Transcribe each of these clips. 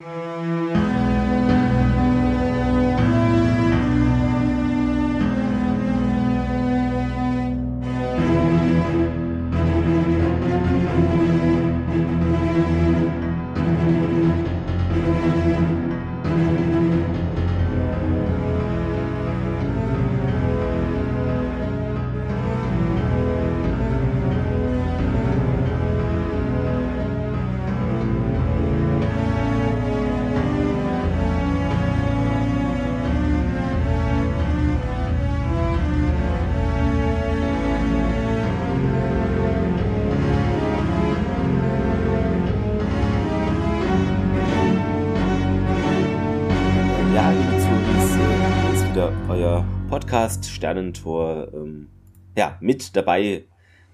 Ja, Podcast Sternentor. Ähm, ja, mit dabei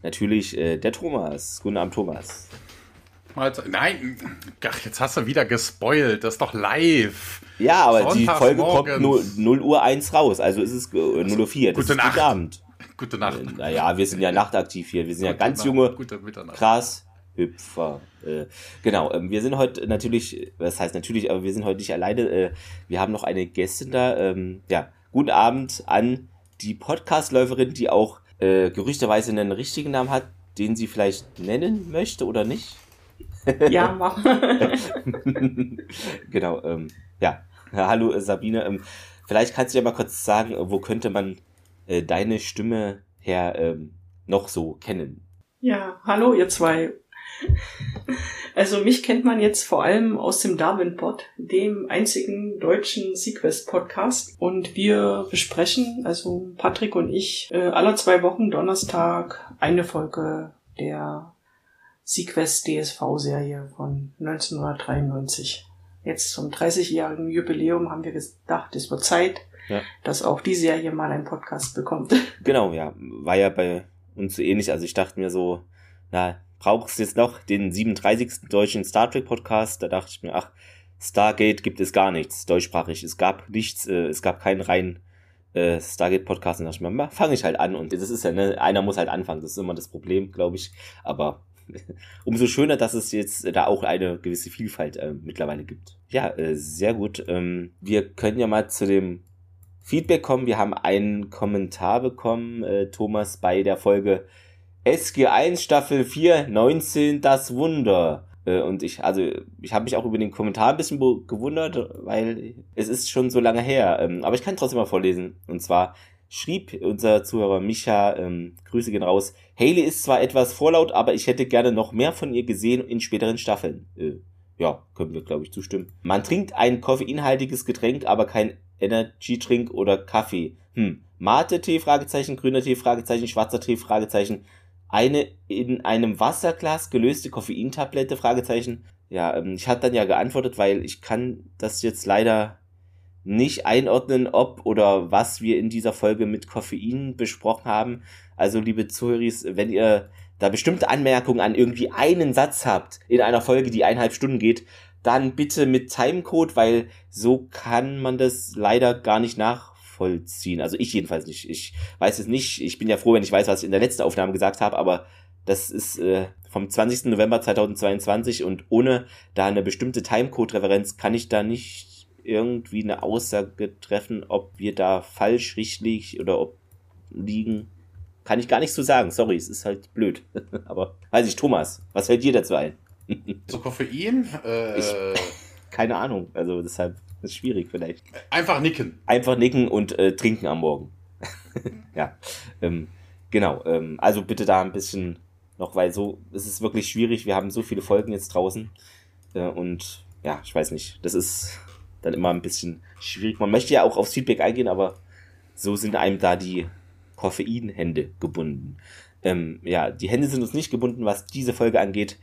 natürlich äh, der Thomas. Guten Abend, Thomas. Nein, ach, jetzt hast du wieder gespoilt. Das ist doch live. Ja, aber die Folge kommt Sonntagsmorgens. 0, 0 Uhr 1 raus, also ist es äh, 0 Uhr 4. Das Gute Nacht. Guten Abend. Gute Nacht. Äh, Naja, wir sind ja nachtaktiv hier. Wir sind ja Gute ganz Nacht. junge Gute Mitternacht. Grashüpfer. Äh, genau, ähm, wir sind heute natürlich, was heißt natürlich, aber wir sind heute nicht alleine. Äh, wir haben noch eine Gästin da. Ähm, ja, guten Abend an die Podcastläuferin, die auch äh, gerüchterweise einen richtigen Namen hat, den sie vielleicht nennen möchte oder nicht. Ja, mach. genau, ähm, ja. Hallo äh, Sabine, ähm, vielleicht kannst du ja mal kurz sagen, wo könnte man äh, deine Stimme her ähm, noch so kennen? ja, hallo ihr zwei. Also mich kennt man jetzt vor allem aus dem Darwin-Pod, dem einzigen deutschen Sequest-Podcast. Und wir besprechen, also Patrick und ich, äh, alle zwei Wochen Donnerstag eine Folge der Sequest DSV-Serie von 1993. Jetzt zum 30-jährigen Jubiläum haben wir gedacht, es wird Zeit, Ja. dass auch die Serie mal einen Podcast bekommt. Genau, ja, war ja bei uns so ähnlich. Also ich dachte mir so, na, brauchst jetzt noch den 37. deutschen Star Trek Podcast? Da dachte ich mir, ach, Stargate gibt es gar nichts, deutschsprachig. Es gab nichts, äh, es gab keinen reinen äh, Stargate Podcast. Und da dachte ich mir, fange ich halt an. Und das ist ja, ne, einer muss halt anfangen. Das ist immer das Problem, glaube ich. Aber umso schöner, dass es jetzt da auch eine gewisse Vielfalt äh, mittlerweile gibt. Ja, äh, sehr gut. Ähm, wir können ja mal zu dem Feedback kommen. Wir haben einen Kommentar bekommen, äh, Thomas, bei der Folge SG1 Staffel 4, 19, das Wunder. Äh, und ich, also, ich habe mich auch über den Kommentar ein bisschen gewundert, weil es ist schon so lange her. Ähm, aber ich kann trotzdem mal vorlesen. Und zwar schrieb unser Zuhörer Micha, ähm, Grüße gehen raus, Haley ist zwar etwas vorlaut, aber ich hätte gerne noch mehr von ihr gesehen in späteren Staffeln. Äh, ja, können wir, glaube ich, zustimmen. Man trinkt ein koffeinhaltiges Getränk, aber kein Energy-Trink oder Kaffee. Hm. Mate-Tee, Fragezeichen, grüner Tee, Fragezeichen, schwarzer Tee, Fragezeichen. Eine in einem Wasserglas gelöste Koffeintablette, Fragezeichen. Ja, ähm, ich hatte dann ja geantwortet, weil ich kann das jetzt leider nicht einordnen, ob oder was wir in dieser Folge mit Koffein besprochen haben. Also, liebe Zuhörer, wenn ihr da bestimmte Anmerkungen an irgendwie einen Satz habt in einer Folge, die eineinhalb Stunden geht, dann bitte mit Timecode, weil so kann man das leider gar nicht nachvollziehen. Also ich jedenfalls nicht. Ich weiß es nicht. Ich bin ja froh, wenn ich weiß, was ich in der letzten Aufnahme gesagt habe, aber das ist äh, vom 20. November 2022 und ohne da eine bestimmte Timecode-Referenz kann ich da nicht irgendwie eine Aussage treffen, ob wir da falsch, richtig oder ob liegen. Kann ich gar nicht so sagen. Sorry, es ist halt blöd. aber weiß ich, Thomas, was fällt dir dazu ein? So Koffein? Äh, Ich- Keine Ahnung. Also deshalb ist schwierig vielleicht. einfach nicken. Einfach nicken und äh, trinken am Morgen. ja, ähm, genau. Ähm, also bitte da ein bisschen noch, weil so es ist wirklich schwierig. Wir haben so viele Folgen jetzt draußen äh, und ja, ich weiß nicht. Das ist dann immer ein bisschen schwierig. Man möchte ja auch aufs Feedback eingehen, aber so sind einem da die Koffeinhände gebunden. Ähm, ja, die Hände sind uns nicht gebunden, was diese Folge angeht.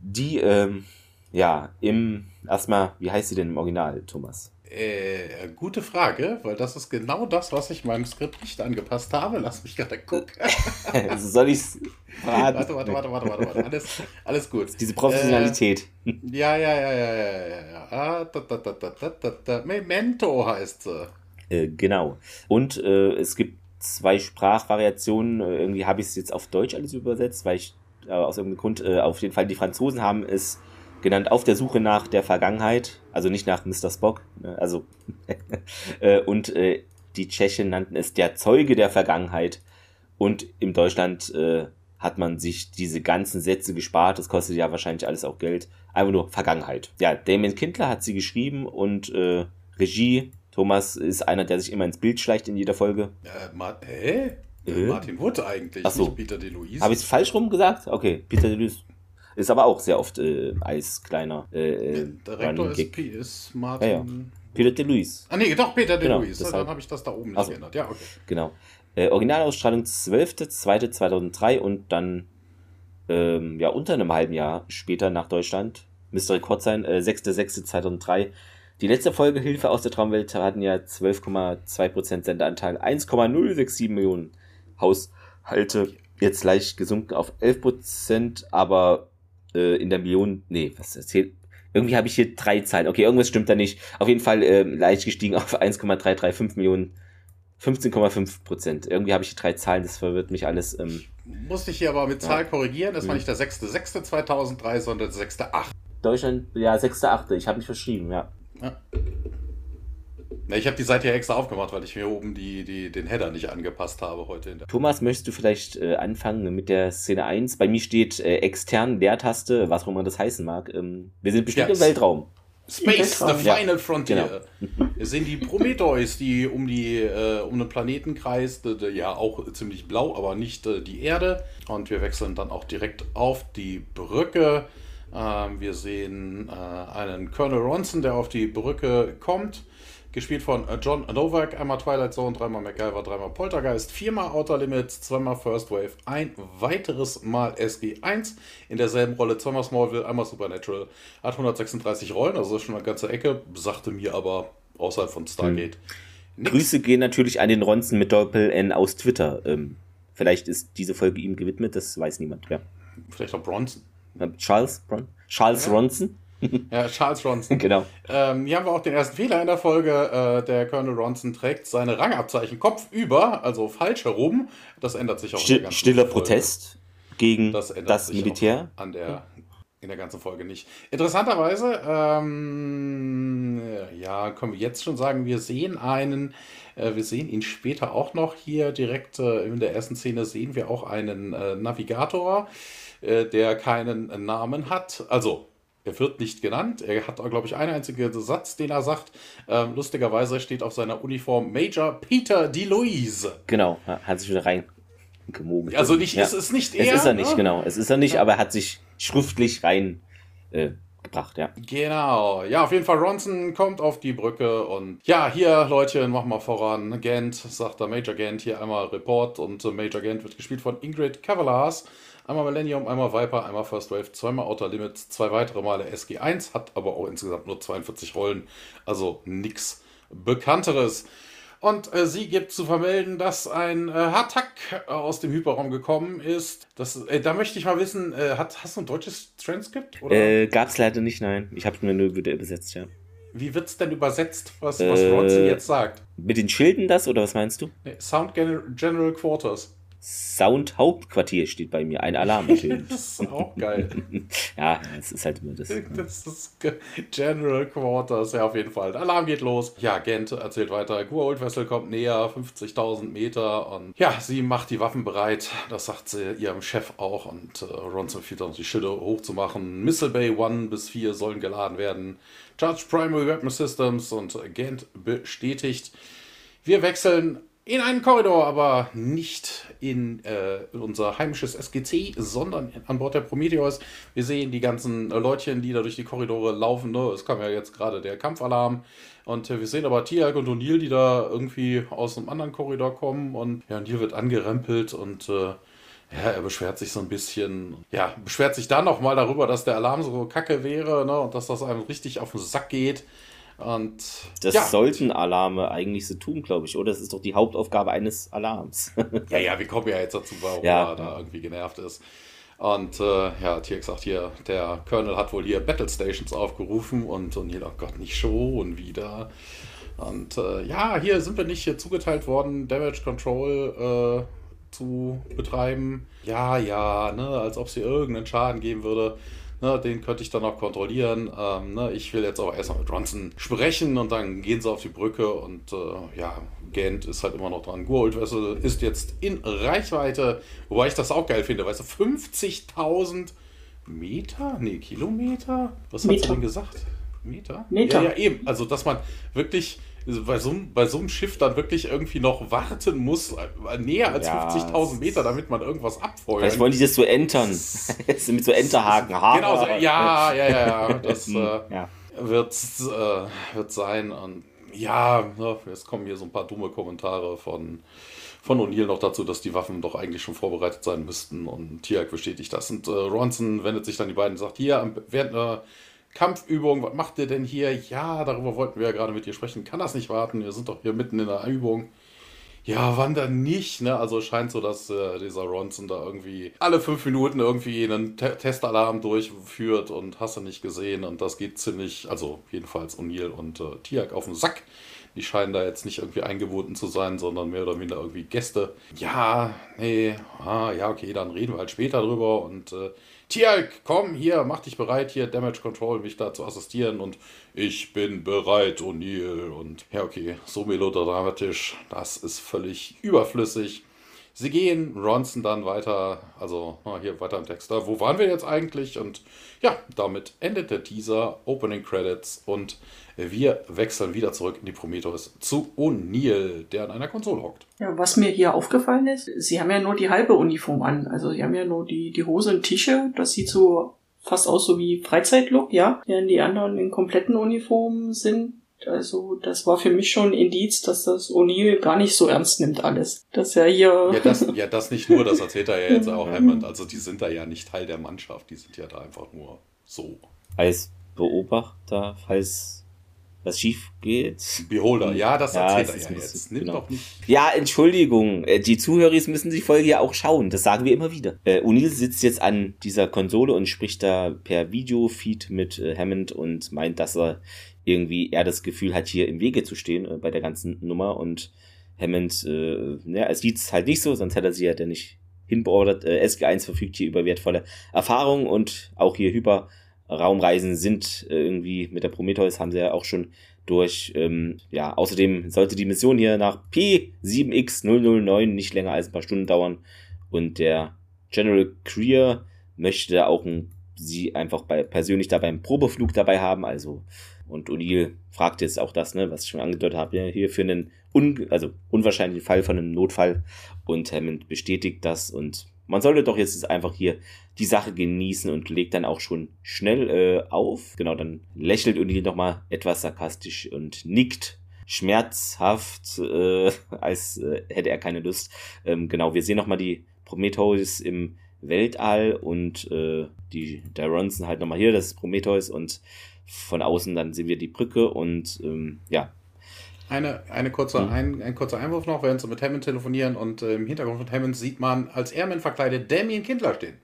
Die, ähm, ja, im, erstmal, wie heißt sie denn im Original, Thomas? Äh, gute Frage, weil das ist genau das, was ich meinem Skript nicht angepasst habe. Lass mich gerade gucken. Soll ich's verraten? warte, warte, warte, warte, warte, warte. Alles, alles gut. Diese Professionalität. Ja, ja, ja, ja, ja, ja, ja. Ah, da, da, da, da, da, da. Memento heißt sie. Äh, genau. Und äh, es gibt zwei Sprachvariationen. Äh, irgendwie habe ich es jetzt auf Deutsch alles übersetzt, weil ich äh, aus irgendeinem Grund äh, auf jeden Fall die Franzosen haben es genannt Auf der Suche nach der Vergangenheit, also nicht nach Mr. Spock, ne, also äh, und äh, die Tschechen nannten es der Zeuge der Vergangenheit und im Deutschland äh, hat man sich diese ganzen Sätze gespart, das kostet ja wahrscheinlich alles auch Geld, einfach nur Vergangenheit. Ja, Damien Kindler hat sie geschrieben und äh, Regie, Thomas ist einer, der sich immer ins Bild schleicht in jeder Folge. Äh, Ma hä? Äh? Martin Wood eigentlich, Ach so. nicht Peter DeLuise. Habe ich es falsch rum gesagt? Okay, Peter DeLuise. Ist aber auch sehr oft äh, als kleiner äh, äh, Der Rektor Running ist, Martin. Ja, ja. Peter DeLuise. Ah, nee, doch, Peter Genau, DeLuise. deshalb- Dann habe ich das da oben nicht Ach so. geändert. Ja, okay. Genau. Äh, Originalausstrahlung 12.02.2003 und dann ähm, ja unter einem halben Jahr später nach Deutschland. Müsste Rekord sein, äh, 6.06.2003. Die letzte Folge Hilfe aus der Traumwelt hatten ja 12,2% Sendeanteil, 1,067 Millionen Haushalte. Jetzt leicht gesunken auf 11%, aber äh, in der Million, nee, was erzählt? Irgendwie habe ich hier drei Zahlen. Okay, irgendwas stimmt da nicht. Auf jeden Fall äh, leicht gestiegen auf 1,335 Millionen 15,5 Prozent. Irgendwie habe ich die drei Zahlen, das verwirrt mich alles. Ähm, Musste ich hier aber mit Ja. Zahl korrigieren. Das war Mhm. nicht der 6.6.2003, sondern der 6.8. Deutschland, ja, 6.8. Ich habe mich verschrieben, ja. Na, ich habe die Seite ja extra aufgemacht, weil ich mir oben die, die, den Header nicht angepasst habe heute. In der Thomas, möchtest du vielleicht äh, anfangen mit der Szene 1? Bei mir steht äh, extern Leertaste, was auch immer das heißen mag. Ähm, wir sind bestimmt Ja, im Weltraum. Space, the Weltraum. Ja, Final Frontier. genau. Wir sehen die Prometheus, die um, die, äh, um den Planeten kreist. Äh, ja, auch ziemlich blau, aber nicht äh, die Erde. Und wir wechseln dann auch direkt auf die Brücke. Ähm, wir sehen äh, einen Colonel Ronson, der auf die Brücke kommt. Gespielt von äh, John Novak, einmal Twilight Zone, dreimal MacGyver, dreimal Poltergeist, viermal Outer Limits, zweimal First Wave, ein weiteres Mal SG1 in derselben Rolle, zweimal Smallville, einmal Supernatural. Hat 136 Rollen, also ist schon eine ganze Ecke, sagte mir aber außerhalb von Stargate. nix. Grüße gehen natürlich an den Ronzen mit Doppel-N aus Twitter. Ähm, vielleicht ist diese Folge ihm gewidmet, das weiß niemand. Ja. Vielleicht auch Bronson. Charles, Bron Charles Ja. Ronson? Ja, Charles Ronson. genau. Ähm, hier haben wir auch den ersten Fehler in der Folge. Äh, der Colonel Ronson trägt seine Rangabzeichen kopfüber, also falsch herum. Das ändert sich auch in der Still, ganzen stiller Folge. Protest gegen Das das, Militär. an der, in der ganzen Folge nicht. Interessanterweise, ähm, ja, können wir jetzt schon sagen, wir sehen einen, äh, wir sehen ihn später auch noch hier direkt äh, in der ersten Szene sehen wir auch einen äh, Navigator, äh, der keinen Namen hat. Also, er wird nicht genannt. Er hat, glaube ich, einen einzigen Satz, den er sagt. Ähm, lustigerweise steht auf seiner Uniform Major Peter DeLuise. Genau, ha- hat sich wieder reingemogelt. Also nicht, Ja. es ist nicht Es er. ist er nicht, ne? genau. Es ist er nicht, aber er hat sich schriftlich rein äh, gebracht, ja. Genau. Ja, auf jeden Fall, Ronson kommt auf die Brücke und ja, hier, Leute, mach mal voran. Gent, sagt der Major Gent, hier einmal Report und äh, Major Gent wird gespielt von Ingrid Cavallars. Einmal Millennium, einmal Viper, einmal First Wave, zweimal Outer Limits, zwei weitere Male SG1, hat aber auch insgesamt nur 42 Rollen, also nix Bekannteres. Und äh, sie gibt zu vermelden, dass ein äh, Hatak aus dem Hyperraum gekommen ist. Das, äh, da möchte ich mal wissen, äh, hat, hast du ein deutsches Transkript? Oder? Äh, gab's leider nicht, nein. Ich habe mir nur wieder übersetzt, ja. Wie wird's denn übersetzt, was, was Äh, Ronson jetzt sagt? Mit den Schilden das, oder was meinst du? Nee, Sound General Quarters. Sound Hauptquartier steht bei mir, ein Alarmschild. Das ist auch geil. ja, es ist halt immer das. Das ist ge- General Quarters, ja, auf jeden Fall. Der Alarm geht los. Ja, Gent erzählt weiter. Goa'uld Vessel kommt näher, 50.000 Meter. Und ja, sie macht die Waffen bereit. Das sagt sie ihrem Chef auch. Und äh, Ronson fiel dann die Schilde hochzumachen. Missile Bay 1 bis 4 sollen geladen werden. Charge Primary Weapon Systems und Gent bestätigt. Wir wechseln in einen Korridor, aber nicht in äh, unser heimisches SGC, sondern an Bord der Prometheus. Wir sehen die ganzen äh, Leutchen, die da durch die Korridore laufen. Ne? Es kam ja jetzt gerade der Kampfalarm. Und äh, wir sehen aber Tiag und O'Neill, die da irgendwie aus einem anderen Korridor kommen. Und ja, hier wird angerempelt und äh, ja, er beschwert sich so ein bisschen. Ja, beschwert sich dann nochmal darüber, dass der Alarm so kacke wäre ne? und dass das einem richtig auf den Sack geht. Und Das ja, sollten Alarme eigentlich so tun, glaube ich, oder? Das ist doch die Hauptaufgabe eines Alarms. Ja, ja, wir kommen ja jetzt dazu, warum Ja. er da irgendwie genervt ist. Und äh, ja, TX sagt hier, der Colonel hat wohl hier Battle Stations aufgerufen und, und jeder, oh Gott, nicht schon wieder. Und äh, ja, hier sind wir nicht hier zugeteilt worden, Damage Control äh, zu betreiben. Ja, ja, ne, als ob es hier irgendeinen Schaden geben würde. Ne, den könnte ich dann auch kontrollieren. Ähm, ne, ich will jetzt aber erstmal mit Ronson sprechen und dann gehen sie auf die Brücke und äh, ja, Gent ist halt immer noch dran. Gold Vessel ist jetzt in Reichweite, wobei ich das auch geil finde, weißt du, 50.000 Meter? Nee, Kilometer? Was Meter. hat sie denn gesagt? Meter? Meter. Ja, ja, eben. Also, dass man wirklich bei so, bei so einem Schiff dann wirklich irgendwie noch warten muss, äh, näher als ja, 50.000 Meter, damit man irgendwas abfeuert. Vielleicht wollen die das so entern. Mit so Enterhaken. Genau, so, ja, ja, ja, ja. Das äh, ja. Wird, äh, wird sein. Und ja, jetzt kommen hier so ein paar dumme Kommentare von, von O'Neill noch dazu, dass die Waffen doch eigentlich schon vorbereitet sein müssten. Und Tiak bestätigt das. Und äh, Ronson wendet sich dann die beiden und sagt: Hier, während einer Kampfübung, was macht ihr denn hier? Ja, darüber wollten wir ja gerade mit dir sprechen. Kann das nicht warten? Wir sind doch hier mitten in der Übung. Ja, wann dann nicht? Ne? Also scheint so, dass äh, dieser Ronson da irgendwie alle fünf Minuten irgendwie einen Te Testalarm durchführt und hast du nicht gesehen. Und das geht ziemlich, also jedenfalls O'Neill und äh, Tiak auf den Sack. Die scheinen da jetzt nicht irgendwie eingebunden zu sein, sondern mehr oder minder irgendwie Gäste. Ja, nee, ah, ja, okay, dann reden wir halt später drüber und äh, Tialk, komm hier, mach dich bereit, hier Damage Control, mich da zu assistieren und ich bin bereit, O'Neill. Und ja, okay, so melodramatisch, das ist völlig überflüssig. Sie gehen, Ronson dann weiter, also hier weiter im Text da. Wo waren wir jetzt eigentlich? Und ja, damit endet der Teaser, Opening Credits und wir wechseln wieder zurück in die Prometheus zu O'Neill, der an einer Konsole hockt. Ja, was mir hier aufgefallen ist, sie haben ja nur die halbe Uniform an. Also sie haben ja nur die, die Hose und T-Shirt. Das sieht so fast aus so wie Freizeitlook, ja. Während die anderen in kompletten Uniformen sind. Also das war für mich schon ein Indiz, dass das O'Neill gar nicht so ernst nimmt alles. Dass er hier... Ja das, ja, das nicht nur, das erzählt er ja jetzt auch Hammond. Also die sind da ja nicht Teil der Mannschaft, die sind ja da einfach nur so. Als Beobachter, falls was schief geht. Beholder, ja, das ja, erzählt er ja jetzt. Nimm genau. doch nicht. Ja, Entschuldigung, äh, die Zuhörer müssen die Folge ja auch schauen, das sagen wir immer wieder. Äh, O'Neill sitzt jetzt an dieser Konsole und spricht da per Videofeed mit äh, Hammond und meint, dass er irgendwie er das Gefühl hat, hier im Wege zu stehen äh, bei der ganzen Nummer und Hammond, äh, ja, es sieht's halt nicht so, sonst hätte er sie ja halt nicht hinbeordert. Äh, SG1 verfügt hier über wertvolle Erfahrung und auch hier Hyper Raumreisen sind äh, irgendwie mit der Prometheus, haben sie ja auch schon durch. Ähm, ja, außerdem sollte die Mission hier nach P7X009 nicht länger als ein paar Stunden dauern. Und der General Creer möchte auch ein, sie einfach bei, persönlich da beim Probeflug dabei haben. Also, und O'Neill fragt jetzt auch das, ne, was ich schon angedeutet habe, hier für einen un, also unwahrscheinlichen Fall von einem Notfall. Und Hammond bestätigt das und man sollte doch jetzt einfach hier die Sache genießen und legt dann auch schon schnell äh, auf. Genau, dann lächelt O'Neill nochmal etwas sarkastisch und nickt schmerzhaft, äh, als äh, hätte er keine Lust. Ähm, genau, wir sehen nochmal die Prometheus im Weltall und äh, die der Ronson halt nochmal hier, das ist Prometheus und von außen dann sehen wir die Brücke und ähm, ja, eine, eine kurze, mhm. ein, ein kurzer Einwurf noch, während sie mit Hammond telefonieren und äh, im Hintergrund von Hammond sieht man als Airman verkleidet Damien Kindler stehen.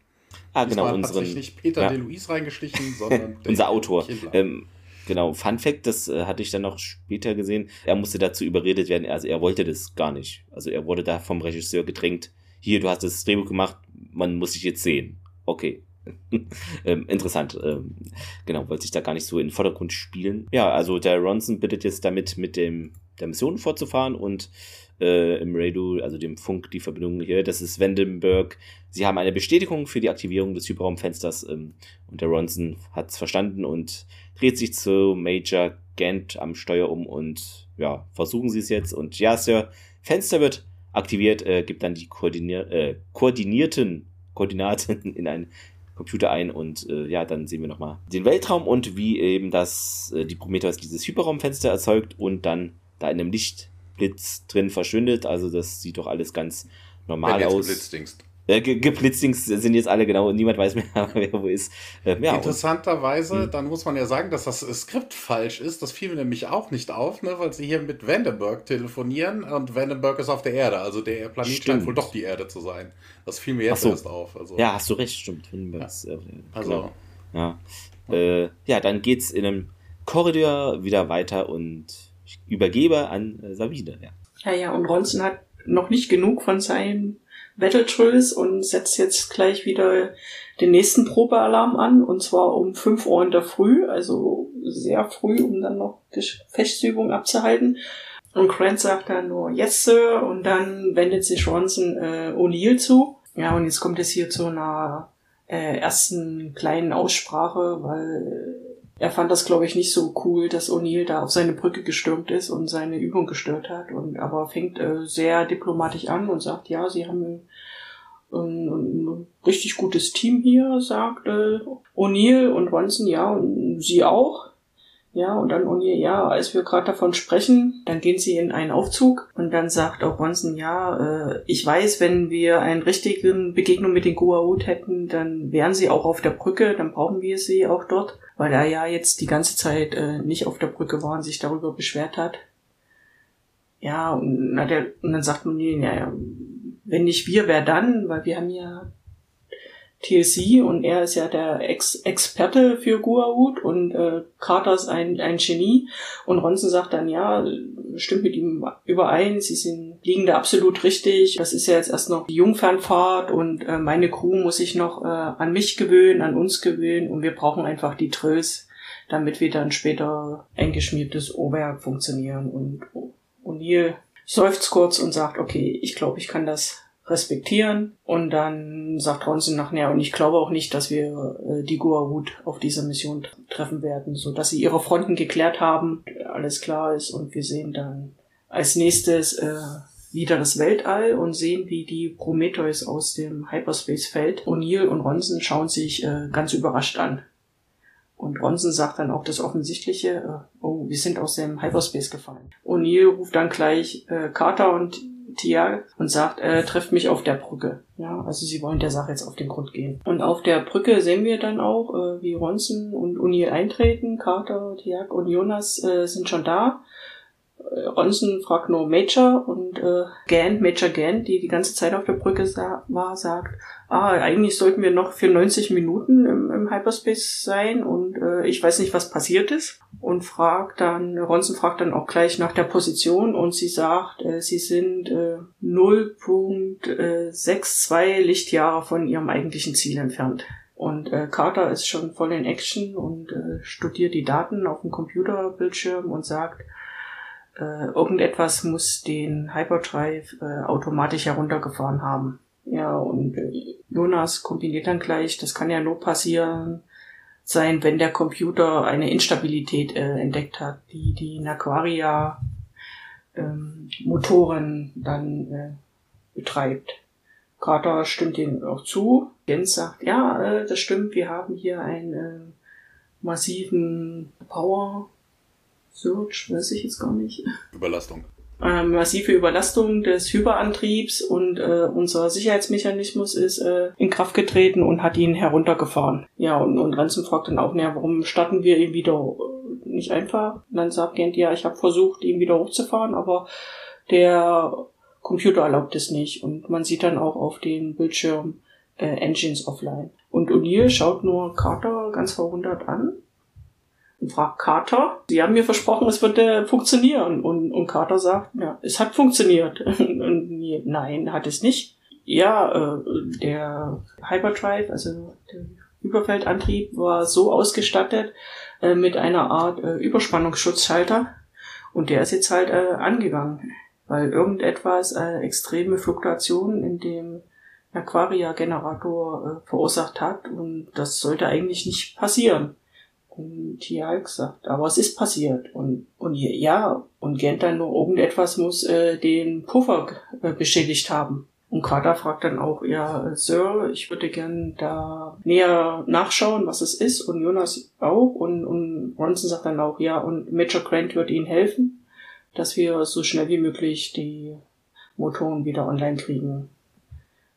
Ah, genau. Diesmal unseren, hat sich nicht Peter ja. DeLuise reingeschlichen, sondern unser Autor. Ähm, genau, Fun Fact, das äh, hatte ich dann noch später gesehen. Er musste dazu überredet werden, also er wollte das gar nicht. Also er wurde da vom Regisseur gedrängt. Hier, du hast das Drehbuch gemacht, man muss dich jetzt sehen. Okay, ähm, interessant. Ähm, genau, wollte sich da gar nicht so in den Vordergrund spielen. Ja, also der Ronson bittet jetzt damit mit dem der Mission fortzufahren und äh, im Radio, also dem Funk, die Verbindung hier, das ist Vandenberg. Sie haben eine Bestätigung für die Aktivierung des Hyperraumfensters ähm, und der Ronson hat es verstanden und dreht sich zu Major Gant am Steuer um und ja, versuchen sie es jetzt und ja, Sir, Fenster wird aktiviert, äh, gibt dann die koordinier äh, koordinierten Koordinaten in ein Computer ein und äh, ja, dann sehen wir nochmal den Weltraum und wie eben das, äh, die Prometheus dieses Hyperraumfenster erzeugt und dann da in einem Lichtblitz drin verschwindet. Also das sieht doch alles ganz normal aus. Blitzdingst. Äh, geblitzdings sind jetzt alle genau, niemand weiß mehr, wer wo ist. Äh, ja, Interessanterweise, und, hm. dann muss man ja sagen, dass das Skript falsch ist. Das fiel mir nämlich auch nicht auf, ne, weil sie hier mit Vandenberg telefonieren und Vandenberg ist auf der Erde. Also der Planet stimmt. scheint wohl doch die Erde zu sein. Das fiel mir jetzt so. erst auf. Also. Ja, hast du recht, stimmt. Ja. Äh, also. Ja. Äh, ja, dann geht's in einem Korridor wieder weiter und ich übergebe an äh, Sabine. Ja. ja, ja, und Ronson hat noch nicht genug von seinem Battletrolls und setzt jetzt gleich wieder den nächsten Probealarm an und zwar um 5 Uhr in der Früh, also sehr früh, um dann noch Gefechtsübungen abzuhalten. Und Grant sagt dann nur Yes, Sir und dann wendet sich Ronson äh, O'Neill zu. Ja, und jetzt kommt es hier zu einer äh, ersten kleinen Aussprache, weil er fand das, glaube ich, nicht so cool, dass O'Neill da auf seine Brücke gestürmt ist und seine Übung gestört hat. Und aber fängt äh, sehr diplomatisch an und sagt, ja, sie haben ein, ein richtig gutes Team hier, sagt äh, O'Neill und Ronson, ja, und sie auch. Ja, und dann O'Neill, ja, als wir gerade davon sprechen, dann gehen sie in einen Aufzug und dann sagt auch Ronson, ja, äh, ich weiß, wenn wir einen richtigen Begegnung mit den Goa'uld hätten, dann wären sie auch auf der Brücke, dann brauchen wir sie auch dort, weil er ja jetzt die ganze Zeit äh, nicht auf der Brücke war und sich darüber beschwert hat. Ja, und, na, der, und dann sagt ja, ja, wenn nicht wir, wer dann? Weil wir haben ja TLC und er ist ja der Ex Experte für Guahoot und äh, Carter ist ein, ein Genie. Und Ronson sagt dann, ja, stimmt mit ihm überein, sie sind, liegen da absolut richtig, das ist ja jetzt erst noch die Jungfernfahrt und äh, meine Crew muss sich noch äh, an mich gewöhnen, an uns gewöhnen und wir brauchen einfach die Trills, damit wir dann später eingeschmiertes Oberwerk funktionieren. Und O'Neill seufzt kurz und sagt, okay, ich glaube, ich kann das respektieren. Und dann sagt Ronson nachher, und ich glaube auch nicht, dass wir äh, die Goa'uld auf dieser Mission treffen werden, so dass sie ihre Fronten geklärt haben, alles klar ist und wir sehen dann als nächstes äh, wieder das Weltall und sehen, wie die Prometheus aus dem Hyperspace fällt. O'Neill und Ronson schauen sich äh, ganz überrascht an. Und Ronson sagt dann auch das Offensichtliche, äh, oh, wir sind aus dem Hyperspace gefallen. O'Neill ruft dann gleich äh, Carter und Tia und sagt, äh, trefft mich auf der Brücke. Ja, also sie wollen der Sache jetzt auf den Grund gehen. Und auf der Brücke sehen wir dann auch, äh, wie Ronson und O'Neill eintreten. Carter, Tiag und Jonas äh, sind schon da. Äh, Ronson fragt nur Major und äh, Gant, Major Gant, die die ganze Zeit auf der Brücke war, sagt, ah, eigentlich sollten wir noch für 90 Minuten im, im Hyperspace sein und äh, ich weiß nicht, was passiert ist. Und fragt dann, Ronson fragt dann auch gleich nach der Position und sie sagt, äh, sie sind äh, 0.62 Lichtjahre von ihrem eigentlichen Ziel entfernt. Und äh, Carter ist schon voll in Action und äh, studiert die Daten auf dem Computerbildschirm und sagt, äh, irgendetwas muss den Hyperdrive äh, automatisch heruntergefahren haben. Ja, und Jonas kombiniert dann gleich, das kann ja nur passieren sein, wenn der Computer eine Instabilität äh, entdeckt hat, die die in Aquaria ähm, Motoren dann äh, betreibt. Carter stimmt ihm auch zu. Jens sagt, ja, äh, das stimmt, wir haben hier einen äh, massiven Power Surge, weiß ich jetzt gar nicht. Überlastung äh, massive Überlastung des Hyperantriebs und äh, unser Sicherheitsmechanismus ist äh, in Kraft getreten und hat ihn heruntergefahren. Ja, und, und Ransom fragt dann auch, naja, warum starten wir ihn wieder äh, nicht einfach? Und dann sagt Gent, ja, ich habe versucht, ihn wieder hochzufahren, aber der Computer erlaubt es nicht. Und man sieht dann auch auf dem Bildschirm äh, Engines offline. Und O'Neill schaut nur Carter ganz verwundert an und fragt Carter, Sie haben mir versprochen, es würde funktionieren. Und, und Carter sagt, ja, es hat funktioniert. und, nein, hat es nicht. Ja, äh, der Hyperdrive, also der Überfeldantrieb war so ausgestattet äh, mit einer Art äh, Überspannungsschutzschalter und der ist jetzt halt äh, angegangen, weil irgendetwas äh, extreme Fluktuationen in dem Aquaria-Generator äh, verursacht hat und das sollte eigentlich nicht passieren. Und Tia gesagt, aber es ist passiert. Und, und ja, und Gent dann nur irgendetwas muss äh, den Puffer äh, beschädigt haben. Und Carter fragt dann auch, ja, Sir, ich würde gern da näher nachschauen, was es ist. Und Jonas auch. Und, und Ronson sagt dann auch, ja, und Major Grant wird ihnen helfen, dass wir so schnell wie möglich die Motoren wieder online kriegen.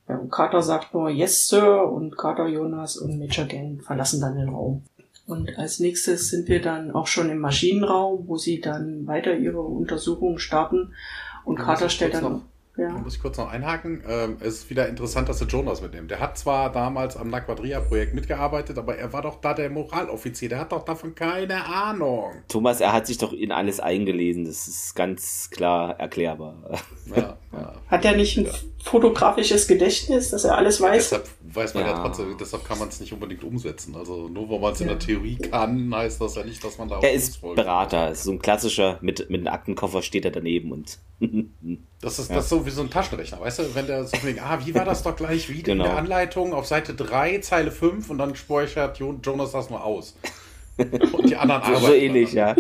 Ja, und Carter sagt nur, yes, Sir. Und Carter, Jonas und Major Grant verlassen dann den Raum. Und als nächstes sind wir dann auch schon im Maschinenraum, wo sie dann weiter ihre Untersuchungen starten. Und Carter stellt dann. Ja. Da muss ich kurz noch einhaken. Ähm, es ist wieder interessant, dass er Jonas mitnimmt. Der hat zwar damals am Naquadria-Projekt mitgearbeitet, aber er war doch da der Moraloffizier. Der hat doch davon keine Ahnung. Thomas, er hat sich doch in alles eingelesen. Das ist ganz klar erklärbar. Ja, ja. Hat er nicht ein ja. fotografisches Gedächtnis, dass er alles weiß? Deshalb weiß man ja, ja trotzdem, deshalb kann man es nicht unbedingt umsetzen. Also nur weil man es in der Theorie kann, heißt das ja nicht, dass man da auch Er ist Berater, ist so ein klassischer, mit, mit einem Aktenkoffer steht er daneben und. Das ist das ist so wie so ein Taschenrechner, weißt du? Wenn der so denkt, ah, wie war das doch gleich wieder genau. in der. Anleitung auf Seite 3, Zeile 5 und dann speichert Jonas das nur aus. Und die anderen arbeiten. So ähnlich, ja.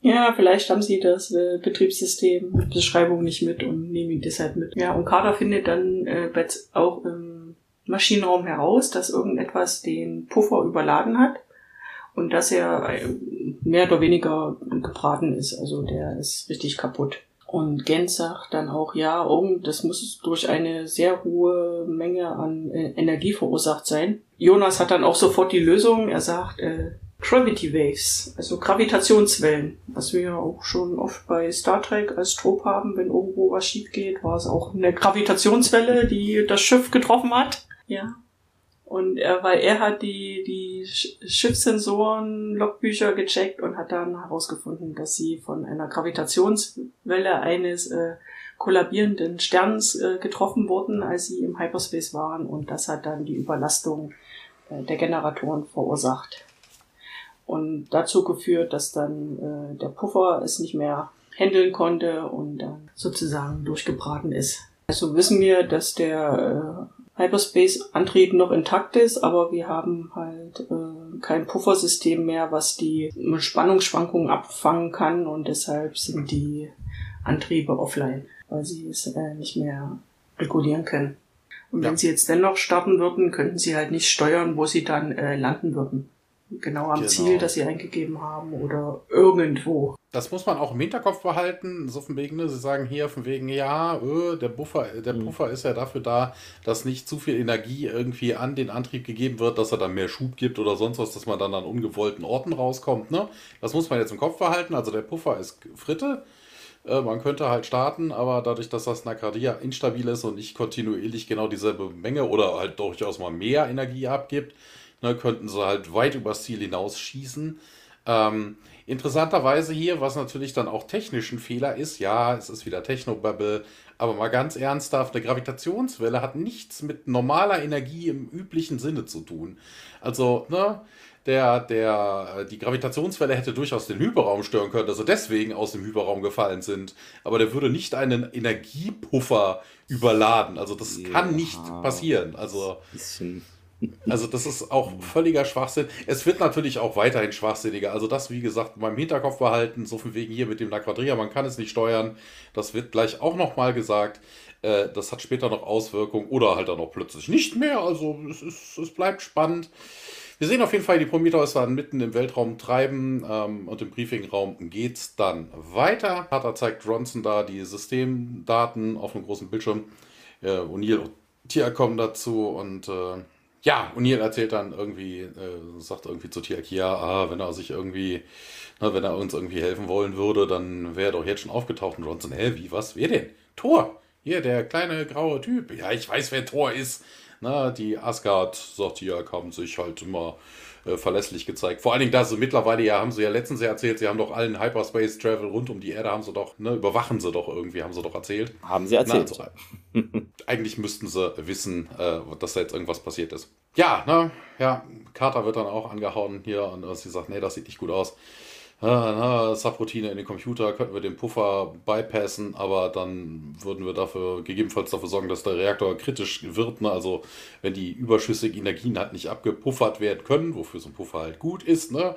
Ja, vielleicht haben sie das äh, Betriebssystem, Beschreibung nicht mit und nehmen ihn deshalb mit. Ja, und Kader findet dann äh, auch im Maschinenraum heraus, dass irgendetwas den Puffer überladen hat und dass er äh, mehr oder weniger gebraten ist. Also der ist richtig kaputt. Und Gens sagt dann auch, ja, irgend, das muss durch eine sehr hohe Menge an äh, Energie verursacht sein. Jonas hat dann auch sofort die Lösung. Er sagt, äh, Gravity Waves, also Gravitationswellen, was wir auch schon oft bei Star Trek als Trop haben, wenn irgendwo was schief geht, war es auch eine Gravitationswelle, die das Schiff getroffen hat. Ja. Und er, weil er hat die, die Schiffssensoren, Logbücher gecheckt und hat dann herausgefunden, dass sie von einer Gravitationswelle eines äh, kollabierenden Sterns äh, getroffen wurden, als sie im Hyperspace waren. Und das hat dann die Überlastung äh, der Generatoren verursacht und dazu geführt, dass dann äh, der Puffer es nicht mehr handeln konnte und dann sozusagen durchgebraten ist. Also wissen wir, dass der äh, Hyperspace-Antrieb noch intakt ist, aber wir haben halt äh, kein Puffersystem mehr, was die Spannungsschwankungen abfangen kann und deshalb sind die Antriebe offline, weil sie es äh, nicht mehr regulieren können. Und ja. wenn sie jetzt dennoch starten würden, könnten sie halt nicht steuern, wo sie dann äh, landen würden genau am genau. Ziel, das sie eingegeben haben oder irgendwo. Das muss man auch im Hinterkopf behalten, so von wegen, ne, sie sagen hier von wegen, ja, öh, der Buffer, der mhm. Puffer ist ja dafür da, dass nicht zu viel Energie irgendwie an den Antrieb gegeben wird, dass er dann mehr Schub gibt oder sonst was, dass man dann an ungewollten Orten rauskommt. Ne? Das muss man jetzt im Kopf behalten. Also der Puffer ist Fritte. Äh, man könnte halt starten, aber dadurch, dass das Nakadia instabil ist und nicht kontinuierlich genau dieselbe Menge oder halt durchaus mal mehr Energie abgibt, ne, könnten sie halt weit übers Ziel hinausschießen. Ähm, interessanterweise hier, was natürlich dann auch technisch ein Fehler ist, ja, es ist wieder Technobubble, aber mal ganz ernsthaft, eine Gravitationswelle hat nichts mit normaler Energie im üblichen Sinne zu tun. Also, ne, der, der, die Gravitationswelle hätte durchaus den Hyperraum stören können, dass sie deswegen aus dem Hyperraum gefallen sind. Aber der würde nicht einen Energiepuffer überladen. Also das ja, kann nicht passieren. Also bisschen also das ist auch völliger Schwachsinn. Es wird natürlich auch weiterhin schwachsinniger. Also das, wie gesagt, beim Hinterkopf behalten, so viel wegen hier mit dem Laquadria, man kann es nicht steuern. Das wird gleich auch nochmal gesagt. Äh, das hat später noch Auswirkungen oder halt dann auch plötzlich nicht mehr. Also es, ist, es bleibt spannend. Wir sehen auf jeden Fall, die Prometheus waren mitten im Weltraum treiben ähm, und im Briefingraum geht es dann weiter. Carter zeigt Ronson da die Systemdaten auf einem großen Bildschirm. Äh, O'Neill und Tia kommen dazu und äh, ja, O'Neill erzählt dann irgendwie, äh, sagt irgendwie zu Tiakia, ah, wenn er sich irgendwie, na, wenn er uns irgendwie helfen wollen würde, dann wäre er doch jetzt schon aufgetaucht. Und Johnson, hä, wie, was, wer denn? Thor! Hier, der kleine graue Typ. Ja, ich weiß, wer Thor ist. Na, die Asgard, sagt Tiak, haben sich halt immer äh, verlässlich gezeigt. Vor allen Dingen, da sie mittlerweile ja, haben sie ja letztens ja erzählt, sie haben doch allen Hyperspace Travel rund um die Erde, haben sie doch, ne, überwachen sie doch irgendwie, haben sie doch erzählt. Haben sie erzählt. Na, also, eigentlich müssten sie wissen, äh, dass da jetzt irgendwas passiert ist. Ja, ne, ja, Carter wird dann auch angehauen hier und äh, sie sagt, nee, das sieht nicht gut aus ah, Subroutine in den Computer, könnten wir den Puffer bypassen, aber dann würden wir dafür gegebenenfalls dafür sorgen, dass der Reaktor kritisch wird. Ne? Also wenn die überschüssigen Energien halt nicht abgepuffert werden können, wofür so ein Puffer halt gut ist, ne?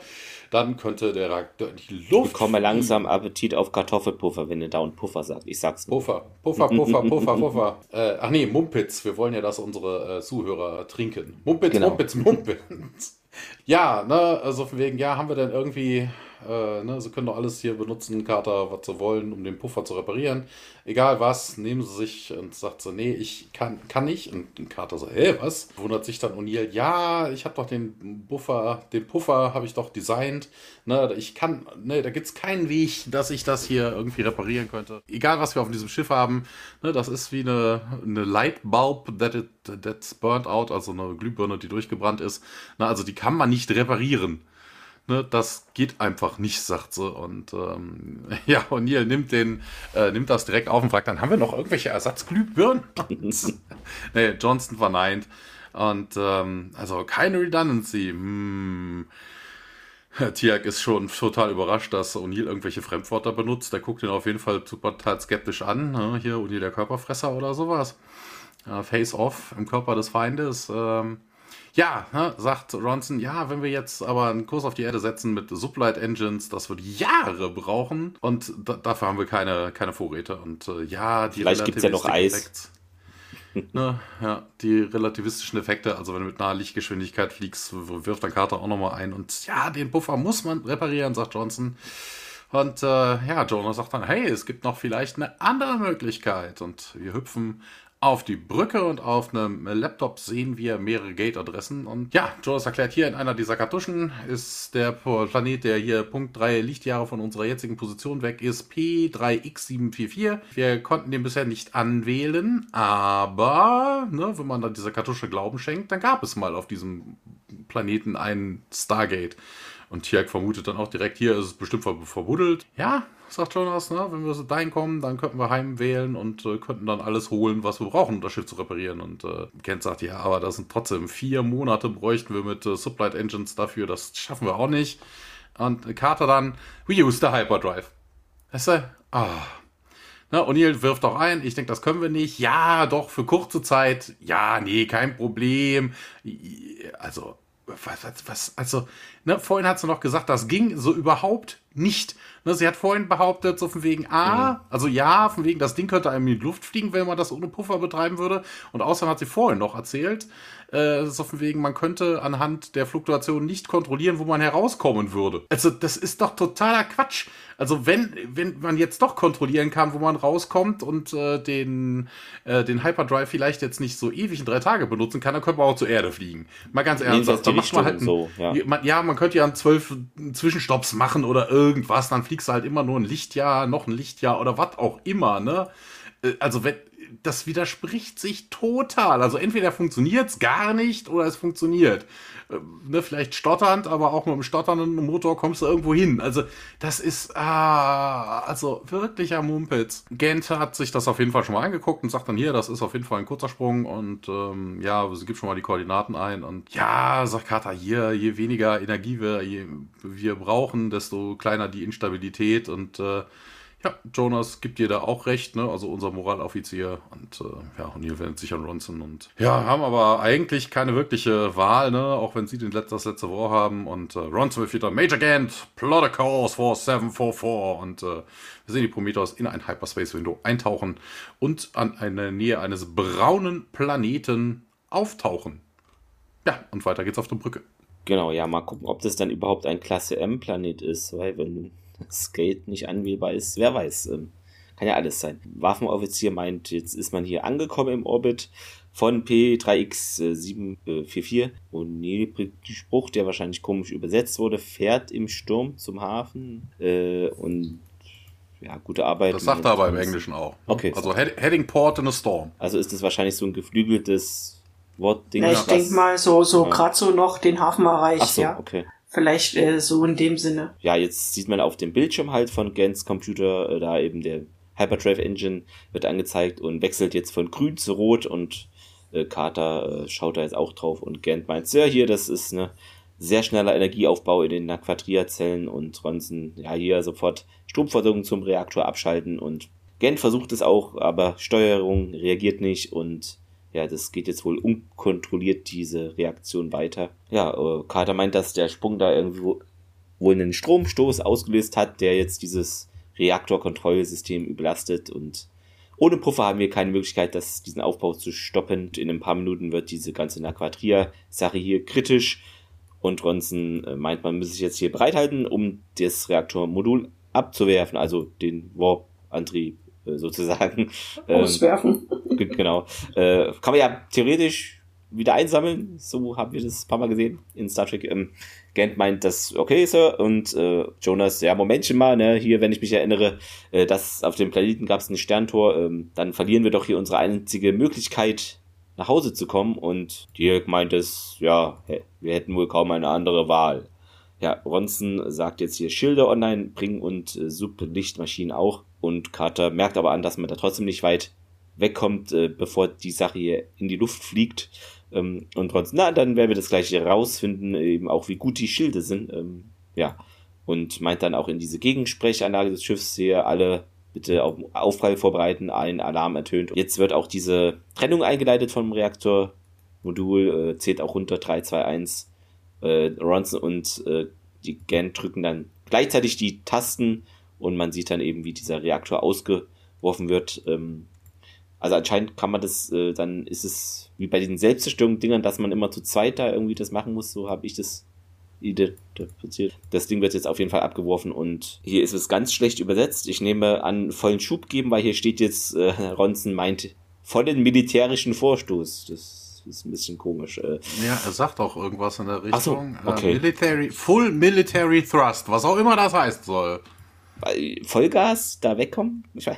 dann könnte der Reaktor die Luft. Ich komme langsam Appetit auf Kartoffelpuffer, wenn du da und Puffer sagst. Ich sag's nur. Puffer, Puffer, Puffer, Puffer, Puffer. Äh, ach nee, Mumpitz. Wir wollen ja, dass unsere äh, Zuhörer trinken. Mumpitz, genau. Mumpitz, Mumpitz. ja, ne, also von wegen, ja, haben wir denn irgendwie äh, ne, sie können doch alles hier benutzen, Kater, was sie wollen, um den Puffer zu reparieren. Egal was, nehmen sie sich und sagt so, nee, ich kann, kann nicht. Und Kater so, hä, was? Wundert sich dann O'Neill, ja, ich habe doch den Buffer, den Puffer habe ich doch designt. Ne, ich kann, ne, da gibt es keinen Weg, dass ich das hier irgendwie reparieren könnte. Egal was wir auf diesem Schiff haben, ne, das ist wie eine, eine Lightbulb that it, that's burnt out, also eine Glühbirne, die durchgebrannt ist. Ne, also die kann man nicht reparieren. Ne, das geht einfach nicht, sagt sie. Und ähm, ja, O'Neill nimmt äh, nimmt das direkt auf und fragt, dann haben wir noch irgendwelche Ersatzglühbirnen? nee, Johnston verneint. Und ähm, also keine Redundancy. Hm. Tiag ist schon total überrascht, dass O'Neill irgendwelche Fremdwörter benutzt. Der guckt ihn auf jeden Fall total skeptisch an. Ne? Hier O'Neill der Körperfresser oder sowas. Face off im Körper des Feindes. Ähm, ja, ne, sagt Ronson, ja, wenn wir jetzt aber einen Kurs auf die Erde setzen mit Sublight Engines, das wird Jahre brauchen und da, dafür haben wir keine, keine Vorräte. Und äh, ja, die Vielleicht gibt es ja noch Eis. Effekts, ne, ja, die relativistischen Effekte, also wenn du mit naher Lichtgeschwindigkeit fliegst, wirft der Carter auch nochmal ein und ja, den Puffer muss man reparieren, sagt Johnson. Und äh, ja, Jonah sagt dann, hey, es gibt noch vielleicht eine andere Möglichkeit. Und wir hüpfen auf die Brücke und auf einem Laptop sehen wir mehrere Gate-Adressen. Und ja, Jonas erklärt hier, in einer dieser Kartuschen ist der Planet, der hier Punkt 3 Lichtjahre von unserer jetzigen Position weg ist, P3X744. Wir konnten den bisher nicht anwählen, aber ne, wenn man dann dieser Kartusche Glauben schenkt, dann gab es mal auf diesem Planeten einen Stargate. Und Tiag vermutet dann auch direkt, hier ist es bestimmt verbuddelt. Ja, sagt Jonas, ne? wenn wir dahin kommen, dann könnten wir heimwählen und äh, könnten dann alles holen, was wir brauchen, um das Schiff zu reparieren. Und äh, Kent sagt, ja, aber das sind trotzdem vier Monate bräuchten wir mit äh, Sublight Engines dafür, das schaffen wir auch nicht. Und Carter dann, we use the Hyperdrive. Weißt du? Ah. Ne, O'Neill wirft auch ein, ich denke, das können wir nicht. Ja, doch, für kurze Zeit. Ja, nee, kein Problem. Also, was, was, was also, ne, vorhin hat sie noch gesagt, das ging so überhaupt nicht. Ne, sie hat vorhin behauptet, so von wegen, ah, mhm. also ja, von wegen, das Ding könnte einem in die Luft fliegen, wenn man das ohne Puffer betreiben würde. Und außerdem hat sie vorhin noch erzählt, äh, so von wegen, man könnte anhand der Fluktuation nicht kontrollieren, wo man herauskommen würde. Also, das ist doch totaler Quatsch. Also, wenn, wenn man jetzt doch kontrollieren kann, wo man rauskommt und äh, den, äh, den Hyperdrive vielleicht jetzt nicht so ewig in drei Tage benutzen kann, dann könnte man auch zur Erde fliegen. Mal ganz ernsthaft. Nee, macht man halt so, ja. Man, ja, man könnte ja einen zwölf Zwischenstopps machen oder irgendwas, dann fliegst du halt immer nur ein Lichtjahr, noch ein Lichtjahr oder was auch immer, ne? Äh, also wenn, das widerspricht sich total. Also entweder funktioniert es gar nicht oder es funktioniert. Äh, ne, vielleicht stotternd, aber auch mit einem stotternden Motor kommst du irgendwo hin. Also das ist ah, also wirklicher Mumpitz. Gent hat sich das auf jeden Fall schon mal angeguckt und sagt dann hier, das ist auf jeden Fall ein kurzer Sprung und ähm, ja, sie gibt schon mal die Koordinaten ein und ja, sagt Carter hier, je weniger Energie wir, je, wir brauchen, desto kleiner die Instabilität und äh, ja, Jonas gibt dir da auch recht, ne? Also unser Moraloffizier und äh, ja, O'Neill wendet sich an Ronson und ja, haben aber eigentlich keine wirkliche Wahl, ne? Auch wenn sie den Letz das letzte Wort haben und äh, Ronson wird wieder Major Gant, plot a course for 744 und äh, wir sehen die Prometheus in ein Hyperspace-Window eintauchen und an eine Nähe eines braunen Planeten auftauchen. Ja, und weiter geht's auf der Brücke. Genau, ja, mal gucken, ob das dann überhaupt ein Klasse M-Planet ist, weil wenn Skate nicht anwählbar ist, wer weiß. Ähm, kann ja alles sein. Waffenoffizier meint, jetzt ist man hier angekommen im Orbit von P3X744 und Spruch, der wahrscheinlich komisch übersetzt wurde, fährt im Sturm zum Hafen äh, und ja, gute Arbeit. Das sagt er aber im Englischen auch. Okay. Also head Heading Port in a Storm. Also ist das wahrscheinlich so ein geflügeltes Wortding. Ja, ich denke mal so, so ja. gerade so noch den Hafen erreicht, Ach so, ja. okay. Vielleicht äh, so in dem Sinne. Ja, jetzt sieht man auf dem Bildschirm halt von Gens Computer, äh, da eben der Hyperdrive Engine wird angezeigt und wechselt jetzt von grün zu rot und äh, Carter äh, schaut da jetzt auch drauf und Gent meint, ja, hier, das ist eine sehr schneller Energieaufbau in den Quadria-Zellen und Ronson, ja, hier sofort Stromversorgung zum Reaktor abschalten und Gent versucht es auch, aber Steuerung reagiert nicht und ja, das geht jetzt wohl unkontrolliert, diese Reaktion weiter. Ja, äh, Carter meint, dass der Sprung da irgendwo wohl einen Stromstoß ausgelöst hat, der jetzt dieses Reaktorkontrollsystem überlastet und ohne Puffer haben wir keine Möglichkeit, das, diesen Aufbau zu stoppen. In ein paar Minuten wird diese ganze Naquadria-Sache hier kritisch und Ronson äh, meint, man müsse sich jetzt hier bereithalten, um das Reaktormodul abzuwerfen, also den Warp-Antrieb sozusagen. Auswerfen. Ähm, genau. Äh, kann man ja theoretisch wieder einsammeln. So haben wir das ein paar Mal gesehen in Star Trek. Ähm, Gant meint, das okay, Sir. Und äh, Jonas, ja, Momentchen mal, ne, hier, wenn ich mich erinnere, äh, dass auf dem Planeten gab es ein Sterntor, ähm, dann verlieren wir doch hier unsere einzige Möglichkeit, nach Hause zu kommen. Und Dirk meint es, ja, wir hätten wohl kaum eine andere Wahl. ja, Ronson sagt jetzt hier Schilder online bringen und äh, Sublichtmaschinen auch. Und Carter merkt aber an, dass man da trotzdem nicht weit wegkommt, äh, bevor die Sache hier in die Luft fliegt. Ähm, und Ronson, na, dann werden wir das gleich rausfinden, eben auch wie gut die Schilde sind. Ähm, ja, und meint dann auch in diese Gegensprechanlage des Schiffs hier alle bitte auf Aufprall vorbereiten, ein Alarm ertönt. Jetzt wird auch diese Trennung eingeleitet vom Reaktormodul, äh, zählt auch runter 3, 2, 1. Äh, Ronson und äh, die Gan drücken dann gleichzeitig die Tasten und man sieht dann eben, wie dieser Reaktor ausgeworfen wird. Ähm, also anscheinend kann man das, äh, dann ist es wie bei diesen Selbstzerstörungsdingern, dass man immer zu zweit da irgendwie das machen muss, so habe ich das identifiziert. Das Ding wird jetzt auf jeden Fall abgeworfen und hier ist es ganz schlecht übersetzt. Ich nehme an, vollen Schub geben, weil hier steht jetzt, äh, Ronson meint vollen militärischen Vorstoß. Das ist ein bisschen komisch. Äh. Ja, er sagt auch irgendwas in der Richtung. So, okay. Uh, military, full Military Thrust, was auch immer das heißen soll. Vollgas da wegkommen? Ich weiß.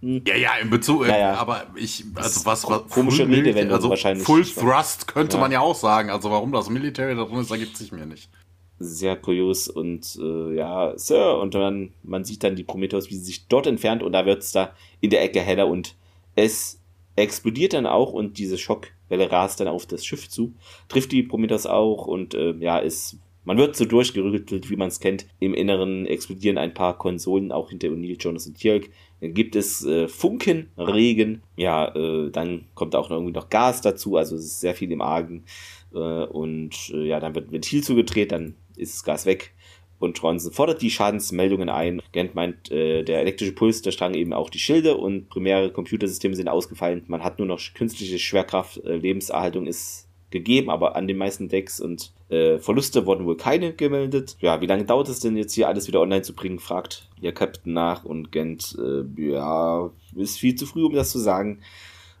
Ja, ja, in Bezug, ja, ja. aber ich, also was, was komische Full Redewendung also wahrscheinlich. Full Thrust könnte ja. man ja auch sagen. Also warum das Military da drin ist, ergibt sich mir nicht. Sehr kurios und äh, ja, Sir, und dann, man sieht dann die Prometheus, wie sie sich dort entfernt und da wird es da in der Ecke heller und es explodiert dann auch und diese Schockwelle rast dann auf das Schiff zu, trifft die Prometheus auch und äh, ja, ist man wird so durchgerüttelt, wie man es kennt. Im Inneren explodieren ein paar Konsolen, auch hinter O'Neill, Jonas und Tjerk. Dann gibt es äh, Funkenregen. Ja, äh, dann kommt auch noch irgendwie noch Gas dazu. Also es ist sehr viel im Argen. Äh, und äh, ja, dann wird ein Ventil zugedreht, dann ist das Gas weg. Und Ronson fordert die Schadensmeldungen ein. Gent meint, äh, der elektrische Puls, der Strang eben auch die Schilde und primäre Computersysteme sind ausgefallen. Man hat nur noch künstliche Schwerkraft. Äh, Lebenserhaltung ist gegeben, aber an den meisten Decks und äh, Verluste wurden wohl keine gemeldet. Ja, wie lange dauert es denn jetzt hier alles wieder online zu bringen, fragt ihr Captain nach und Gent, äh, ja, ist viel zu früh, um das zu sagen.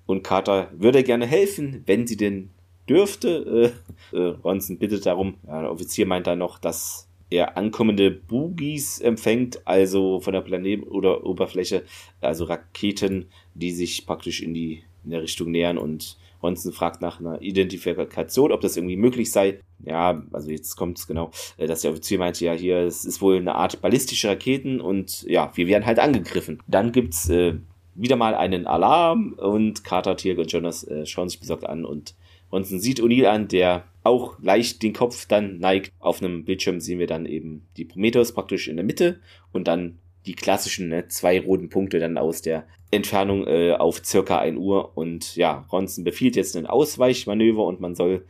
Und Carter würde gerne helfen, wenn sie denn dürfte. Äh, äh, Ronson bittet darum. Ja, der Offizier meint dann noch, dass er ankommende Boogies empfängt, also von der Planet- oder Oberfläche, also Raketen, die sich praktisch in die in der Richtung nähern und Ronson fragt nach einer Identifikation, ob das irgendwie möglich sei. Ja, also jetzt kommt es genau, äh, dass der Offizier meinte, ja, hier, es ist wohl eine Art ballistische Raketen und ja, wir werden halt angegriffen. Dann gibt's äh, wieder mal einen Alarm und Carter, Tirk und Jonas äh, schauen sich besorgt an und Ronson sieht O'Neill an, der auch leicht den Kopf dann neigt. Auf einem Bildschirm sehen wir dann eben die Prometheus praktisch in der Mitte und dann die klassischen ne, zwei roten Punkte dann aus der Entfernung äh, auf circa 1 Uhr. Und ja, Ronson befiehlt jetzt ein Ausweichmanöver und man soll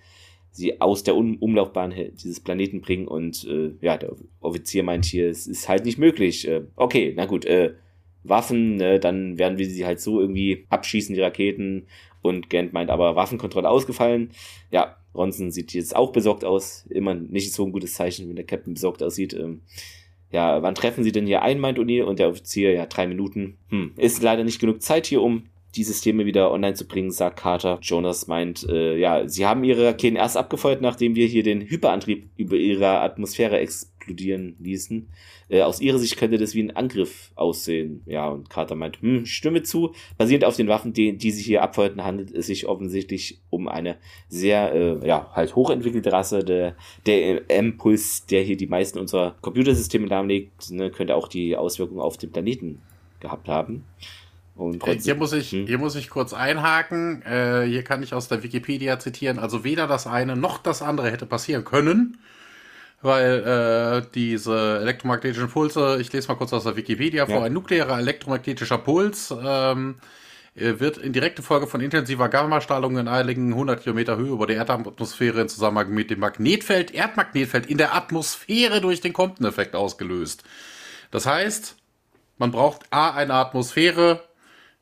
sie aus der um Umlaufbahn dieses Planeten bringen. Und äh, ja, der Offizier meint hier, es ist halt nicht möglich. Äh, okay, na gut, äh, Waffen, äh, dann werden wir sie halt so irgendwie abschießen, die Raketen. Und Gent meint aber, Waffenkontrolle ausgefallen. Ja, Ronson sieht jetzt auch besorgt aus. Immer nicht so ein gutes Zeichen, wenn der Captain besorgt aussieht. Ähm, ja, wann treffen Sie denn hier ein, meint O'Neill und der Offizier, ja, drei Minuten. Hm, ist leider nicht genug Zeit hier, um die Systeme wieder online zu bringen, sagt Carter. Jonas meint, äh, ja, sie haben ihre Raketen erst abgefeuert, nachdem wir hier den Hyperantrieb über ihre Atmosphäre explodieren ließen. Äh, aus ihrer Sicht könnte das wie ein Angriff aussehen. Ja, und Carter meint, hm, stimme zu. Basierend auf den Waffen, die, die sich hier abfeuerten, handelt es sich offensichtlich um eine sehr, äh, ja, halt hochentwickelte Rasse. Der, der M-Puls, der hier die meisten unserer Computersysteme lahmlegt, ne, könnte auch die Auswirkungen auf den Planeten gehabt haben. Und äh, hier, muss ich, hm. hier muss ich kurz einhaken. Äh, hier kann ich aus der Wikipedia zitieren. Also weder das eine noch das andere hätte passieren können weil äh, diese elektromagnetischen Pulse, ich lese mal kurz aus der Wikipedia ja. vor, ein nuklearer elektromagnetischer Puls ähm, äh, wird in direkte Folge von intensiver Gammastrahlung in einigen 100 Kilometer Höhe über die Erdatmosphäre in Zusammenhang mit dem Magnetfeld, Erdmagnetfeld in der Atmosphäre durch den Compton-Effekt ausgelöst. Das heißt, man braucht A, eine Atmosphäre,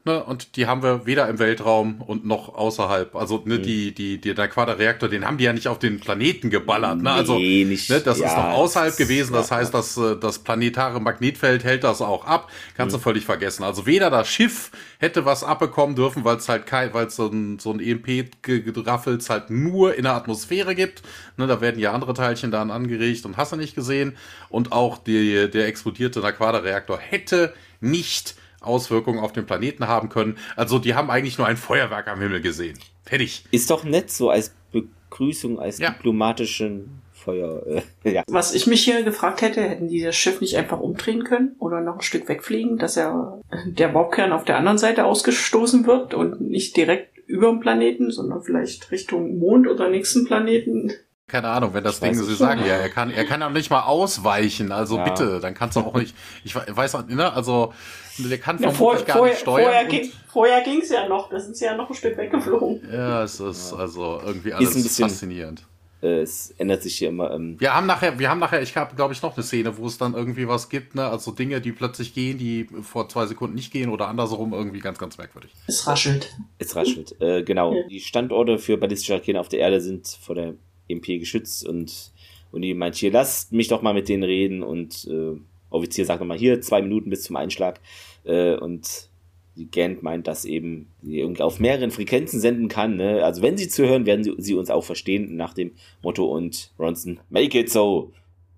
Ne, und die haben wir weder im Weltraum und noch außerhalb. Also ne, mhm. die, die, die, der Quaderreaktor, den haben die ja nicht auf den Planeten geballert. Ne? Also nee, nicht, ne, das ja, ist noch außerhalb gewesen. Das heißt, das, äh, das planetare Magnetfeld hält das auch ab. Kannst mhm. du völlig vergessen. Also weder das Schiff hätte was abbekommen dürfen, weil es halt kein, weil es so ein, so ein EMP-Geraffels halt nur in der Atmosphäre gibt. Ne, da werden ja andere Teilchen dann angeregt und hast du nicht gesehen. Und auch die, der explodierte Quaderreaktor hätte nicht Auswirkungen auf den Planeten haben können. Also die haben eigentlich nur ein Feuerwerk am Himmel gesehen. Fertig. Ist doch nett so als Begrüßung, als ja. diplomatischen Feuer. Äh, ja. Was ich mich hier gefragt hätte, hätten die das Schiff nicht einfach umdrehen können oder noch ein Stück wegfliegen, dass er der Warpkern auf der anderen Seite ausgestoßen wird und nicht direkt über dem Planeten, sondern vielleicht Richtung Mond oder nächsten Planeten. Keine Ahnung, wenn das Ding, Sie sagen ja, er kann, er kann ja nicht mal ausweichen, also ja. bitte, dann kannst du auch nicht, ich weiß auch, ne, also, der kann ja, vermutlich vor, gar vorher, nicht steuern. Vorher, ging, vorher ging's ja noch, da sind sie ja noch ein Stück weggeflogen. Ja, es ist ja. also irgendwie alles bisschen, faszinierend. Äh, es ändert sich hier immer. Ähm wir haben nachher, wir haben nachher, ich habe, glaube ich, noch eine Szene, wo es dann irgendwie was gibt, ne? Also Dinge, die plötzlich gehen, die vor zwei Sekunden nicht gehen oder andersrum, irgendwie ganz, ganz merkwürdig. Es raschelt. Es raschelt, äh, genau. Ja. Die Standorte für ballistische Raketen auf der Erde sind vor der MP geschützt und, und die meint hier, lasst mich doch mal mit denen reden und äh, Offizier sagt nochmal hier, zwei Minuten bis zum Einschlag äh, und die Gant meint, dass eben sie irgendwie auf mehreren Frequenzen senden kann. Ne? Also wenn sie zuhören, werden sie, sie uns auch verstehen nach dem Motto und Ronson, make it so.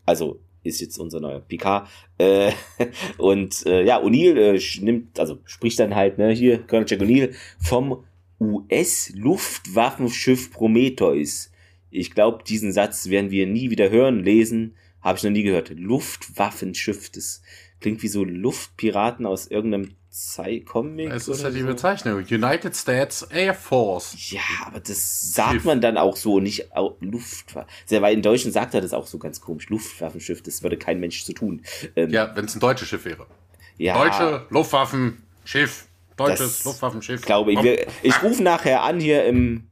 Also ist jetzt unser neuer PK. Äh, und äh, ja, O'Neill äh, nimmt, also spricht dann halt, ne, hier, Colonel Jack O'Neill vom US-Luftwaffenschiff Prometheus. Ich glaube, diesen Satz werden wir nie wieder hören, lesen. Habe ich noch nie gehört. Luftwaffenschiff, das klingt wie so Luftpiraten aus irgendeinem Comic. Es ist ja die so. Bezeichnung. United States Air Force. Ja, aber das sagt Schiff. man dann auch so, nicht Luftwaffe. Sehr weit in Deutschen sagt er das auch so ganz komisch. Luftwaffenschiff, das würde kein Mensch zu tun. Ähm, ja, wenn es ein deutsches Schiff wäre. Ja. Deutsche Luftwaffenschiff. Deutsches Luftwaffenschiff. Glaube ich. Wir, ich rufe nachher an hier im,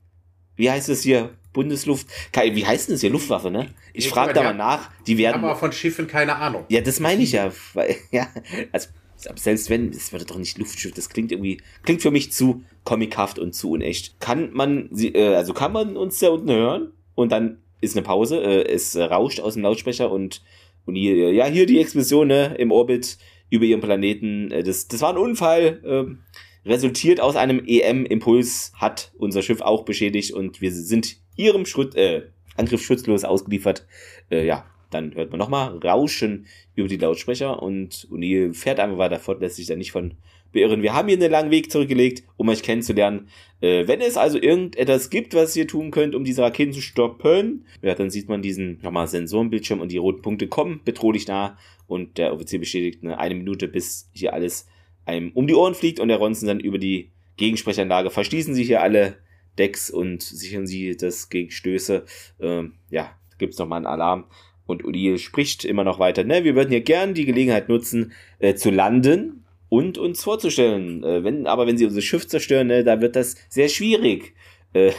wie heißt es hier? Bundesluft, wie heißt denn das hier? Luftwaffe, ne? Ich frage da mal nach. Die werden. Aber von Schiffen keine Ahnung. Ja, das meine ich ja. Weil, ja, also, selbst wenn, das würde doch nicht Luftschiff, das klingt irgendwie, klingt für mich zu comichaft und zu unecht. Kann man äh, also kann man uns da unten hören und dann ist eine Pause, äh, es rauscht aus dem Lautsprecher und, und hier, ja, hier die Explosion ne, im Orbit über ihrem Planeten. Äh, das, das war ein Unfall. Resultiert aus einem EM-Impuls, hat unser Schiff auch beschädigt und wir sind ihrem Schritt, äh, Angriff schutzlos ausgeliefert. Äh, ja, dann hört man nochmal Rauschen über die Lautsprecher und O'Neill fährt einfach weiter fort, lässt sich da nicht von beirren. Wir haben hier einen langen Weg zurückgelegt, um euch kennenzulernen. Äh, wenn es also irgendetwas gibt, was ihr tun könnt, um diese Raketen zu stoppen, ja, dann sieht man diesen nochmal Sensorenbildschirm und die roten Punkte kommen bedrohlich nah und der Offizier bestätigt eine, eine Minute, bis hier alles einem um die Ohren fliegt und der Ronson dann über die Gegensprechanlage verschließen sich hier alle Decks und sichern sie das gegen Stöße. Ähm, ja, gibt's noch mal einen Alarm. Und O'Neill spricht immer noch weiter, ne, wir würden ja gern die Gelegenheit nutzen, äh, zu landen und uns vorzustellen. Äh, wenn, aber wenn sie unser Schiff zerstören, ne, da wird das sehr schwierig. Äh,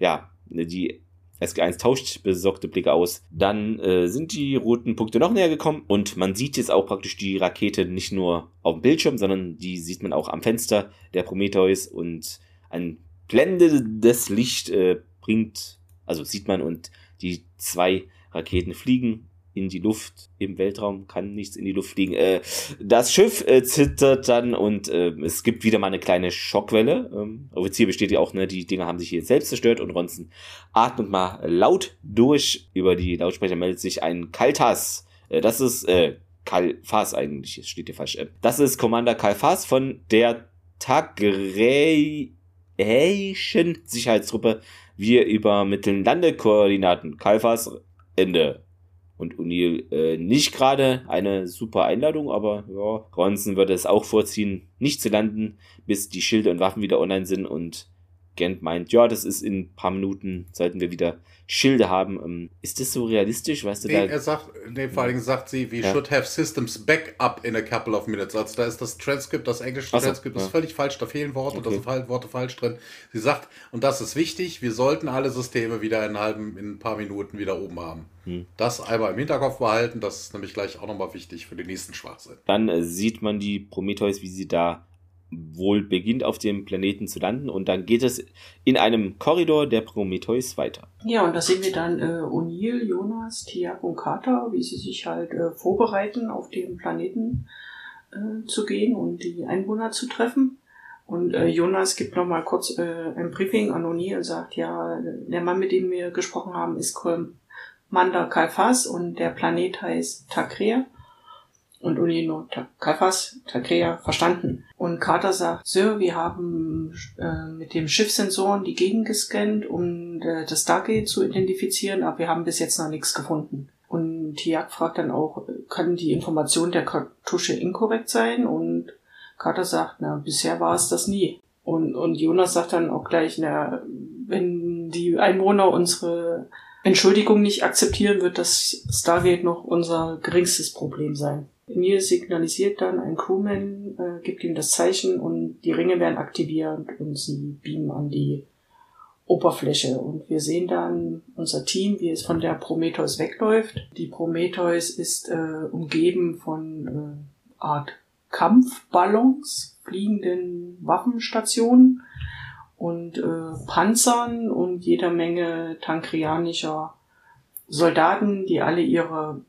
ja, die SG1 tauscht besorgte Blicke aus. Dann äh, sind die roten Punkte noch näher gekommen und man sieht jetzt auch praktisch die Rakete nicht nur auf dem Bildschirm, sondern die sieht man auch am Fenster der Prometheus und ein blendendes Licht äh, bringt, also sieht man und die zwei Raketen fliegen in die Luft im Weltraum, kann nichts in die Luft fliegen. Äh, das Schiff äh, zittert dann und äh, es gibt wieder mal eine kleine Schockwelle. Ähm, Offizier besteht ja auch, ne, die Dinger haben sich hier selbst zerstört und Ronson atmet mal laut durch. Über die Lautsprecher meldet sich ein Kaltas. Äh, das ist äh, Kalfas eigentlich, es steht hier falsch. Äh, das ist Commander Kalfas von der Tagreischen Sicherheitstruppe. Wir übermitteln Landekoordinaten. Kalfas Ende. Und O'Neill äh, nicht gerade eine super Einladung, aber ja, Ronson würde es auch vorziehen, nicht zu landen, bis die Schilde und Waffen wieder online sind und Gent meint, ja, das ist in ein paar Minuten, sollten wir wieder Schilde haben. Ähm, ist das so realistisch? Weißt du, nee, da, er sagt, nee, vor allen Dingen sagt sie, we ja. should have systems backup in a couple of minutes. Also da ist das Transkript, das englische so, Transkript ja. ist völlig falsch, da fehlen Worte, okay. da sind Worte falsch drin. Sie sagt, und das ist wichtig, wir sollten alle Systeme wieder in, halben, in ein paar Minuten wieder oben haben. Hm. Das einmal im Hinterkopf behalten, das ist nämlich gleich auch nochmal wichtig für den nächsten Schwachsinn. Dann äh, sieht man die Prometheus, wie sie da wohl beginnt auf dem Planeten zu landen und dann geht es in einem Korridor der Prometheus weiter. Ja, und da sehen wir dann äh, O'Neill, Jonas, Tiag und Carter, wie sie sich halt äh, vorbereiten, auf dem Planeten äh, zu gehen und die Einwohner zu treffen. Und äh, Jonas gibt nochmal kurz äh, ein Briefing an O'Neill und sagt, ja, der Mann, mit dem wir gesprochen haben, ist Commander Kalfas und der Planet heißt Takrea. Und Unino, Kalfas, Takrea, verstanden. Und Carter sagt, Sir, wir haben äh, mit dem Schiffssensoren die Gegend gescannt, um äh, das Stargate zu identifizieren, aber wir haben bis jetzt noch nichts gefunden. Und Tiak fragt dann auch, kann die Information der Kartusche inkorrekt sein? Und Carter sagt, na, bisher war es das nie. Und, und Jonas sagt dann auch gleich, na, wenn die Einwohner unsere Entschuldigung nicht akzeptieren, wird das Stargate noch unser geringstes Problem sein. Nils signalisiert dann, ein Crewman äh, gibt ihm das Zeichen und die Ringe werden aktiviert und sie beamen an die Oberfläche. Und wir sehen dann unser Team, wie es von der Prometheus wegläuft. Die Prometheus ist äh, umgeben von äh, Art Kampfballons, fliegenden Waffenstationen und äh, Panzern und jeder Menge tankrianischer Soldaten, die alle ihre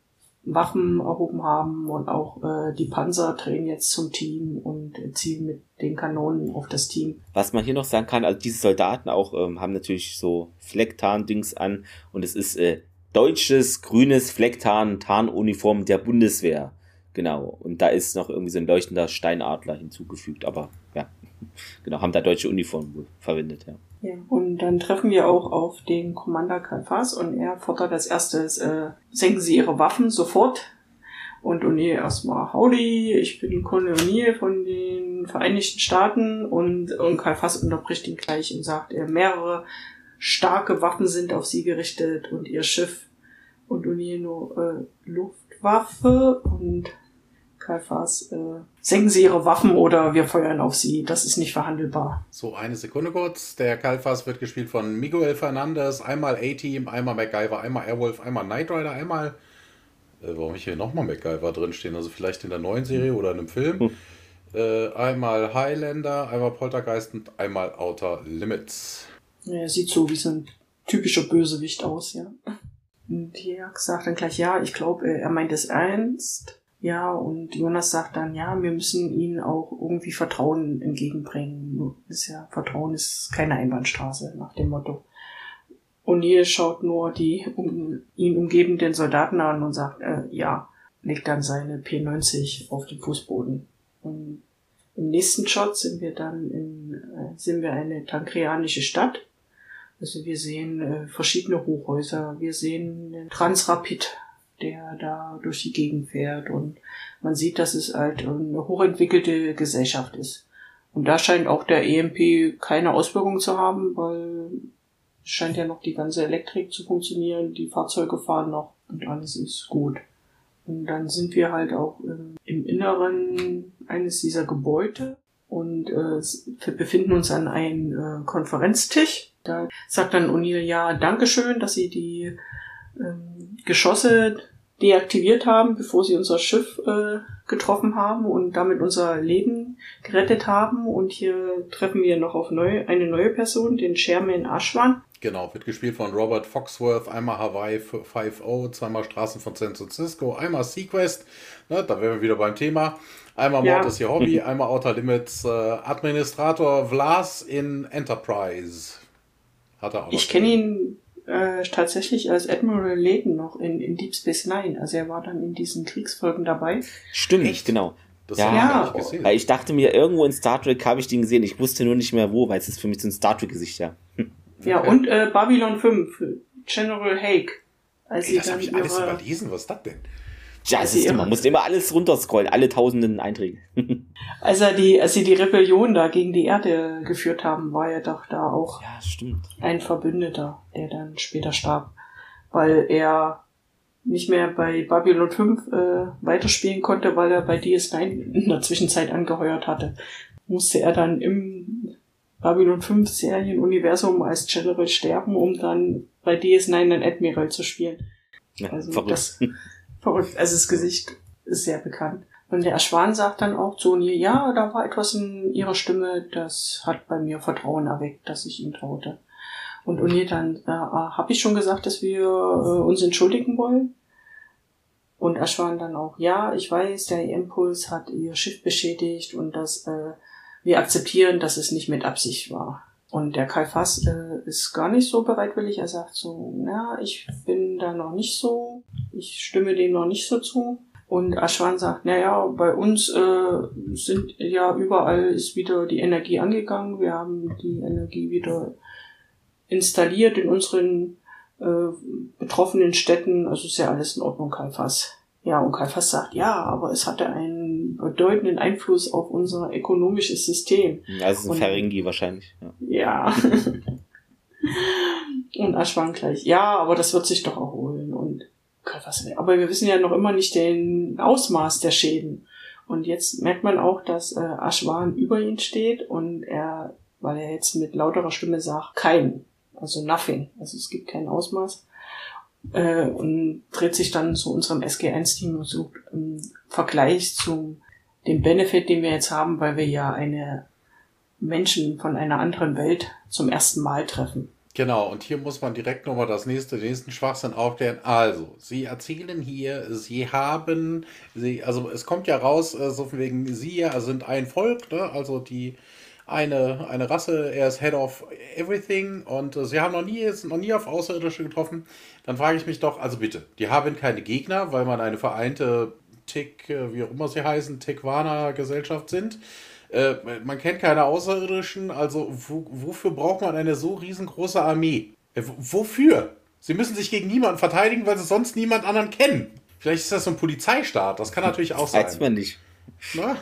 Waffen erhoben haben und auch äh, die Panzer drehen jetzt zum Team und zielen mit den Kanonen auf das Team. Was man hier noch sagen kann, also diese Soldaten auch ähm, haben natürlich so Flecktarn-Dings an und es ist äh, deutsches grünes Flecktarn-Tarnuniform der Bundeswehr. Genau. Und da ist noch irgendwie so ein leuchtender Steinadler hinzugefügt, aber ja, genau, haben da deutsche Uniformen verwendet, ja. Ja, und dann treffen wir auch auf den Commander Kalfas und er fordert als erstes, äh, senken Sie Ihre Waffen sofort. Und O'Neill erstmal, howdy, ich bin Colonel O'Neill von den Vereinigten Staaten und, und Kalfas unterbricht ihn gleich und sagt, er mehrere starke Waffen sind auf sie gerichtet und ihr Schiff und O'Neill nur äh, Luftwaffe und Kalfas, äh, senken Sie Ihre Waffen oder wir feuern auf Sie. Das ist nicht verhandelbar. So, eine Sekunde kurz. Der Kalfas wird gespielt von Miguel Fernandez. Einmal A-Team, einmal MacGyver, einmal Airwolf, einmal Knight Rider, einmal. Äh, warum ich hier nochmal MacGyver drinstehen? Also vielleicht in der neuen Serie oder in einem Film. Hm. Äh, einmal Highlander, einmal Poltergeist und einmal Outer Limits. Ja, er sieht so wie so ein typischer Bösewicht aus, ja. Und Jörg sagt dann gleich, ja, ich glaube, er meint es ernst. Ja, und Jonas sagt dann, ja, wir müssen ihnen auch irgendwie Vertrauen entgegenbringen. Ist ja, Vertrauen ist keine Einbahnstraße, nach dem Motto. O'Neill schaut nur die um, ihn umgebenden Soldaten an und sagt, äh, ja, legt dann seine P90 auf den Fußboden. Und im nächsten Shot sind wir dann in, äh, sind wir eine tankreanische Stadt. Also wir sehen äh, verschiedene Hochhäuser, wir sehen den Transrapid der da durch die Gegend fährt und man sieht, dass es halt eine hochentwickelte Gesellschaft ist. Und da scheint auch der EMP keine Auswirkungen zu haben, weil es scheint ja noch die ganze Elektrik zu funktionieren, die Fahrzeuge fahren noch und alles ist gut. Und dann sind wir halt auch im Inneren eines dieser Gebäude und äh, befinden uns an einem äh, Konferenztisch. Da sagt dann O'Neill, ja, Dankeschön, dass Sie die ähm, Geschosse deaktiviert haben, bevor sie unser Schiff äh, getroffen haben und damit unser Leben gerettet haben. Und hier treffen wir noch auf neu, eine neue Person, den Chairman Ashwan. Genau, wird gespielt von Robert Foxworth, einmal Hawaii 5.0, zweimal Straßen von San Francisco, einmal Sequest, ne, da wären wir wieder beim Thema, einmal Mord ja. ist ihr Hobby, einmal Outer Limits, äh, Administrator Vlas in Enterprise. Hat er auch Ich kenne ihn äh, tatsächlich als Admiral Layton noch in, in Deep Space Nine. Also er war dann in diesen Kriegsfolgen dabei. Stimmt, Echt? genau. Das ja, ja. Ich, gesehen. ich dachte mir, irgendwo in Star Trek habe ich den gesehen. Ich wusste nur nicht mehr wo, weil es ist für mich so ein Star Trek-Gesicht, ja. Ja, okay. und äh, Babylon 5, General Haig. Als Ey, das habe ich alles überlesen, was ist das denn? Ja, es ist immer, man muss immer alles runterscrollen, alle tausenden Einträge. als er die, als sie die Rebellion da gegen die Erde geführt haben, war er doch da auch ja, ein Verbündeter, der dann später starb, weil er nicht mehr bei Babylon 5 äh, weiterspielen konnte, weil er bei DS9 in der Zwischenzeit angeheuert hatte. Musste er dann im Babylon 5 Serienuniversum als General sterben, um dann bei DS9 einen Admiral zu spielen. Ja, also verrückt. das verrückt. Also das Gesicht ist sehr bekannt. Und der Schwan sagt dann auch zu mir, ja, da war etwas in ihrer Stimme, das hat bei mir Vertrauen erweckt, dass ich ihm traute. Und O'Neill dann, äh, habe ich schon gesagt, dass wir äh, uns entschuldigen wollen? Und Ashwan dann auch, ja, ich weiß, der Impuls hat ihr Schiff beschädigt und dass äh, wir akzeptieren, dass es nicht mit Absicht war. Und der Kai Fass äh, ist gar nicht so bereitwillig. Er sagt so, na, ich bin da noch nicht so, ich stimme dem noch nicht so zu. Und Ashwan sagt, naja, bei uns äh, sind ja überall ist wieder die Energie angegangen. Wir haben die Energie wieder installiert in unseren äh, betroffenen Städten. Also ist ja alles in Ordnung, Kalfas. Ja, und Kalfas sagt, ja, aber es hatte einen bedeutenden Einfluss auf unser ökonomisches System. Also ein Ferengi wahrscheinlich. Ja. ja. und Ashwan gleich, ja, aber das wird sich doch erholen. Und Kalfas, aber wir wissen ja noch immer nicht den Ausmaß der Schäden. Und jetzt merkt man auch, dass äh, Ashwan über ihn steht und er, weil er jetzt mit lauterer Stimme sagt, kein, also nothing, also es gibt kein Ausmaß äh, und dreht sich dann zu unserem SG1-Team und sucht einen Vergleich zu dem Benefit, den wir jetzt haben, weil wir ja eine Menschen von einer anderen Welt zum ersten Mal treffen. Genau, und hier muss man direkt nochmal das nächste, den nächsten Schwachsinn aufklären. Also, Sie erzählen hier, Sie haben, Sie, also es kommt ja raus, äh, so von wegen, Sie sind ein Volk, ne? also die eine, eine Rasse, er ist Head of Everything und äh, sie haben noch nie, sind noch nie auf Außerirdische getroffen, dann frage ich mich doch, also bitte, die haben keine Gegner, weil man eine vereinte Tick, äh, wie auch immer sie heißen, Tikwana-Gesellschaft sind. Äh, man kennt keine Außerirdischen, also wo, wofür braucht man eine so riesengroße Armee? Äh, wofür? Sie müssen sich gegen niemanden verteidigen, weil sie sonst niemand anderen kennen. Vielleicht ist das so ein Polizeistaat, das kann natürlich auch sein. Weiß man nicht. Na,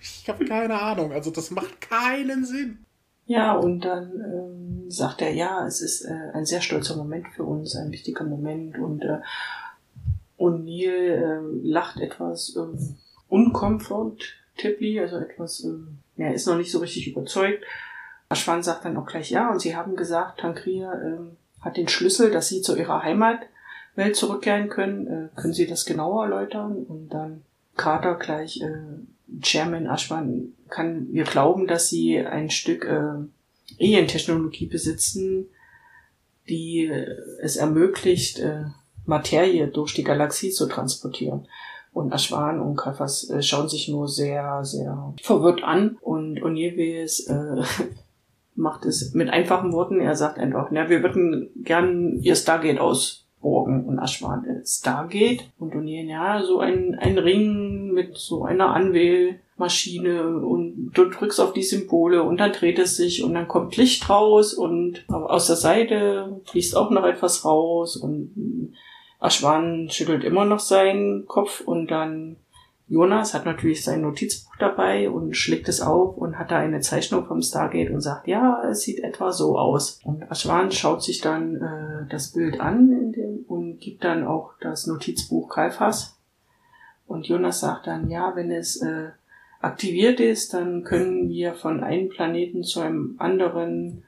ich habe keine Ahnung. Also das macht keinen Sinn. Ja, und dann ähm, sagt er, ja, es ist äh, ein sehr stolzer Moment für uns, ein wichtiger Moment. Und äh, O'Neill äh, lacht etwas äh, uncomfortably, also etwas, äh, er ist noch nicht so richtig überzeugt. Ashwan sagt dann auch gleich, ja, und sie haben gesagt, Tankria äh, hat den Schlüssel, dass sie zu ihrer Heimatwelt zurückkehren können. Äh, können Sie das genauer erläutern? Und dann Carter gleich, äh, Chairman Ashwan, kann wir glauben, dass sie ein Stück äh, Alien-Technologie besitzen, die äh, es ermöglicht, äh, Materie durch die Galaxie zu transportieren. Und Ashwan und Kafas äh, schauen sich nur sehr, sehr verwirrt an. Und Oniewes äh, macht es mit einfachen Worten. Er sagt einfach, na, wir würden gern ihr Stargate aus Borgen und Ashwan Stargate? Und O'Neill, ja, so ein, ein Ring mit so einer Anwählmaschine. Und du drückst auf die Symbole und dann dreht es sich und dann kommt Licht raus. Und aus der Seite fließt auch noch etwas raus. Und Ashwan schüttelt immer noch seinen Kopf und dann Jonas hat natürlich sein Notizbuch dabei und schlägt es auf und hat da eine Zeichnung vom Stargate und sagt, ja, es sieht etwa so aus. Und Ashwan schaut sich dann äh, das Bild an dem, und gibt dann auch das Notizbuch Kalfas. Und Jonas sagt dann, ja, wenn es äh, aktiviert ist, dann können wir von einem Planeten zu einem anderen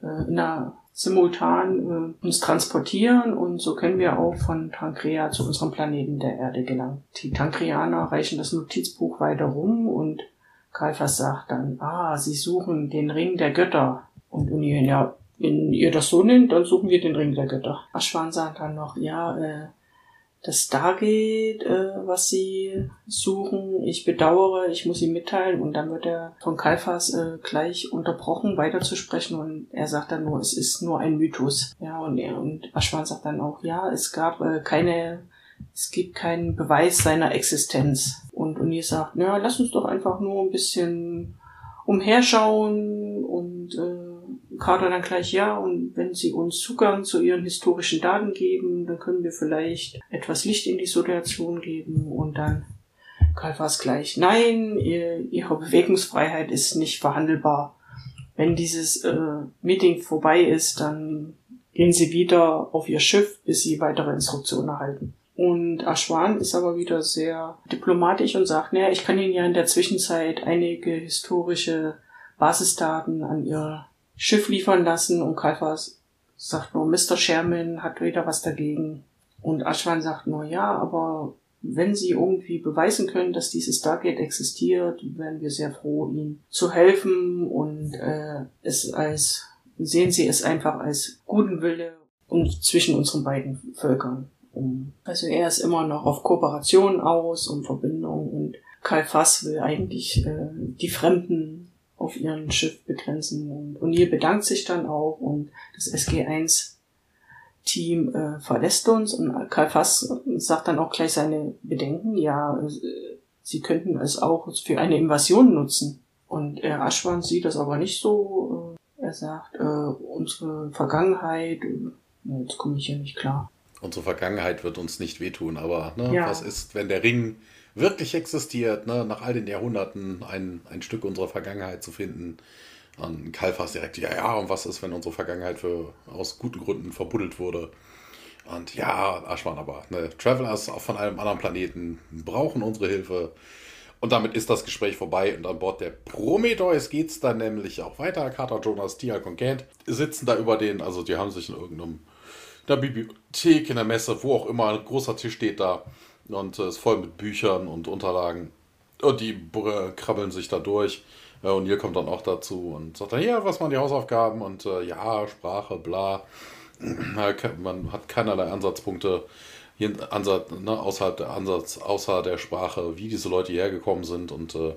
äh, in einer simultan äh, uns transportieren und so können wir auch von Tankrea zu unserem Planeten der Erde gelangen. Die Tankreaner reichen das Notizbuch weiter rum und Kalfas sagt dann, ah, sie suchen den Ring der Götter. Und Union, ja, wenn ihr das so nennt, dann suchen wir den Ring der Götter. Ashwan sagt dann noch, ja, äh, das Stargate, äh, was sie suchen. Ich bedauere, ich muss sie mitteilen. Und dann wird er von Kalfas äh, gleich unterbrochen, weiterzusprechen. Und er sagt dann nur, es ist nur ein Mythos. Ja, und er und Aschwan sagt dann auch, ja, es gab äh, keine, es gibt keinen Beweis seiner Existenz. Und Uni sagt, ja, lass uns doch einfach nur ein bisschen umherschauen und äh, Carter dann gleich, ja, und wenn Sie uns Zugang zu Ihren historischen Daten geben, dann können wir vielleicht etwas Licht in die Situation geben und dann Karl war es gleich, nein, ihr, Ihre Bewegungsfreiheit ist nicht verhandelbar. Wenn dieses äh, Meeting vorbei ist, dann gehen Sie wieder auf Ihr Schiff, bis Sie weitere Instruktionen erhalten. Und Ashwan ist aber wieder sehr diplomatisch und sagt, naja, ich kann Ihnen ja in der Zwischenzeit einige historische Basisdaten an Ihr Schiff liefern lassen und Kalfas sagt nur, Mr. Sherman hat wieder was dagegen. Und Ashwan sagt nur, ja, aber wenn Sie irgendwie beweisen können, dass dieses Stargate existiert, wären wir sehr froh, Ihnen zu helfen und äh, es als sehen Sie es einfach als guten Wille und zwischen unseren beiden Völkern. Also er ist immer noch auf Kooperation aus und Verbindung und Karl Fass will eigentlich äh, die Fremden auf ihren Schiff begrenzen. Und O'Neill bedankt sich dann auch und das SG1 Team äh, verlässt uns und Karl Fass sagt dann auch gleich seine Bedenken, ja, äh, sie könnten es auch für eine Invasion nutzen. Und äh, Aschwan sieht das aber nicht so. Äh, er sagt, äh, unsere Vergangenheit, äh, jetzt komme ich hier nicht klar. Unsere Vergangenheit wird uns nicht wehtun, aber ne, ja. was ist, wenn der Ring wirklich existiert, ne, nach all den Jahrhunderten ein, ein Stück unserer Vergangenheit zu finden? Und Kalfas direkt, ja, ja, und was ist, wenn unsere Vergangenheit für, aus guten Gründen verbuddelt wurde? Und ja, Aschwan aber, ne, Travelers von einem anderen Planeten brauchen unsere Hilfe. Und damit ist das Gespräch vorbei und an Bord der Prometheus geht es dann nämlich auch weiter. Carter, Jonas, Tia Gant sitzen da über den, also die haben sich in irgendeinem in der Bibliothek, in der Messe, wo auch immer, ein großer Tisch steht da und äh, ist voll mit Büchern und Unterlagen. Und die krabbeln sich da durch. Ja, und hier kommt dann auch dazu und sagt dann, ja, was waren die Hausaufgaben? Und äh, ja, Sprache, bla. Man hat keinerlei Ansatzpunkte hier Ansatz, ne, außerhalb der Ansatz, außer der Sprache, wie diese Leute hierher gekommen sind und äh,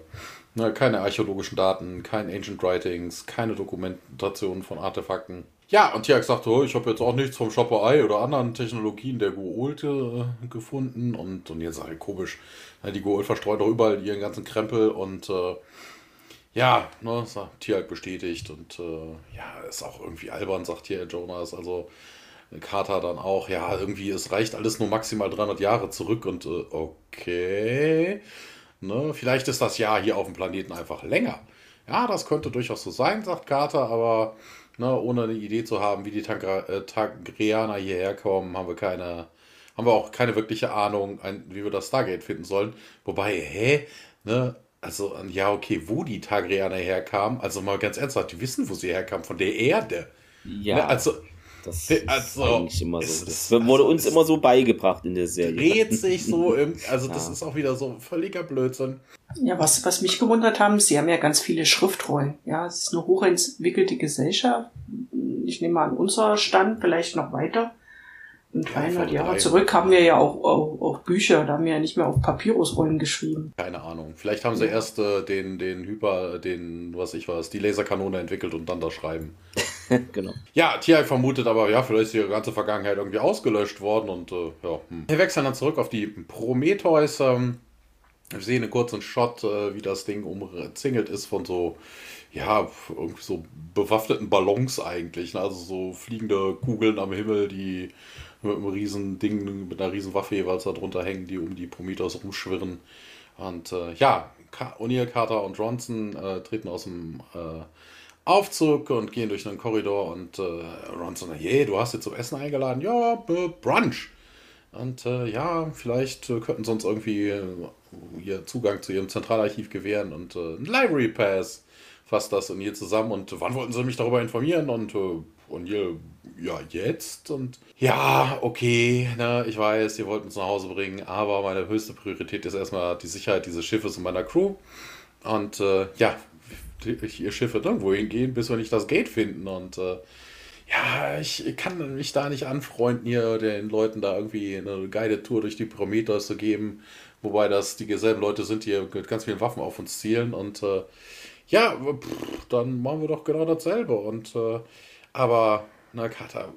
ne, keine archäologischen Daten, kein Ancient Writings, keine Dokumentation von Artefakten. Ja, und Tiag sagte, oh, ich habe jetzt auch nichts vom Shopper Eye oder anderen Technologien der Goult äh, gefunden. Und, und jetzt sage ich komisch, ne, die Goult verstreuen doch überall ihren ganzen Krempel und äh, ja, ne, sagt bestätigt und äh, ja, ist auch irgendwie albern, sagt hier Jonas. Also Carter dann auch, ja, irgendwie, es reicht alles nur maximal 300 Jahre zurück und äh, okay, ne, vielleicht ist das Jahr hier auf dem Planeten einfach länger. Ja, das könnte durchaus so sein, sagt Carter, aber ne, ohne eine Idee zu haben, wie die Tangra äh, Tangrianer hierher kommen, haben wir keine, haben wir auch keine wirkliche Ahnung, ein, wie wir das Stargate finden sollen. Wobei, hä, ne, also, ja, okay, wo die Tagrianer herkamen, also mal ganz ernsthaft, die wissen, wo sie herkamen, von der Erde. Ja. Ne, also, das also, ist eigentlich immer so. Das wurde also, uns immer so beigebracht in der Serie. Dreht sich so, im, also ja. das ist auch wieder so völliger Blödsinn. Ja, was, was mich gewundert haben, sie haben ja ganz viele Schriftrollen. Ja, es ist eine hochentwickelte Gesellschaft. Ich nehme mal an, unser Stand vielleicht noch weiter. Und 300 Jahre zurück haben wir ja auch, auch, auch, Bücher, da haben wir ja nicht mehr auf Papyrusrollen geschrieben. Keine Ahnung. Vielleicht haben sie ja. erst äh, den, den Hyper, den, was ich weiß, die Laserkanone entwickelt und dann das schreiben. genau. Ja, Tiag vermutet aber, ja, vielleicht ist die ganze Vergangenheit irgendwie ausgelöscht worden und äh, ja. Hm. Wir wechseln dann zurück auf die Prometheus. Ähm, wir sehen einen kurzen Shot, äh, wie das Ding umzingelt ist von so ja, irgendwie so bewaffneten Ballons eigentlich. Ne? Also so fliegende Kugeln am Himmel, die mit einem riesen Ding, mit einer riesen Waffe jeweils da drunter hängen, die um die Prometheus rumschwirren. Und äh, ja, O'Neill, Carter und Johnson äh, treten aus dem äh, Aufzug und gehen durch einen Korridor und äh, Ronson, hey, du hast jetzt zum Essen eingeladen? Ja, Brunch. Und äh, ja, vielleicht äh, könnten sie uns irgendwie ihr Zugang zu ihrem Zentralarchiv gewähren und ein Library Pass fasst das hier zusammen. Und wann wollten sie mich darüber informieren? Und, äh, und ja, jetzt. Und ja, okay, ne, ich weiß, ihr wollt uns nach Hause bringen, aber meine höchste Priorität ist erstmal die Sicherheit dieses Schiffes und meiner Crew. Und äh, ja, ihr Schiff wird irgendwo hingehen, bis wir nicht das Gate finden. Und äh, ja, ich kann mich da nicht anfreunden, hier den Leuten da irgendwie eine Guided Tour durch die Prometheus zu geben. Wobei das dieselben Leute sind, die mit ganz vielen Waffen auf uns zielen. Und äh, ja, pff, dann machen wir doch genau dasselbe. Und äh, aber, na, Kata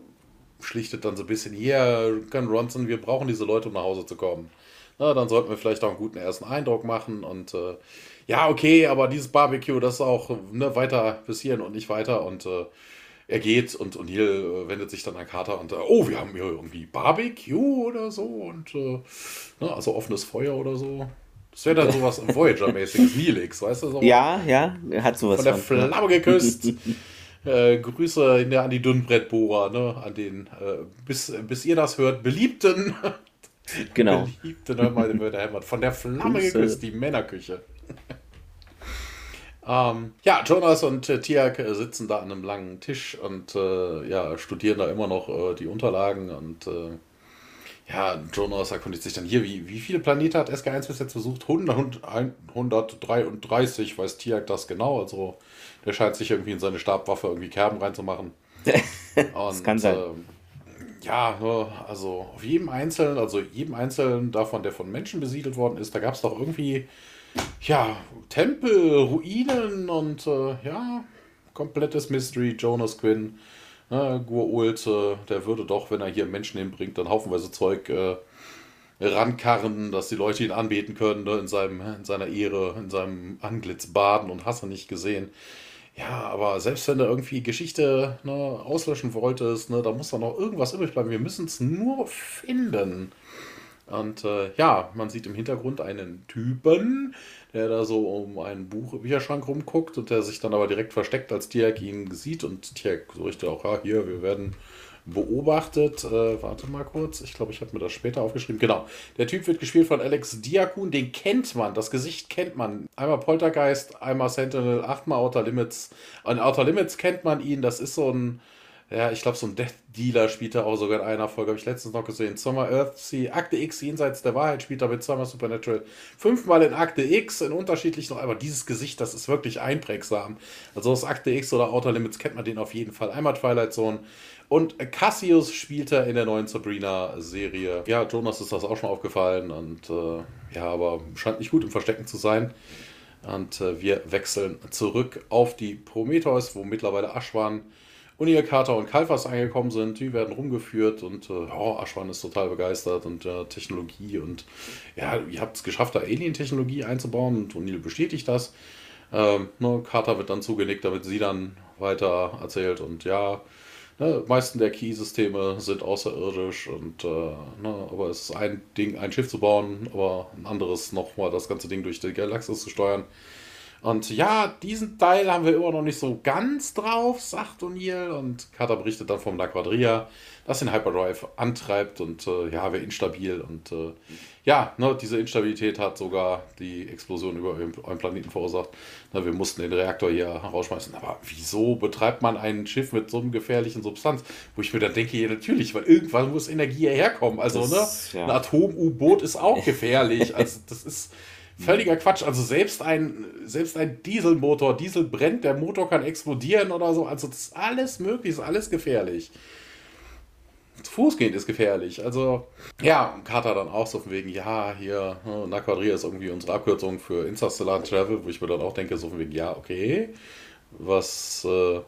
schlichtet dann so ein bisschen, hier, Gun Ronson, wir brauchen diese Leute, um nach Hause zu kommen. Na, dann sollten wir vielleicht auch einen guten ersten Eindruck machen und äh, ja, okay, aber dieses Barbecue, das ist auch ne, weiter bis hierhin und nicht weiter. Und äh, er geht und, und hier äh, wendet sich dann an Carter und äh, oh, wir haben hier irgendwie Barbecue oder so und äh, ne, also offenes Feuer oder so. Das wäre dann sowas Voyager-mäßiges, Nilix, weißt du? So ja, ja, er hat sowas. Von der Flamme geküsst. äh, Grüße in der, an die Dünnbrettbohrer, ne? An den, äh, bis, bis ihr das hört, beliebten. Genau. Beliebten, hört mal, von der Flamme Grüße. geküsst, die Männerküche. ähm, ja, Jonas und äh, Tiak äh, sitzen da an einem langen Tisch und äh, ja, studieren da immer noch die Unterlagen und ja, Jonas erkundigt sich dann hier, wie, wie viele Planeten hat SG1 bis jetzt versucht? 100, 133 weiß Tiak das genau, also der scheint sich irgendwie in seine Stabwaffe irgendwie Kerben reinzumachen. das kann sein. Äh, ja, ne, also auf jedem Einzelnen, also jedem Einzelnen davon, der von Menschen besiedelt worden ist, da gab es doch irgendwie ja, Tempel, Ruinen und äh, ja, komplettes Mystery, Jonas Quinn. Ne, Gurult, äh, der würde doch, wenn er hier Menschen hinbringt, dann haufenweise Zeug äh, rankarren, dass die Leute ihn anbeten können, ne, in, seinem, in seiner Ehre, in seinem Anglitz baden und hast du nicht gesehen. Ja, aber selbst wenn du irgendwie Geschichte ne, auslöschen wolltest, ne, da muss doch noch irgendwas übrig bleiben. Wir müssen es nur finden. Und äh, ja, man sieht im Hintergrund einen Typen, der da so um einen Buch Bücherschrank rumguckt und der sich dann aber direkt versteckt, als Tiak ihn sieht. Und Tiak so richtig auch, ja, hier, wir werden beobachtet. Äh, warte mal kurz, ich glaube, ich habe mir das später aufgeschrieben. Genau, der Typ wird gespielt von Alex Diakun, den kennt man, das Gesicht kennt man. Einmal Poltergeist, einmal Sentinel, achtmal Outer Limits. An Outer Limits kennt man ihn, das ist so ein ja, ich glaube, so ein Death Dealer spielt er auch sogar in einer Folge, habe ich letztens noch gesehen. Summer Earth Sea, Akte X, Jenseits der Wahrheit spielt er mit zweimal Supernatural. Fünfmal in Akte X, in unterschiedlichen, aber dieses Gesicht, das ist wirklich einprägsam. Also aus Akte X oder Outer Limits kennt man den auf jeden Fall. Einmal Twilight Zone. Und Cassius spielt er in der neuen Sabrina-Serie. Ja, Jonas ist das auch schon aufgefallen und äh, ja, aber scheint nicht gut im Verstecken zu sein. Und äh, wir wechseln zurück auf die Prometheus, wo mittlerweile Ashwan Carter und Kalfas angekommen sind. Die werden rumgeführt und äh, oh, Aschwan ist total begeistert und äh, Technologie und ja, ihr habt es geschafft, da Alien-Technologie einzubauen und O'Neill bestätigt das. Ähm, ne, Carter wird dann zugenickt, damit sie dann weiter erzählt und ja, ne, meisten der Key-Systeme sind außerirdisch und äh, ne, aber es ist ein Ding, ein Schiff zu bauen, aber ein anderes nochmal das ganze Ding durch die Galaxis zu steuern. Und ja, diesen Teil haben wir immer noch nicht so ganz drauf, sagt O'Neill. Und Carter berichtet dann vom La Quadrilla, das den Hyperdrive antreibt und äh, ja, wäre instabil. Und äh, ja, ne, diese Instabilität hat sogar die Explosion über eurem Planeten verursacht. Ne, wir mussten den Reaktor hier rausschmeißen. Aber wieso betreibt man ein Schiff mit so einem gefährlichen Substanz? Wo ich mir dann denke, ja, natürlich, weil irgendwann muss Energie herkommen. Also, das, ne, ja. ein Atom-U-Boot ist auch gefährlich. also, das ist Völliger Quatsch. Also selbst ein, selbst ein Dieselmotor, Diesel brennt, der Motor kann explodieren oder so. Also das ist alles möglich, ist alles gefährlich. Zu Fuß gehen ist gefährlich. Also, ja, Carter dann auch so von wegen, ja, hier, ne, Naquadria ist irgendwie unsere Abkürzung für Interstellar Travel, wo ich mir dann auch denke, so von wegen, ja, okay, was, äh,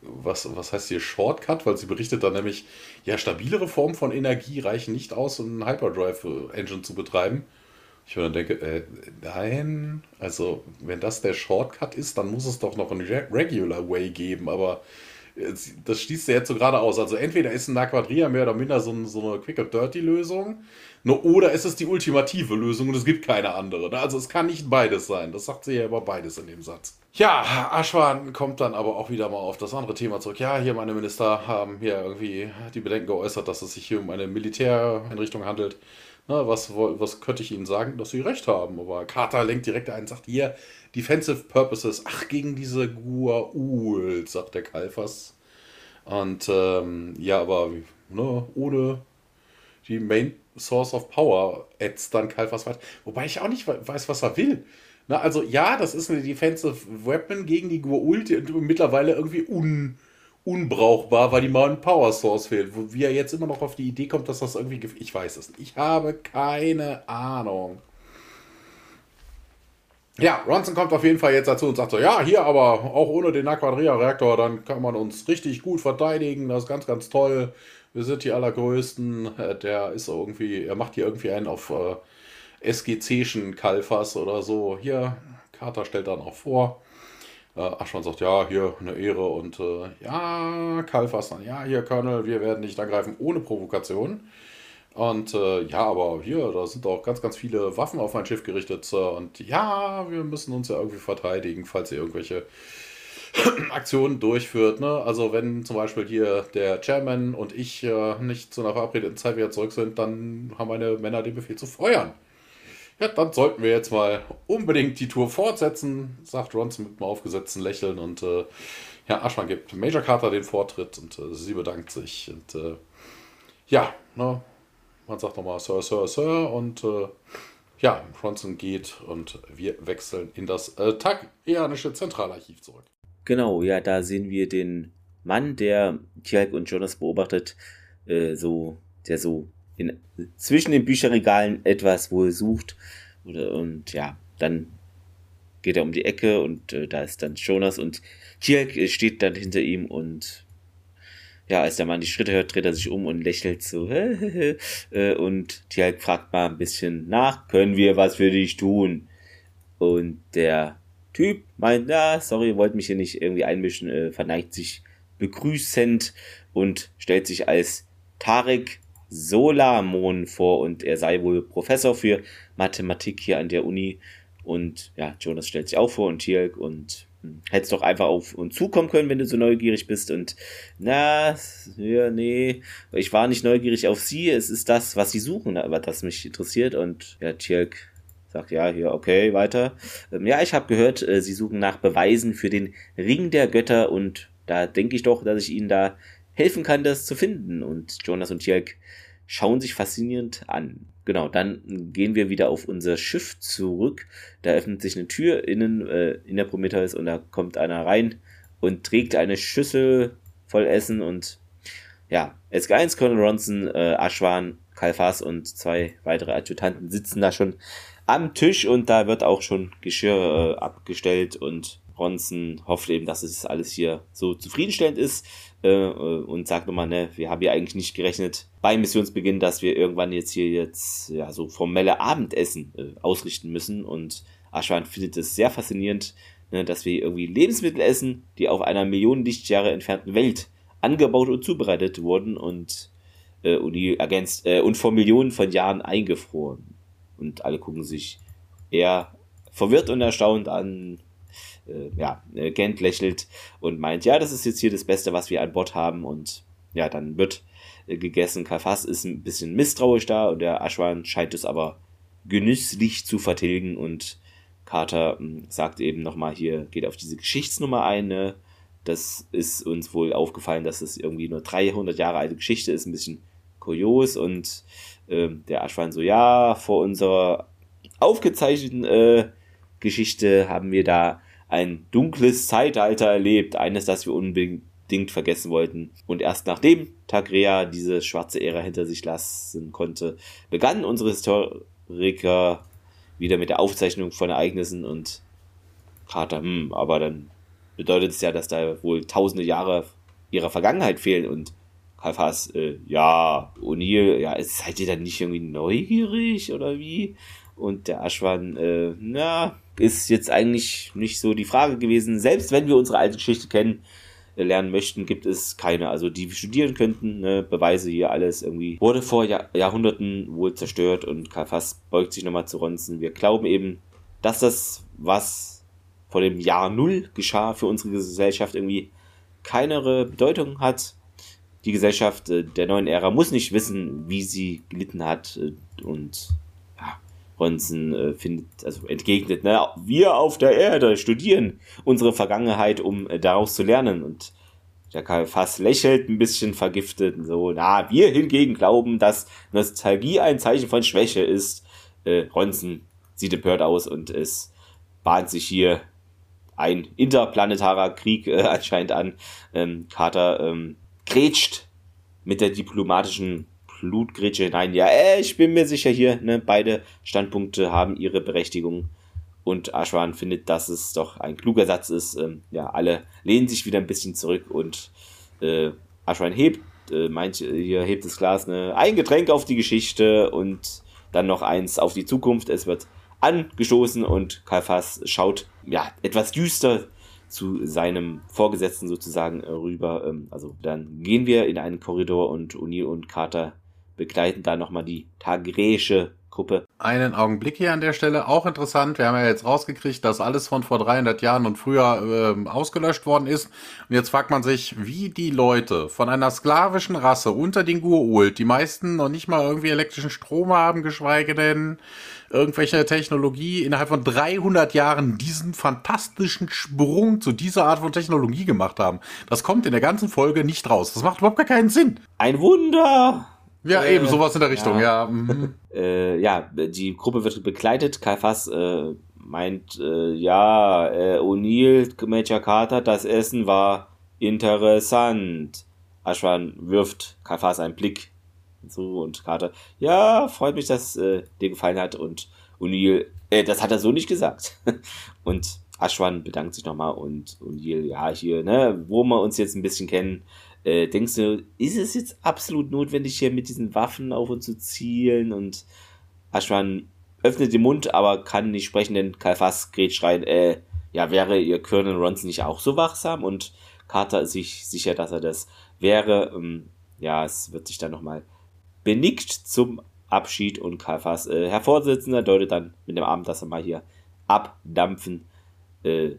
was, was heißt hier Shortcut? Weil sie berichtet dann nämlich, ja, stabilere Formen von Energie reichen nicht aus, um einen Hyperdrive-Engine zu betreiben. Ich mir dann denke, äh, nein, also wenn das der Shortcut ist, dann muss es doch noch einen Regular Way geben, aber äh, das schließt ja jetzt so gerade aus. Also entweder ist ein Aquadria mehr oder minder so, so eine Quick and Dirty Lösung, oder ist es die ultimative Lösung und es gibt keine andere. Ne? Also es kann nicht beides sein. Das sagt sie ja über beides in dem Satz. Ja, Aschwan kommt dann aber auch wieder mal auf das andere Thema zurück. Ja, hier meine Minister haben hier irgendwie die Bedenken geäußert, dass es sich hier um eine Militäreinrichtung handelt na, was, was könnte ich Ihnen sagen, dass Sie recht haben? Aber Carter lenkt direkt ein und sagt, hier, Defensive Purposes, ach, gegen diese Gua'uld, sagt der Kalfas. Und ähm, ja, aber ne, ohne die Main Source of Power ätzt dann Kalfas weiter. Wobei ich auch nicht weiß, was er will. Na, also ja, das ist eine Defensive Weapon gegen die Gua'uld, die mittlerweile irgendwie un unbrauchbar, weil die mal ein Power Source fehlt. Wo, wie er jetzt immer noch auf die Idee kommt, dass das irgendwie. Ich weiß es nicht. Ich habe keine Ahnung. Ja, Ronson kommt auf jeden Fall jetzt dazu und sagt so, ja, hier aber auch ohne den Aquadria-Reaktor, dann kann man uns richtig gut verteidigen, das ist ganz, ganz toll. Wir sind die Allergrößten. Äh, der ist irgendwie, er macht hier irgendwie einen auf äh, SGC-schen Kalfas oder so. Hier, Carter stellt dann auch vor. Äh, Aschmann sagt, ja, hier eine Ehre und äh, ja, Kalfas dann, ja, hier, Colonel, wir werden nicht angreifen ohne Provokation. Und äh, ja, aber hier, da sind auch ganz, ganz viele Waffen auf mein Schiff gerichtet, Sir. Und ja, wir müssen uns ja irgendwie verteidigen, falls ihr irgendwelche Aktionen durchführt. Ne? Also wenn zum Beispiel hier der Chairman und ich äh, nicht zu einer verabredeten Zeit wieder zurück sind, dann haben meine Männer den Befehl zu feuern. Ja, dann sollten wir jetzt mal unbedingt die Tour fortsetzen, sagt Ronson mit einem aufgesetzten Lächeln und äh, ja, Aschmann gibt Major Carter den Vortritt und äh, sie bedankt sich und äh, ja, ne, man sagt nochmal Sir, Sir, Sir und äh, ja, Ronson geht und wir wechseln in das äh, Tagianische Zentralarchiv zurück. Genau, ja, da sehen wir den Mann, der Tjalk und Jonas beobachtet, äh, so, der so in, zwischen den Bücherregalen etwas wohl sucht. Oder, und ja, dann geht er um die Ecke und äh, da ist dann Jonas und Tjalk steht dann hinter ihm und ja, als der Mann die Schritte hört, dreht er sich um und lächelt so. Äh, und Tialk fragt mal ein bisschen nach, können wir was für dich tun? Und der Typ meint, na, sorry, wollte mich hier nicht irgendwie einmischen, äh, verneigt sich begrüßend und stellt sich als Tarek Solamon vor und er sei wohl Professor für Mathematik hier an der Uni. Und ja, Jonas stellt sich auch vor und Tialk und hm, hättest doch einfach auf uns zukommen können, wenn du so neugierig bist. Und na, ja, nee, ich war nicht neugierig auf sie, es ist das, was sie suchen, aber das mich interessiert. Und ja, Tialk sagt ja, hier, okay, weiter. Ähm, ja, ich habe gehört, äh, sie suchen nach Beweisen für den Ring der Götter und da denke ich doch, dass ich ihnen da helfen kann, das zu finden. Und Jonas und Tialk schauen sich faszinierend an. Genau, dann gehen wir wieder auf unser Schiff zurück. Da öffnet sich eine Tür innen äh, in der Prometheus und da kommt einer rein und trägt eine Schüssel voll Essen und ja, SG1, Colonel Ronson, äh, Ashwan, Kalfas und zwei weitere Adjutanten sitzen da schon am Tisch und da wird auch schon Geschirr äh, abgestellt und Ronson hofft eben, dass es alles hier so zufriedenstellend ist äh, äh, und sagt nochmal, ne, wir haben ja eigentlich nicht gerechnet beim Missionsbeginn, dass wir irgendwann jetzt hier jetzt ja so formelle Abendessen äh, ausrichten müssen und Ashwan findet es sehr faszinierend, ne, dass wir irgendwie Lebensmittel essen, die auf einer Millionen Lichtjahre entfernten Welt angebaut und zubereitet wurden und äh, Uni ergänzt äh, und vor Millionen von Jahren eingefroren. Und alle gucken sich eher verwirrt und erstaunt an ja, äh, Gent lächelt und meint, ja, das ist jetzt hier das Beste, was wir an Bord haben und ja, dann wird äh, gegessen. Kafas ist ein bisschen misstrauisch da und der Aschwan scheint es aber genüsslich zu vertilgen und Carter hm, sagt eben nochmal hier, geht auf diese Geschichtsnummer ein, ne? Das ist uns wohl aufgefallen, dass es irgendwie nur 300 Jahre alte Geschichte ist, ein bisschen kurios und äh, der Aschwan so, ja, vor unserer aufgezeichneten äh, Geschichte haben wir da ein dunkles Zeitalter erlebt, eines, das wir unbedingt vergessen wollten. Und erst nachdem Tagrea diese schwarze Ära hinter sich lassen konnte, begannen unsere Historiker wieder mit der Aufzeichnung von Ereignissen und Carter, hm, aber dann bedeutet es ja, dass da wohl tausende Jahre ihrer Vergangenheit fehlen und Kalfas, äh, ja, O'Neill, ja, seid ihr dann nicht irgendwie neugierig oder wie? Und der Aschwan, äh, na, ist jetzt eigentlich nicht so die Frage gewesen. Selbst wenn wir unsere alte Geschichte kennen, äh, möchten, gibt es keine. Also die wir studieren könnten, ne, Beweise hier alles irgendwie. Wurde vor Jahr Jahrhunderten wohl zerstört und Kalfas beugt sich nochmal zu Ronzen. Wir glauben eben, dass das, was vor dem Jahr Null geschah für unsere Gesellschaft irgendwie keinere Bedeutung hat. Die Gesellschaft äh, der neuen Ära muss nicht wissen, wie sie gelitten hat äh, und Ronson äh, findet, also entgegnet, ne, wir auf der Erde studieren unsere Vergangenheit, um äh, daraus zu lernen. Und der Karl Fass lächelt ein bisschen vergiftet und so, na, wir hingegen glauben, dass Nostalgie ein Zeichen von Schwäche ist. Äh, Ronson sieht empört aus und es bahnt sich hier ein interplanetarer Krieg äh, anscheinend an. Ähm, Carter ähm, grätscht mit der diplomatischen Blutgrätsche hinein. Ja, äh, ich bin mir sicher hier, ne, beide Standpunkte haben ihre Berechtigung. Und Ashwan findet, dass es doch ein kluger Satz ist. Ähm, ja, alle lehnen sich wieder ein bisschen zurück und äh, Ashwan hebt, äh, meint, hier hebt das Glas, ne, ein Getränk auf die Geschichte und dann noch eins auf die Zukunft. Es wird angestoßen und Kalfas schaut, ja, etwas düster zu seinem Vorgesetzten sozusagen rüber. Ähm, also dann gehen wir in einen Korridor und O'Neill und Carter begleiten da nochmal die tagräische Gruppe. Einen Augenblick hier an der Stelle, auch interessant. Wir haben ja jetzt rausgekriegt, dass alles von vor 300 Jahren und früher äh, ausgelöscht worden ist. Und jetzt fragt man sich, wie die Leute von einer sklavischen Rasse unter den Gua'uld, die meisten noch nicht mal irgendwie elektrischen Strom haben, geschweige denn irgendwelche Technologie, innerhalb von 300 Jahren diesen fantastischen Sprung zu dieser Art von Technologie gemacht haben. Das kommt in der ganzen Folge nicht raus. Das macht überhaupt gar keinen Sinn. Ein Wunder! Ja, äh, eben, sowas in der Richtung, ja. Ja, mhm. äh, ja die Gruppe wird begleitet. Kai Fass äh, meint, äh, ja, äh, O'Neill, Major Carter, das Essen war interessant. Ashwan wirft Kai Fass einen Blick so und Carter, ja, freut mich, dass dir gefallen hat und O'Neill, äh, das hat er so nicht gesagt. und Ashwan bedankt sich nochmal und O'Neill, ja, hier, ne, wo wir uns jetzt ein bisschen kennen, äh, denkst du, ist es jetzt absolut notwendig, hier mit diesen Waffen auf uns zu zielen? Und Ashwan öffnet den Mund, aber kann nicht sprechen, denn Kalfas grätscht rein, äh, ja, wäre ihr Colonel Ronson nicht auch so wachsam? Und Carter ist sich sicher, dass er das wäre. Ähm, ja, es wird sich dann nochmal benickt zum Abschied und Kalfas, äh, Herr Vorsitzender, deutet dann mit dem Arm, dass er mal hier abdampfen äh,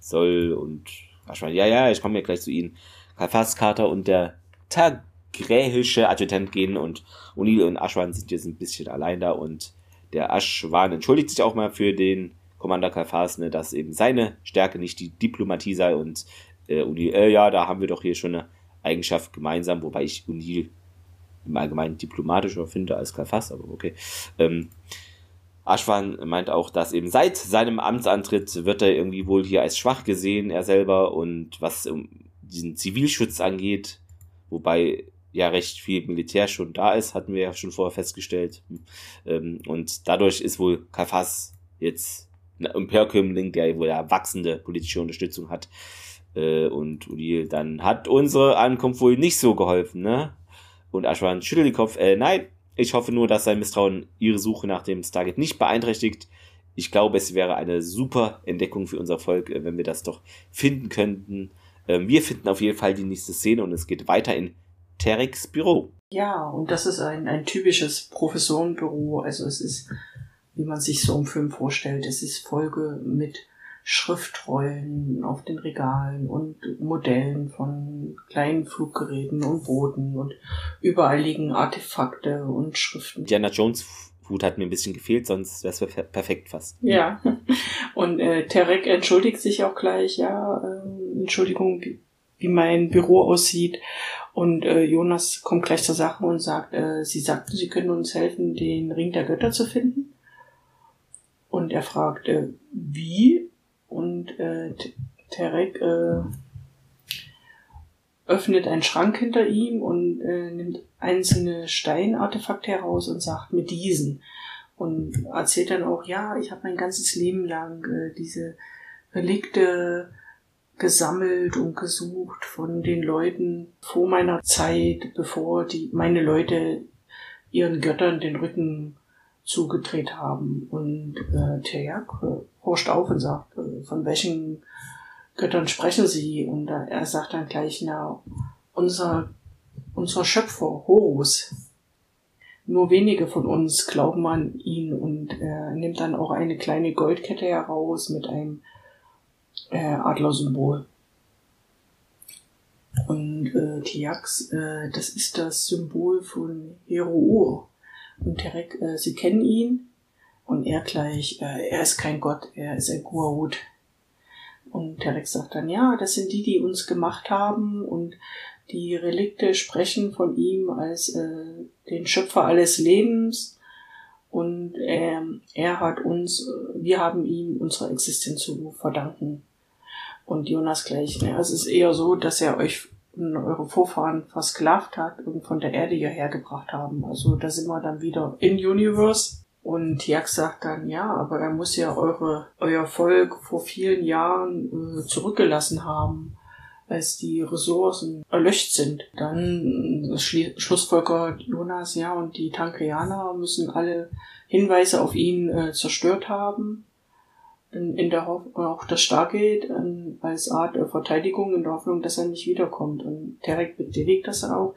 soll und wahrscheinlich, ja, ja, ich komme ja gleich zu Ihnen. Kalfas, Carter und der tagrähische Adjutant gehen und O'Neill und Ashwan sind jetzt ein bisschen allein da und der Ashwan entschuldigt sich auch mal für den Commander Kalfas, ne, dass eben seine Stärke nicht die Diplomatie sei und äh, O'Neill, äh, ja, da haben wir doch hier schon eine Eigenschaft gemeinsam, wobei ich O'Neill im Allgemeinen diplomatischer finde als Kalfas, aber okay. Ähm, Ashwan meint auch, dass eben seit seinem Amtsantritt wird er irgendwie wohl hier als schwach gesehen, er selber, und was diesen Zivilschutz angeht, wobei ja recht viel Militär schon da ist, hatten wir ja schon vorher festgestellt. Ähm, und dadurch ist wohl Kalfas jetzt ein Imperkömmling, der wohl ja wachsende politische Unterstützung hat. Äh, und Udil, dann hat unsere Ankunft wohl nicht so geholfen, ne? Und Ashwan schüttelt den Kopf, äh, nein, ich hoffe nur, dass sein Misstrauen ihre Suche nach dem Stargate nicht beeinträchtigt. Ich glaube, es wäre eine super Entdeckung für unser Volk, äh, wenn wir das doch finden könnten. Ähm, wir finden auf jeden Fall die nächste Szene und es geht weiter in Tereks Büro. Ja, und das ist ein, ein typisches Professorenbüro. Also es ist, wie man sich so im Film vorstellt, es ist Folge mit Schriftrollen auf den Regalen und Modellen von kleinen Fluggeräten und Booten und überall liegen Artefakte und Schriften. Diana Jones Hut hat mir ein bisschen gefehlt, sonst wäre es perfekt fast. Ja. Und äh, Terek entschuldigt sich auch gleich, ja, äh, Entschuldigung, wie, wie mein Büro aussieht. Und äh, Jonas kommt gleich zur Sache und sagt, äh, sie sagten, sie können uns helfen, den Ring der Götter zu finden. Und er fragt, äh, wie? und äh, Terek äh, öffnet einen Schrank hinter ihm und äh, nimmt einzelne Steinartefakte heraus und sagt mit diesen und erzählt dann auch, ja, ich habe mein ganzes Leben lang äh, diese Relikte gesammelt und gesucht von den Leuten vor meiner Zeit, bevor die meine Leute ihren Göttern den Rücken zugedreht haben. Und äh, Terjak horcht auf und sagt, äh, von welchen Göttern sprechen sie? Und äh, er sagt dann gleich, na, unser, unser Schöpfer, Horus. Nur wenige von uns glauben an ihn und er nimmt dann auch eine kleine Goldkette heraus mit einem äh, Adlersymbol. Und äh, Tiax, äh, das ist das Symbol von Hero und Terek, äh, sie kennen ihn. Und er gleich, äh, er ist kein Gott, er ist ein Guahut. Und Terek sagt dann, ja, das sind die, die uns gemacht haben und die Relikte sprechen von ihm als äh, den Schöpfer alles Lebens. Und äh, er hat uns, wir haben ihm unsere Existenz zu verdanken. Und Jonas gleich, ja, es ist eher so, dass er euch eure Vorfahren versklavt hat und von der Erde hierher gebracht haben. Also da sind wir dann wieder in Universe. Und Jak sagt dann, ja, aber er muss ja eure, euer Volk vor vielen Jahren äh, zurückgelassen haben, als die Ressourcen erlöscht sind. Dann äh, Schlussfolger Jonas, ja, und die Tankrianer müssen alle Hinweise auf ihn äh, zerstört haben in, in der Hoffnung, auch das Stargate ähm, als Art der Verteidigung in der Hoffnung, dass er nicht wiederkommt. Und Terek bestätigt das auch.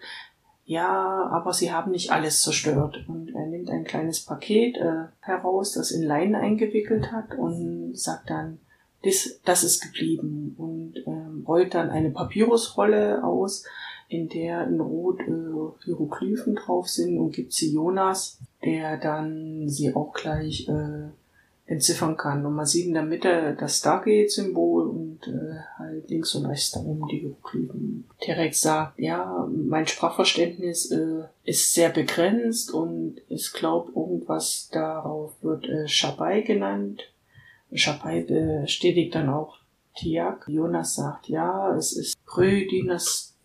Ja, aber sie haben nicht alles zerstört. Und er nimmt ein kleines Paket äh, heraus, das in Leinen eingewickelt hat und sagt dann, das, das ist geblieben. Und ähm, rollt dann eine Papyrusrolle aus, in der in Rot äh, Hieroglyphen drauf sind und gibt sie Jonas, der dann sie auch gleich äh, entziffern kann. Und man sieht in der Mitte das Stargate-Symbol und äh, halt links und rechts darum die Hieroglyphen. Terex sagt, ja, mein Sprachverständnis äh, ist sehr begrenzt und ich glaube, irgendwas darauf wird äh, Shabai genannt. Shabai bestätigt dann auch Tiak. Jonas sagt, ja, es ist Prö-Dynastie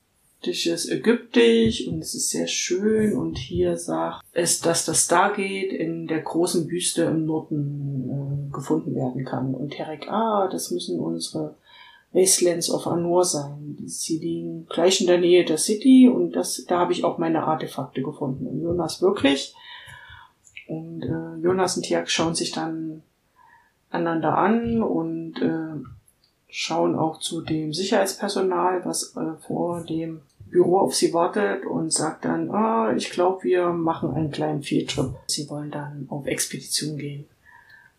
ägyptisches Ägyptisch und es ist sehr schön und hier sagt es, dass das Stargate in der großen Wüste im Norden äh, gefunden werden kann und Terek, ah, das müssen unsere Wastelands of Anur sein. Sie liegen gleich in der Nähe der City und das, da habe ich auch meine Artefakte gefunden. Und Jonas wirklich. Und äh, Jonas und Tiak schauen sich dann einander an und äh, schauen auch zu dem Sicherheitspersonal, was äh, vor dem Büro auf sie wartet und sagt dann, ah, ich glaube, wir machen einen kleinen Fieldtrip. Sie wollen dann auf Expedition gehen.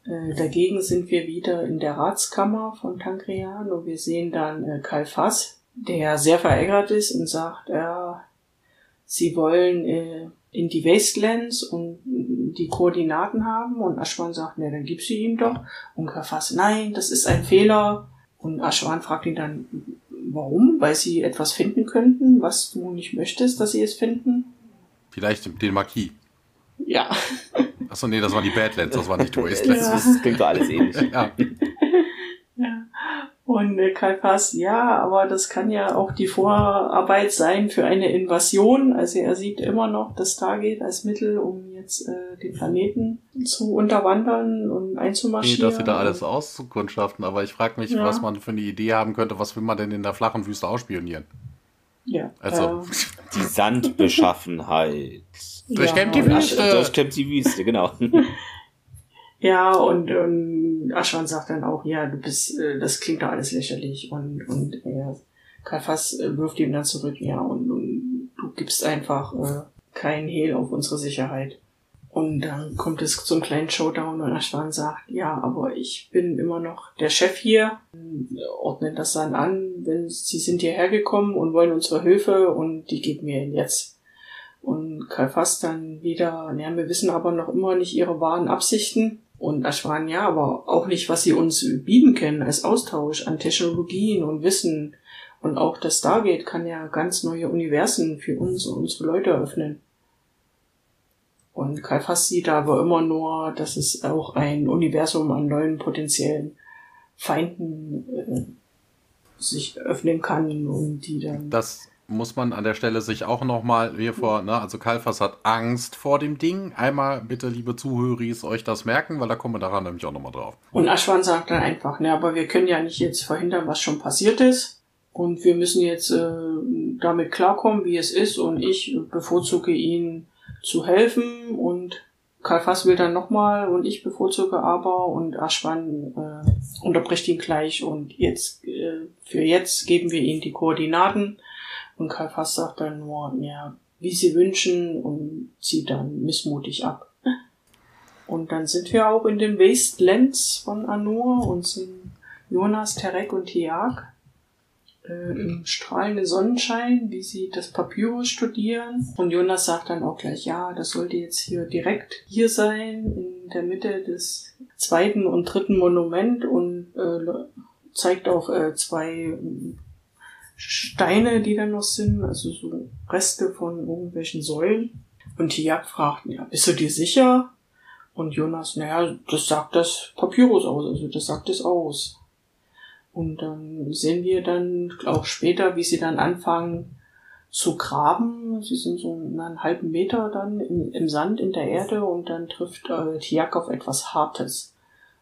Äh, dagegen sind wir wieder in der Ratskammer von Tankrian und wir sehen dann äh, Fass, der sehr verärgert ist und sagt, äh, sie wollen in die Wastelands und die Koordinaten haben und Aschwan sagt, ne, dann gib sie ihm doch. Und Karl Fass, nein, das ist ein Fehler. Und Aschwan fragt ihn dann, warum? Weil sie etwas finden könnten, was du nicht möchtest, dass sie es finden. Vielleicht den Marquis. Ja. Achso, nee, das waren die Badlands, das war nicht die Wastelands. Ja. Das klingt doch alles ähnlich. ja. Und äh, Karl Pass, ja, aber das kann ja auch die Vorarbeit sein für eine Invasion. Also er sieht immer noch das Stargate als Mittel, um jetzt äh, den Planeten zu unterwandern und einzumarschieren. Nee, das wieder alles auszukundschaften, aber ich frage mich, ja. was man für eine Idee haben könnte, was will man denn in der flachen Wüste ausspionieren? Ja. Also. Äh, Die Sandbeschaffenheit. Durchkämmt die Wüste. Durchkämmt die Wüste, genau. Ja, und, und Aschwan sagt dann auch, ja, du bist, äh, das klingt doch alles lächerlich. Und, und äh, wirft ihm dann zurück, ja, und, und du gibst einfach äh, keinen Hehl auf unsere Sicherheit. Und dann kommt es zum kleinen Showdown und Aschwan sagt, ja, aber ich bin immer noch der Chef hier, ordnet das dann an, wenn sie sind hierher gekommen und wollen unsere Hilfe und die geben mir jetzt. Und Karl Fass dann wieder, ja, wir wissen aber noch immer nicht ihre wahren Absichten. Und Aschwan, ja, aber auch nicht, was sie uns bieten können als Austausch an Technologien und Wissen. Und auch das Stargate kann ja ganz neue Universen für uns und unsere Leute eröffnen. Und Karl Fass sieht aber immer nur, dass es auch ein Universum an neuen potenziellen Feinden äh, sich öffnen kann und die dann. Das muss man an der Stelle sich auch nochmal, wie vor, ne, also Kalfas hat Angst vor dem Ding. Einmal bitte, liebe Zuhöris, euch das merken, weil da kommen wir daran nämlich auch nochmal drauf. Und Aschwan sagt dann einfach, ne, aber wir können ja nicht jetzt verhindern, was schon passiert ist. Und wir müssen jetzt äh, damit klarkommen, wie es ist. Und ich bevorzuge ihn zu helfen. Und Karl Fass will dann nochmal und ich bevorzuge aber. Und Aschwan äh, unterbricht ihn gleich. Und jetzt, äh, für jetzt geben wir ihm die Koordinaten und Karl Fass sagt dann nur, ja, wie sie wünschen und zieht dann missmutig ab. Und dann sind wir auch in den Wastelands von Anur und sind Jonas, Terek und Tiag äh, im strahlenden Sonnenschein, wie sie das Papyrus studieren. Und Jonas sagt dann auch gleich, ja, das sollte jetzt hier direkt hier sein, in der Mitte des zweiten und dritten Monument und äh, zeigt auch äh, zwei Steine, die da noch sind, also so Reste von irgendwelchen Säulen. Und Tiak fragt, ja, bist du dir sicher? Und Jonas, naja, das sagt das Papyrus aus, also das sagt es aus. Und dann sehen wir dann auch später, wie sie dann anfangen zu graben. Sie sind so einen halben Meter dann im, im Sand in der Erde und dann trifft äh, Tiak auf etwas Hartes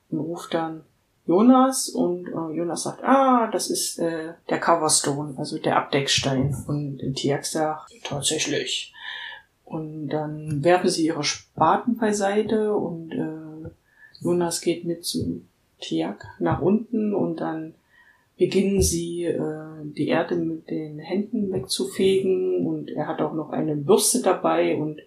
und ruft dann, Jonas und äh, Jonas sagt, ah, das ist äh, der Coverstone, also der Abdeckstein. Und Tiak sagt, tatsächlich. Und dann werfen sie ihre Spaten beiseite und äh, Jonas geht mit zu Tiak nach unten und dann beginnen sie äh, die Erde mit den Händen wegzufegen und er hat auch noch eine Bürste dabei und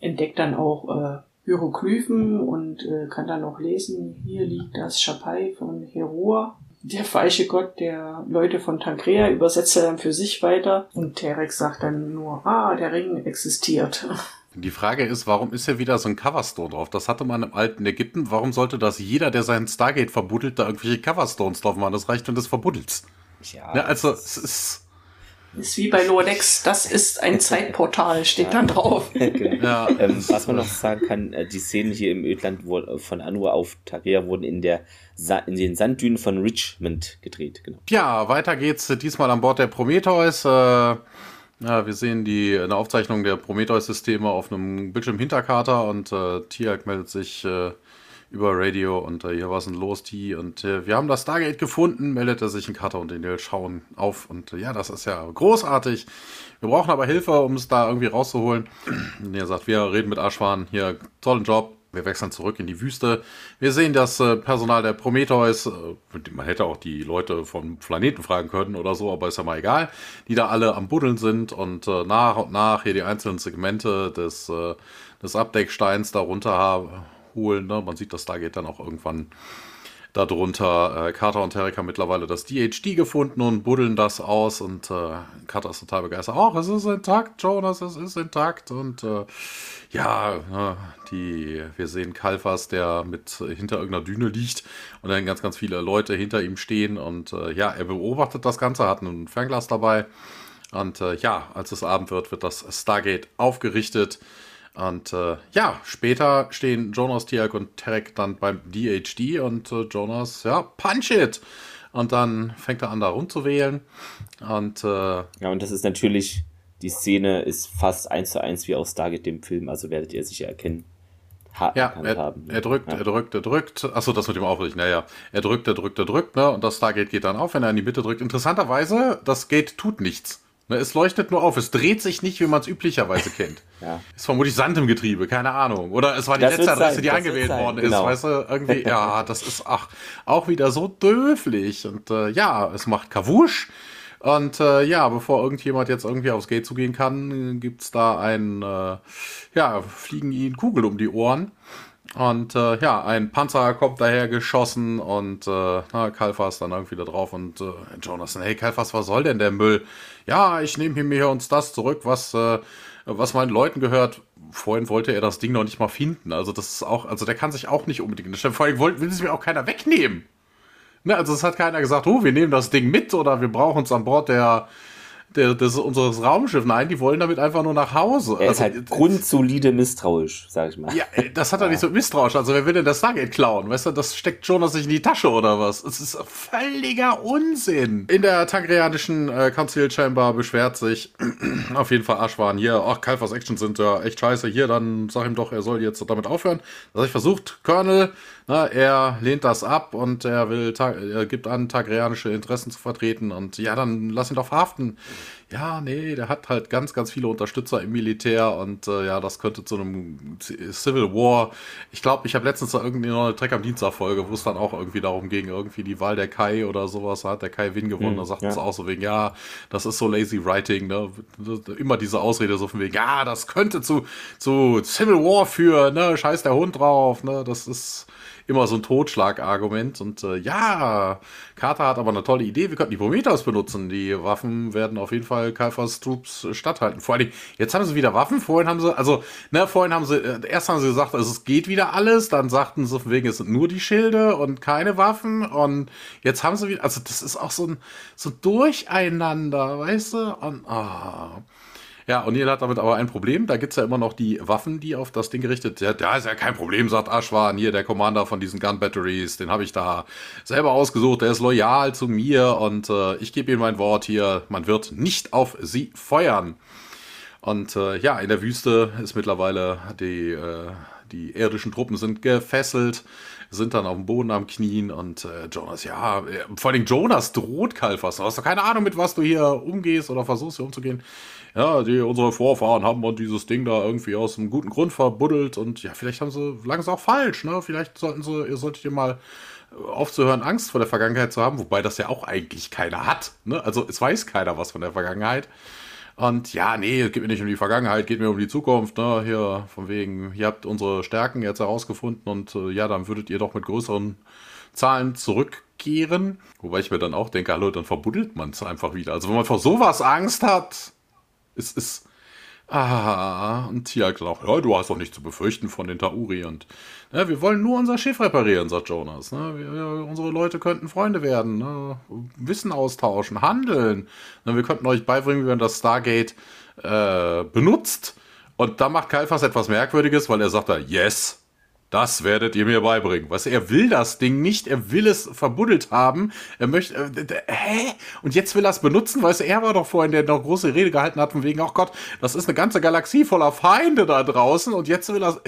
entdeckt dann auch äh, Hieroglyphen und äh, kann dann auch lesen, hier liegt das Schapai von Heroa. Der falsche Gott der Leute von Tankrea übersetzt er dann für sich weiter und Terek sagt dann nur, ah, der Ring existiert. Die Frage ist, warum ist hier wieder so ein Coverstone drauf? Das hatte man im alten Ägypten. Warum sollte das jeder, der seinen Stargate verbuddelt, da irgendwelche Coverstones drauf machen? Das reicht, wenn du das verbuddelst. Ja, ja also es ist ist wie bei Lodex, das ist ein Zeitportal, steht ja. dann drauf. genau. ja. ähm, was man noch sagen kann, äh, die Szenen hier im Ödland äh, von Anur auf Tarea wurden in, der in den Sanddünen von Richmond gedreht. Genau. Ja, weiter geht's diesmal an Bord der Prometheus. Äh, ja, wir sehen die eine Aufzeichnung der Prometheus-Systeme auf einem Bildschirm Hinterkater und äh, Tiak meldet sich äh, über Radio und äh, hier was denn los, T. Und äh, wir haben das Stargate gefunden, meldete sich ein Cutter und Daniel schauen auf. Und äh, ja, das ist ja großartig. Wir brauchen aber Hilfe, um es da irgendwie rauszuholen. Und er sagt, wir reden mit Aschwan, hier, tollen Job. Wir wechseln zurück in die Wüste. Wir sehen das äh, Personal der Prometheus. Äh, man hätte auch die Leute vom Planeten fragen können oder so, aber ist ja mal egal. Die da alle am Buddeln sind und äh, nach und nach hier die einzelnen Segmente des, äh, des Abdecksteins darunter holen. Ne? Man sieht, dass da geht dann auch irgendwann darunter äh, Carter und Terika mittlerweile das DHD gefunden und buddeln das aus und äh, Carter ist total begeistert. Auch es ist intakt, Jonas, es ist intakt und äh, ja, äh, die, wir sehen Kalfas, der mit hinter irgendeiner Düne liegt und dann ganz, ganz viele Leute hinter ihm stehen und äh, ja, er beobachtet das Ganze, hat ein Fernglas dabei und äh, ja, als es Abend wird, wird das Stargate aufgerichtet und äh, ja, später stehen Jonas, Tiag und Terek dann beim DHD und äh, Jonas, ja, punch it! Und dann fängt er an, da rumzuwählen. Und, äh, ja, und das ist natürlich, die Szene ist fast eins zu eins wie aus Stargate dem Film, also werdet ihr sicher erkennen. Ha ja, er, haben, ne? er drückt, ja. er drückt, er drückt. Achso, das mit dem Aufrichten, naja. Er drückt, er drückt, er drückt, ne? Und das Stargate geht dann auf, wenn er in die Mitte drückt. Interessanterweise, das Gate tut nichts. Ne, es leuchtet nur auf, es dreht sich nicht, wie man es üblicherweise kennt. ja. Ist vermutlich Sand im Getriebe, keine Ahnung. Oder es war die das letzte Adresse, sein, die angewählt worden ist. Genau. Weißt du, irgendwie, ja, das ist ach, auch wieder so döflich. Und äh, ja, es macht Kawusch. Und äh, ja, bevor irgendjemand jetzt irgendwie aufs Gate zugehen kann, gibt's da ein, äh, ja, fliegen ihnen Kugeln um die Ohren. Und äh, ja, ein Panzer kommt daher geschossen und äh, na, Kalfas dann irgendwie da drauf und äh, Jonas, hey Kalfas, was soll denn der Müll? Ja, ich nehme mir uns das zurück, was, äh, was meinen Leuten gehört. Vorhin wollte er das Ding noch nicht mal finden. Also das ist auch, also der kann sich auch nicht unbedingt. Vor allem will es mir auch keiner wegnehmen. Ne, also es hat keiner gesagt, oh, wir nehmen das Ding mit oder wir brauchen es an Bord der der, des, unseres Raumschiffs. Nein, die wollen damit einfach nur nach Hause. Er ist also, halt grundsolide misstrauisch, sag ich mal. Ja, äh, das hat er ja. nicht so misstrauisch. Also wer will denn das Stargate klauen? Weißt du, das steckt schon aus sich in die Tasche oder was? Es ist völliger Unsinn. In der tangrianischen äh, Council Chamber beschwert sich auf jeden Fall Aschwan hier, ach, Kalfas Action sind ja echt scheiße. Hier, dann sag ihm doch, er soll jetzt damit aufhören. Das habe ich versucht. Colonel, na, er lehnt das ab und er will, er gibt an, tagrianische Interessen zu vertreten und ja, dann lass ihn doch verhaften. Ja, nee, der hat halt ganz, ganz viele Unterstützer im Militär und äh, ja, das könnte zu einem Civil War. Ich glaube, ich habe letztens da irgendwie noch eine Treck am Dienstag Folge, wo es dann auch irgendwie darum ging, irgendwie die Wahl der Kai oder sowas, hat der Kai Win gewonnen. Hm, da sagt es ja. auch so wegen, ja, das ist so lazy writing, ne? Immer diese Ausrede so von wegen, ja, das könnte zu, zu Civil War führen, ne? Scheiß der Hund drauf, ne? Das ist immer so ein Totschlagargument. Und äh, ja, Carter hat aber eine tolle Idee. Wir könnten die Prometheus benutzen. Die Waffen werden auf jeden Fall Kaifers Troops statthalten. Vor allem, jetzt haben sie wieder Waffen. Vorhin haben sie, also, ne, vorhin haben sie, äh, erst haben sie gesagt, also, es geht wieder alles. Dann sagten sie, von wegen, es sind nur die Schilde und keine Waffen. Und jetzt haben sie wieder, also, das ist auch so ein, so Durcheinander, weißt du? Und, ah. Ja, O'Neill hat damit aber ein Problem. Da gibt es ja immer noch die Waffen, die auf das Ding gerichtet sind. Ja, ist ja kein Problem, sagt Ashwan, hier der Commander von diesen Gun Batteries. Den habe ich da selber ausgesucht. Der ist loyal zu mir und äh, ich gebe ihm mein Wort hier. Man wird nicht auf sie feuern. Und äh, ja, in der Wüste ist mittlerweile die, äh, die irdischen Truppen sind gefesselt, sind dann auf dem Boden am Knien und äh, Jonas, ja, äh, vor allem Jonas droht Kalfas. Du hast doch keine Ahnung, mit was du hier umgehst oder versuchst hier umzugehen ja, die, unsere Vorfahren haben und dieses Ding da irgendwie aus einem guten Grund verbuddelt und ja, vielleicht haben sie, sie auch falsch, ne? Vielleicht sollten sie, ihr solltet ihr mal aufzuhören, Angst vor der Vergangenheit zu haben, wobei das ja auch eigentlich keiner hat, ne? Also es weiß keiner was von der Vergangenheit. Und ja, nee, es geht mir nicht um die Vergangenheit, geht mir um die Zukunft, ne? Hier, von wegen, ihr habt unsere Stärken jetzt herausgefunden und äh, ja, dann würdet ihr doch mit größeren Zahlen zurückkehren. Wobei ich mir dann auch denke, hallo, dann verbuddelt man es einfach wieder. Also wenn man vor sowas Angst hat, es ist. Ah, und Tia sagt, ja, du hast doch nichts zu befürchten von den Tauri und ja, wir wollen nur unser Schiff reparieren, sagt Jonas. Ne? Wir, unsere Leute könnten Freunde werden, ne? Wissen austauschen, handeln. Ne? Wir könnten euch beibringen, wie man das Stargate äh, benutzt. Und da macht Kalfas etwas Merkwürdiges, weil er sagt da, yes. Das werdet ihr mir beibringen. Was er will das Ding nicht, er will es verbuddelt haben. Er möchte, äh, hä? Und jetzt will er es benutzen, weißt du, er war doch vorhin, der noch große Rede gehalten hat, von wegen, ach Gott, das ist eine ganze Galaxie voller Feinde da draußen und jetzt will er,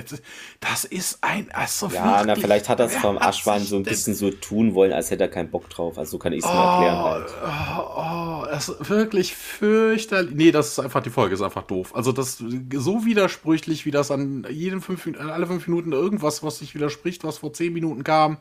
das ist ein, also Ja, na, vielleicht hat er es vom Aschwan so ein bisschen so tun wollen, als hätte er keinen Bock drauf. Also so kann ich es mir oh, erklären halt. Oh, oh, das ist wirklich fürchterlich. Nee, das ist einfach, die Folge ist einfach doof. Also das, so widersprüchlich, wie das an jeden fünf, alle fünf Minuten irgendwas was, was sich widerspricht, was vor zehn Minuten kam.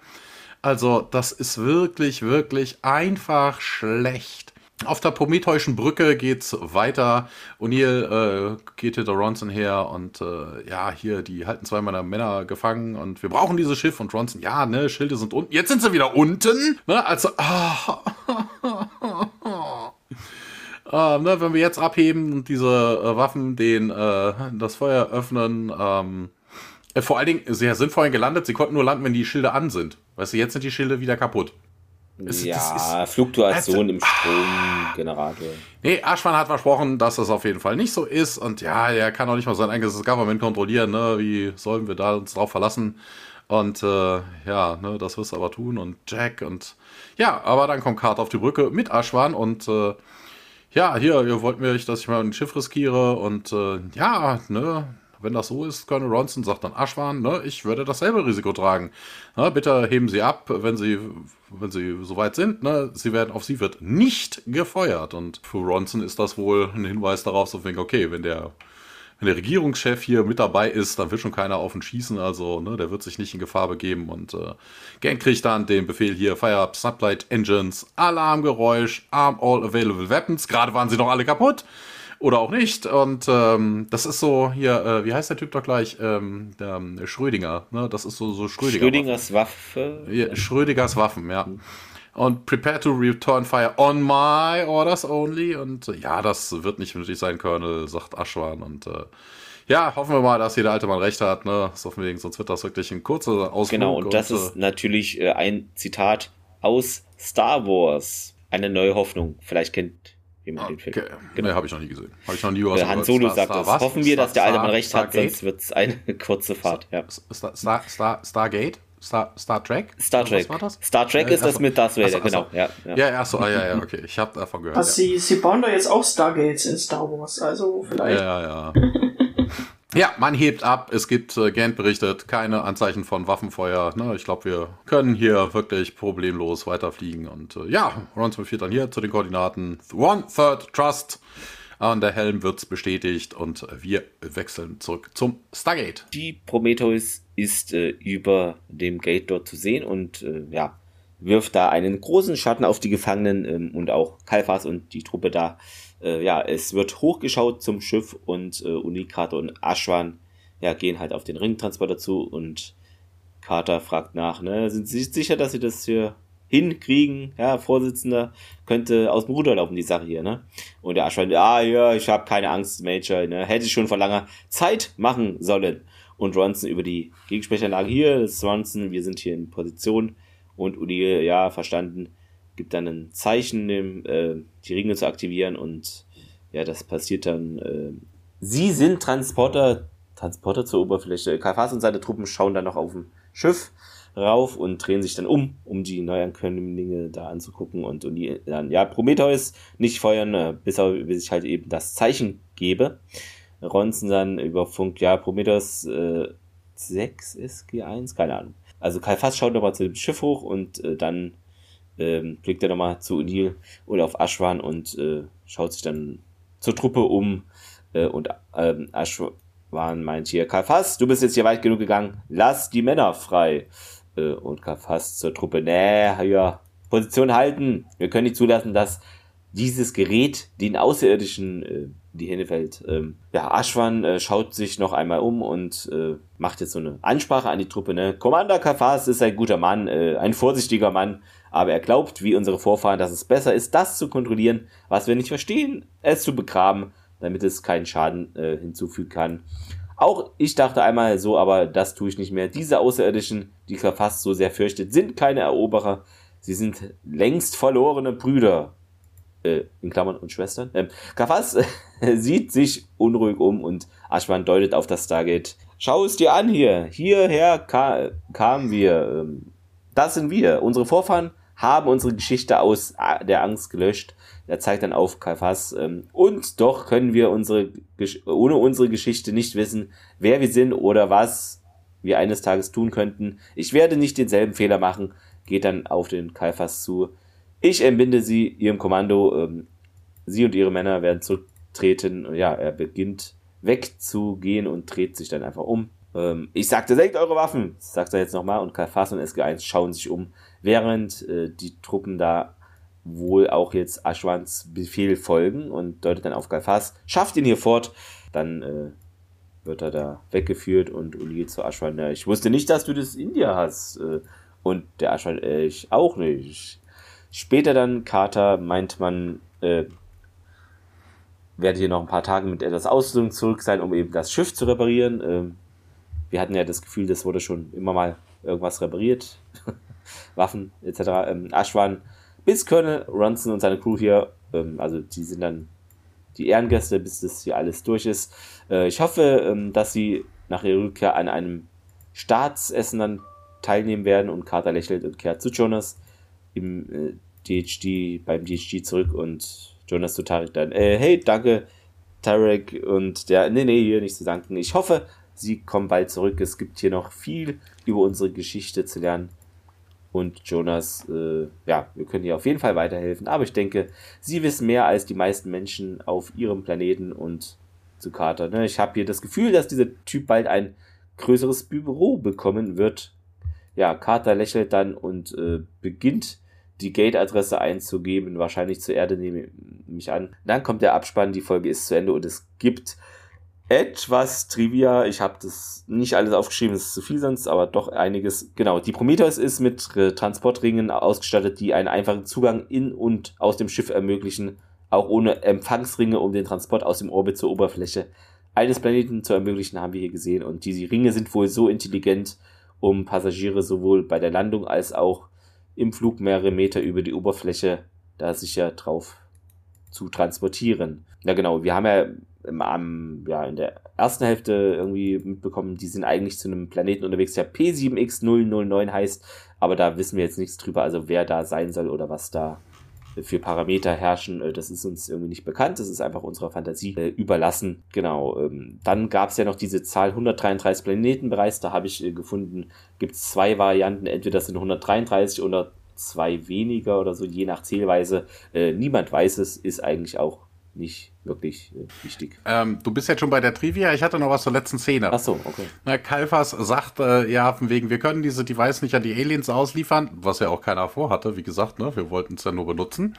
Also, das ist wirklich, wirklich einfach schlecht. Auf der prometheischen Brücke geht's weiter. O'Neill äh, geht hinter Ronson her und äh, ja, hier, die halten zwei meiner Männer gefangen und wir brauchen dieses Schiff und Ronson, ja, ne, Schilde sind unten. Jetzt sind sie wieder unten. Ne? Also, ah, äh, ne, wenn wir jetzt abheben und diese äh, Waffen den äh, das Feuer öffnen, ähm, äh, vor allen Dingen, sie sind vorhin gelandet, sie konnten nur landen, wenn die Schilde an sind. Weißt du, jetzt sind die Schilde wieder kaputt. Es, ja, ist, Fluktuation also, im Stromgenerator. Nee, Aschwan hat versprochen, dass das auf jeden Fall nicht so ist. Und ja, er kann auch nicht mal sein eigenes Government kontrollieren. Ne? Wie sollen wir da uns drauf verlassen? Und äh, ja, ne, das wirst du aber tun. Und Jack und ja, aber dann kommt Carter auf die Brücke mit Aschwan und äh, ja, hier, ihr wollt mir, dass ich mal ein Schiff riskiere und äh, ja, ne, wenn das so ist, Colonel Ronson sagt dann Aschwan, ne, ich würde dasselbe Risiko tragen. Na, bitte heben Sie ab, wenn Sie, wenn Sie soweit sind. Ne, Sie werden, auf Sie wird nicht gefeuert. Und für Ronson ist das wohl ein Hinweis darauf, so wegen, okay, wenn der wenn der Regierungschef hier mit dabei ist, dann will schon keiner auf ihn schießen, also ne, der wird sich nicht in Gefahr begeben und äh, Gang kriegt dann den Befehl hier, Fire up Sublight Engines, Alarmgeräusch, Arm all available weapons, gerade waren sie noch alle kaputt, oder auch nicht. Und ähm, das ist so hier, äh, wie heißt der Typ doch gleich? Ähm, der, der Schrödinger. Ne? Das ist so, so Schrödinger. Schrödingers Waffe. Ja, Schrödingers Waffen, ja. Und prepare to return fire on my orders only. Und äh, ja, das wird nicht nötig sein, Colonel, sagt Aschwan. Und äh, ja, hoffen wir mal, dass hier der alte Mann recht hat. Ne? So von wegen, sonst wird das wirklich ein kurzer Ausflug. Genau, und das und, ist äh, natürlich äh, ein Zitat aus Star Wars. Eine neue Hoffnung. Vielleicht kennt wie man ah, den Film. Okay. Genau. Nee, habe ich noch nie gesehen. Habe ich noch nie was Han Solo sagt das. Hoffen wir, dass der alte Mann recht hat, sonst wird es eine kurze Fahrt. Ja. Star, Star, Star, Stargate? Star, Star Trek? Star Trek. Was war das? Star Trek ja, ist das mit Darth Vader, genau. Ja, ja. ja, ja, so, ah, ja, ja, okay. Ich habe davon gehört. Also ja. sie, sie bauen da jetzt auch Stargates in Star Wars, also vielleicht. Ja, ja, ja. Ja, man hebt ab. Es gibt, äh, Gant berichtet, keine Anzeichen von Waffenfeuer. Ne? Ich glaube, wir können hier wirklich problemlos weiterfliegen. Und äh, ja, Ronson fährt dann hier zu den Koordinaten. One Third Trust. Und der Helm wird bestätigt und wir wechseln zurück zum Stargate. Die Prometheus ist äh, über dem Gate dort zu sehen und äh, ja, wirft da einen großen Schatten auf die Gefangenen ähm, und auch Kalfas und die Truppe da äh, ja, es wird hochgeschaut zum Schiff und äh, Unikrater und Ashwan ja, gehen halt auf den Ringtransporter zu und Carter fragt nach, ne, sind Sie sicher, dass Sie das hier hinkriegen? Ja, Vorsitzender könnte aus dem Ruder laufen, die Sache hier, ne? Und der Ashwan, ah, ja, ich habe keine Angst, Major, ne, hätte ich schon vor langer Zeit machen sollen. Und Ronson über die Gegensprechanlage hier, das ist Ronson, wir sind hier in Position und Uni, ja, verstanden, gibt dann ein Zeichen, dem, äh, die Ringe zu aktivieren und ja, das passiert dann. Äh, sie sind Transporter, Transporter zur Oberfläche. Kafas und seine Truppen schauen dann noch auf dem Schiff rauf und drehen sich dann um, um die Neuankömmlinge da anzugucken und, und die dann, ja, Prometheus nicht feuern, äh, bis, bis ich halt eben das Zeichen gebe. Ronzen dann über Funk, ja, Prometheus äh, 6 SG1, keine Ahnung. Also Kai Fass schaut nochmal zu dem Schiff hoch und äh, dann ähm, blickt er nochmal zu O'Neill oder auf Ashwan und äh, schaut sich dann zur Truppe um äh, und ähm, Ashwan meint hier, Kafas, du bist jetzt hier weit genug gegangen, lass die Männer frei. Äh, und Kafas zur Truppe, nee, ja, Position halten, wir können nicht zulassen, dass dieses Gerät den Außerirdischen äh, die Hände fällt. Ähm, ja, Ashwan äh, schaut sich noch einmal um und äh, macht jetzt so eine Ansprache an die Truppe. Ne? Commander Kafas ist ein guter Mann, äh, ein vorsichtiger Mann, aber er glaubt, wie unsere Vorfahren, dass es besser ist, das zu kontrollieren, was wir nicht verstehen, es zu begraben, damit es keinen Schaden äh, hinzufügen kann. Auch ich dachte einmal so, aber das tue ich nicht mehr. Diese Außerirdischen, die Kafas so sehr fürchtet, sind keine Eroberer. Sie sind längst verlorene Brüder äh, in Klammern und Schwestern. Ähm, Kafas sieht sich unruhig um und Ashwan deutet auf das Stargate. schau es dir an hier. Hierher ka kamen wir. Ähm, das sind wir. Unsere Vorfahren haben unsere Geschichte aus der Angst gelöscht. Er zeigt dann auf Kalfas. Ähm, und doch können wir unsere, ohne unsere Geschichte nicht wissen, wer wir sind oder was wir eines Tages tun könnten. Ich werde nicht denselben Fehler machen. Geht dann auf den Kalfas zu. Ich entbinde sie ihrem Kommando. Ähm, sie und ihre Männer werden zurücktreten. Ja, er beginnt wegzugehen und dreht sich dann einfach um. Ähm, ich sagte, senkt eure Waffen, sagt er jetzt nochmal und Kalfas und SG1 schauen sich um, während äh, die Truppen da wohl auch jetzt Aschwans Befehl folgen und deutet dann auf Kalfas, schafft ihn hier fort, dann äh, wird er da weggeführt und Uli geht zu Aschwan, ja, ich wusste nicht, dass du das in dir hast äh, und der Aschwan, äh, ich auch nicht. Später dann, Carter, meint man, äh, werde hier noch ein paar Tage mit etwas Ausrüstung zurück sein, um eben das Schiff zu reparieren. Ähm, wir hatten ja das Gefühl, das wurde schon immer mal irgendwas repariert. Waffen etc. Ähm, Ashwan bis Colonel Ronson und seine Crew hier, ähm, also die sind dann die Ehrengäste, bis das hier alles durch ist. Äh, ich hoffe, ähm, dass sie nach ihrer Rückkehr an einem Staatsessen dann teilnehmen werden und Carter lächelt und kehrt zu Jonas im äh, DHD, beim DHD zurück und Jonas zu Tarek dann, äh, hey, danke, Tarek und der, nee, nee, hier nicht zu danken. Ich hoffe, sie kommen bald zurück. Es gibt hier noch viel über unsere Geschichte zu lernen. Und Jonas, äh, ja, wir können ihr auf jeden Fall weiterhelfen. Aber ich denke, sie wissen mehr als die meisten Menschen auf ihrem Planeten und zu Carter. Ne? Ich habe hier das Gefühl, dass dieser Typ bald ein größeres Büro bekommen wird. Ja, Carter lächelt dann und äh, beginnt die Gate-Adresse einzugeben, wahrscheinlich zur Erde nehme ich an. Dann kommt der Abspann, die Folge ist zu Ende und es gibt etwas Trivia. Ich habe das nicht alles aufgeschrieben, das ist zu viel sonst, aber doch einiges. Genau, die Prometheus ist mit äh, Transportringen ausgestattet, die einen einfachen Zugang in und aus dem Schiff ermöglichen, auch ohne Empfangsringe, um den Transport aus dem Orbit zur Oberfläche eines Planeten zu ermöglichen, haben wir hier gesehen. Und diese Ringe sind wohl so intelligent, um Passagiere sowohl bei der Landung als auch im Flug mehrere Meter über die Oberfläche da sicher drauf zu transportieren. Ja genau, wir haben ja im, am, ja, in der ersten Hälfte irgendwie mitbekommen, die sind eigentlich zu einem Planeten unterwegs, der P7X009 heißt, aber da wissen wir jetzt nichts drüber, also wer da sein soll oder was da für Parameter herrschen, äh, das ist uns irgendwie nicht bekannt. Das ist einfach unserer Fantasie äh, überlassen. Genau. Ähm, dann gab es ja noch diese Zahl 133 Planeten bereits. Da habe ich äh, gefunden, gibt es zwei Varianten. Entweder sind 133 oder zwei weniger oder so, je nach Zählweise. Äh, niemand weiß es, ist eigentlich auch nicht wirklich äh, wichtig. Ähm, du bist jetzt schon bei der Trivia. Ich hatte noch was zur letzten Szene. Ach so, okay. Na, Kalfas sagt, äh, ja, von wegen, wir können diese Device nicht an die Aliens ausliefern, was ja auch keiner vorhatte, wie gesagt, ne? Wir wollten es ja nur benutzen.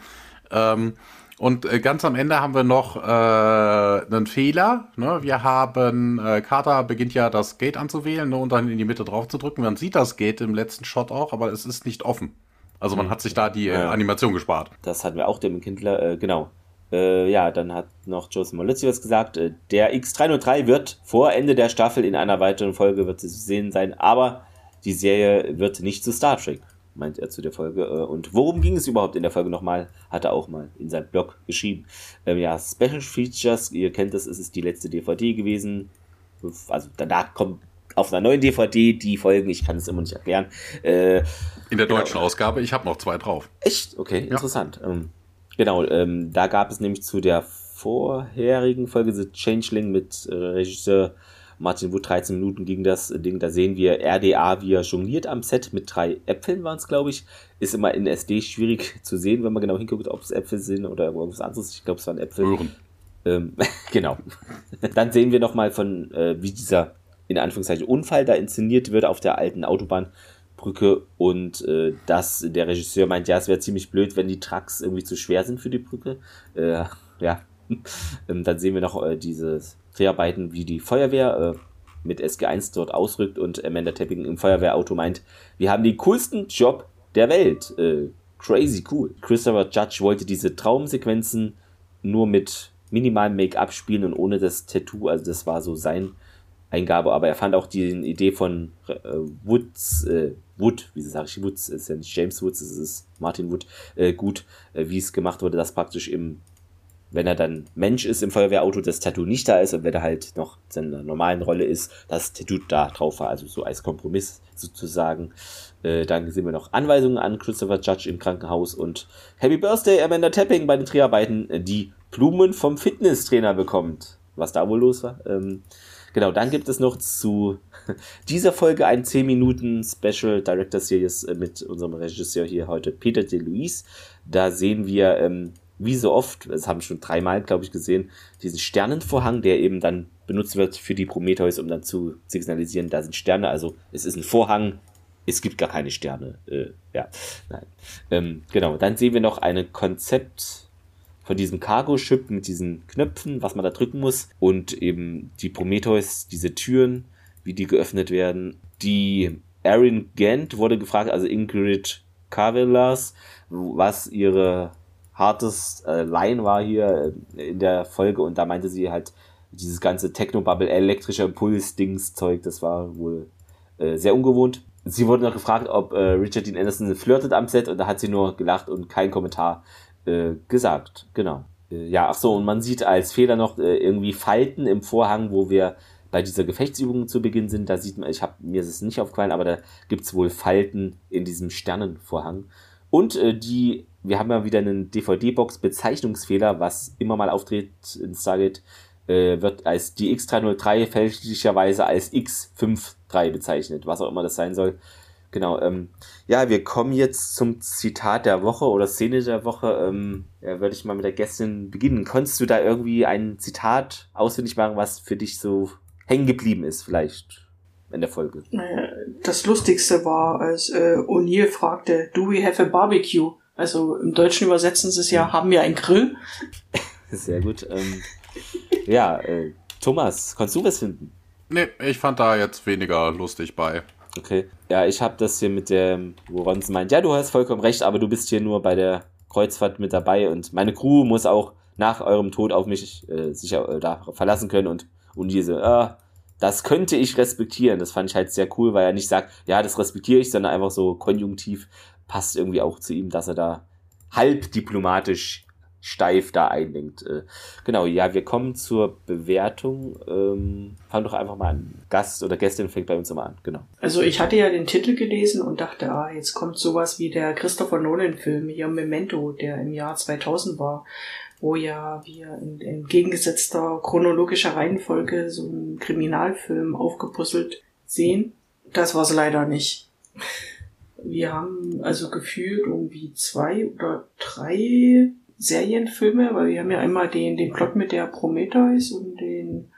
Ähm, und äh, ganz am Ende haben wir noch äh, einen Fehler. Ne? Wir haben, äh, Carter beginnt ja das Gate anzuwählen ne? und dann in die Mitte drauf zu drücken. Man sieht das Gate im letzten Shot auch, aber es ist nicht offen. Also man hm. hat sich da die äh. Animation gespart. Das hatten wir auch dem Kindler, äh, genau. Äh, ja, dann hat noch Joseph Molizzi was gesagt. Äh, der X303 wird vor Ende der Staffel in einer weiteren Folge wird zu sehen sein, aber die Serie wird nicht zu Star Trek, meint er zu der Folge. Äh, und worum ging es überhaupt in der Folge nochmal? Hat er auch mal in seinem Blog geschrieben. Ähm, ja, Special Features, ihr kennt das, es ist die letzte DVD gewesen. Also danach kommt auf einer neuen DVD die Folgen, ich kann es immer nicht erklären. Äh, in der genau. deutschen genau. Ausgabe, ich habe noch zwei drauf. Echt? Okay, ja. interessant. Ähm, Genau, ähm, da gab es nämlich zu der vorherigen Folge The Changeling mit äh, Regisseur Martin Wood 13 Minuten ging das Ding. Da sehen wir RDA, wie er jongliert am Set mit drei Äpfeln waren es, glaube ich. Ist immer in SD schwierig zu sehen, wenn man genau hinguckt, ob es Äpfel sind oder irgendwas anderes. Ich glaube, es waren Äpfel. Röhren. Ähm, genau. Dann sehen wir nochmal von, äh, wie dieser in Anführungszeichen Unfall da inszeniert wird auf der alten Autobahn. Brücke und äh, dass der Regisseur meint, ja, es wäre ziemlich blöd, wenn die Trucks irgendwie zu schwer sind für die Brücke. Äh, ja, ähm, dann sehen wir noch äh, diese Dreharbeiten, wie die Feuerwehr äh, mit SG1 dort ausrückt und Amanda Tapping im Feuerwehrauto meint, wir haben den coolsten Job der Welt. Äh, crazy cool. Christopher Judge wollte diese Traumsequenzen nur mit minimalem Make-up spielen und ohne das Tattoo, also das war so sein Eingabe, aber er fand auch die Idee von äh, Woods, äh, Wood, wie sage ich, Woods, ist ja nicht James Woods, es ist Martin Wood, äh, gut, äh, wie es gemacht wurde, dass praktisch im wenn er dann Mensch ist im Feuerwehrauto, das Tattoo nicht da ist und wenn er halt noch in seiner normalen Rolle ist, das Tattoo da drauf war, also so als Kompromiss sozusagen. Äh, dann sehen wir noch Anweisungen an Christopher Judge im Krankenhaus und Happy Birthday Amanda Tapping bei den Dreharbeiten, die Blumen vom Fitnesstrainer bekommt. Was da wohl los war. Ähm, genau, dann gibt es noch zu dieser Folge ein 10 Minuten Special Director Series äh, mit unserem Regisseur hier heute, Peter DeLuise. Da sehen wir, ähm, wie so oft, das haben wir schon dreimal, glaube ich, gesehen, diesen Sternenvorhang, der eben dann benutzt wird für die Prometheus, um dann zu signalisieren, da sind Sterne. Also es ist ein Vorhang, es gibt gar keine Sterne. Äh, ja, nein. Ähm, genau, dann sehen wir noch eine Konzept von diesem Cargo-Ship mit diesen Knöpfen, was man da drücken muss. Und eben die Prometheus, diese Türen, wie die geöffnet werden. Die Erin Gant wurde gefragt, also Ingrid Carvelas, was ihre hartes äh, Line war hier äh, in der Folge und da meinte sie halt, dieses ganze Technobubble, elektrischer Impuls-Dings-Zeug, das war wohl äh, sehr ungewohnt. Sie wurde noch gefragt, ob äh, Richard Dean Anderson flirtet am Set und da hat sie nur gelacht und keinen Kommentar äh, gesagt. Genau. Äh, ja, ach so, und man sieht als Fehler noch äh, irgendwie Falten im Vorhang, wo wir bei dieser Gefechtsübung zu Beginn sind. Da sieht man, ich habe mir ist es nicht aufgefallen, aber da gibt's wohl Falten in diesem Sternenvorhang. Und äh, die, wir haben ja wieder einen DVD-Box Bezeichnungsfehler, was immer mal auftritt in Stargate, äh, wird als die X303 fälschlicherweise als X53 bezeichnet, was auch immer das sein soll. Genau, ähm, ja, wir kommen jetzt zum Zitat der Woche oder Szene der Woche. Ähm, ja, würde ich mal mit der Gästin beginnen. Konntest du da irgendwie ein Zitat ausfindig machen, was für dich so hängen geblieben ist, vielleicht in der Folge? Das Lustigste war, als äh, O'Neill fragte, do we have a barbecue? Also im Deutschen übersetzen sie es ja, haben wir einen Grill? Sehr gut. Ähm, ja, äh, Thomas, kannst du was finden? Nee, ich fand da jetzt weniger lustig bei. Okay. Ja, ich habe das hier mit dem, wo Ronson meint, ja, du hast vollkommen recht, aber du bist hier nur bei der Kreuzfahrt mit dabei und meine Crew muss auch nach eurem Tod auf mich äh, sicher äh, da verlassen können und und diese, äh, das könnte ich respektieren. Das fand ich halt sehr cool, weil er nicht sagt, ja, das respektiere ich, sondern einfach so konjunktiv passt irgendwie auch zu ihm, dass er da halb diplomatisch steif da einlenkt. Äh, genau, ja, wir kommen zur Bewertung. Ähm, fang doch einfach mal an. Gast oder Gästin fängt bei uns immer an, genau. Also ich hatte ja den Titel gelesen und dachte, ah, jetzt kommt sowas wie der Christopher Nolan-Film, hier Memento, der im Jahr 2000 war, wo ja wir in entgegengesetzter chronologischer Reihenfolge so einen Kriminalfilm aufgepuzzelt sehen. Das war es leider nicht. Wir haben also gefühlt irgendwie zwei oder drei Serienfilme, weil wir haben ja einmal den, den Plot mit der Prometheus und den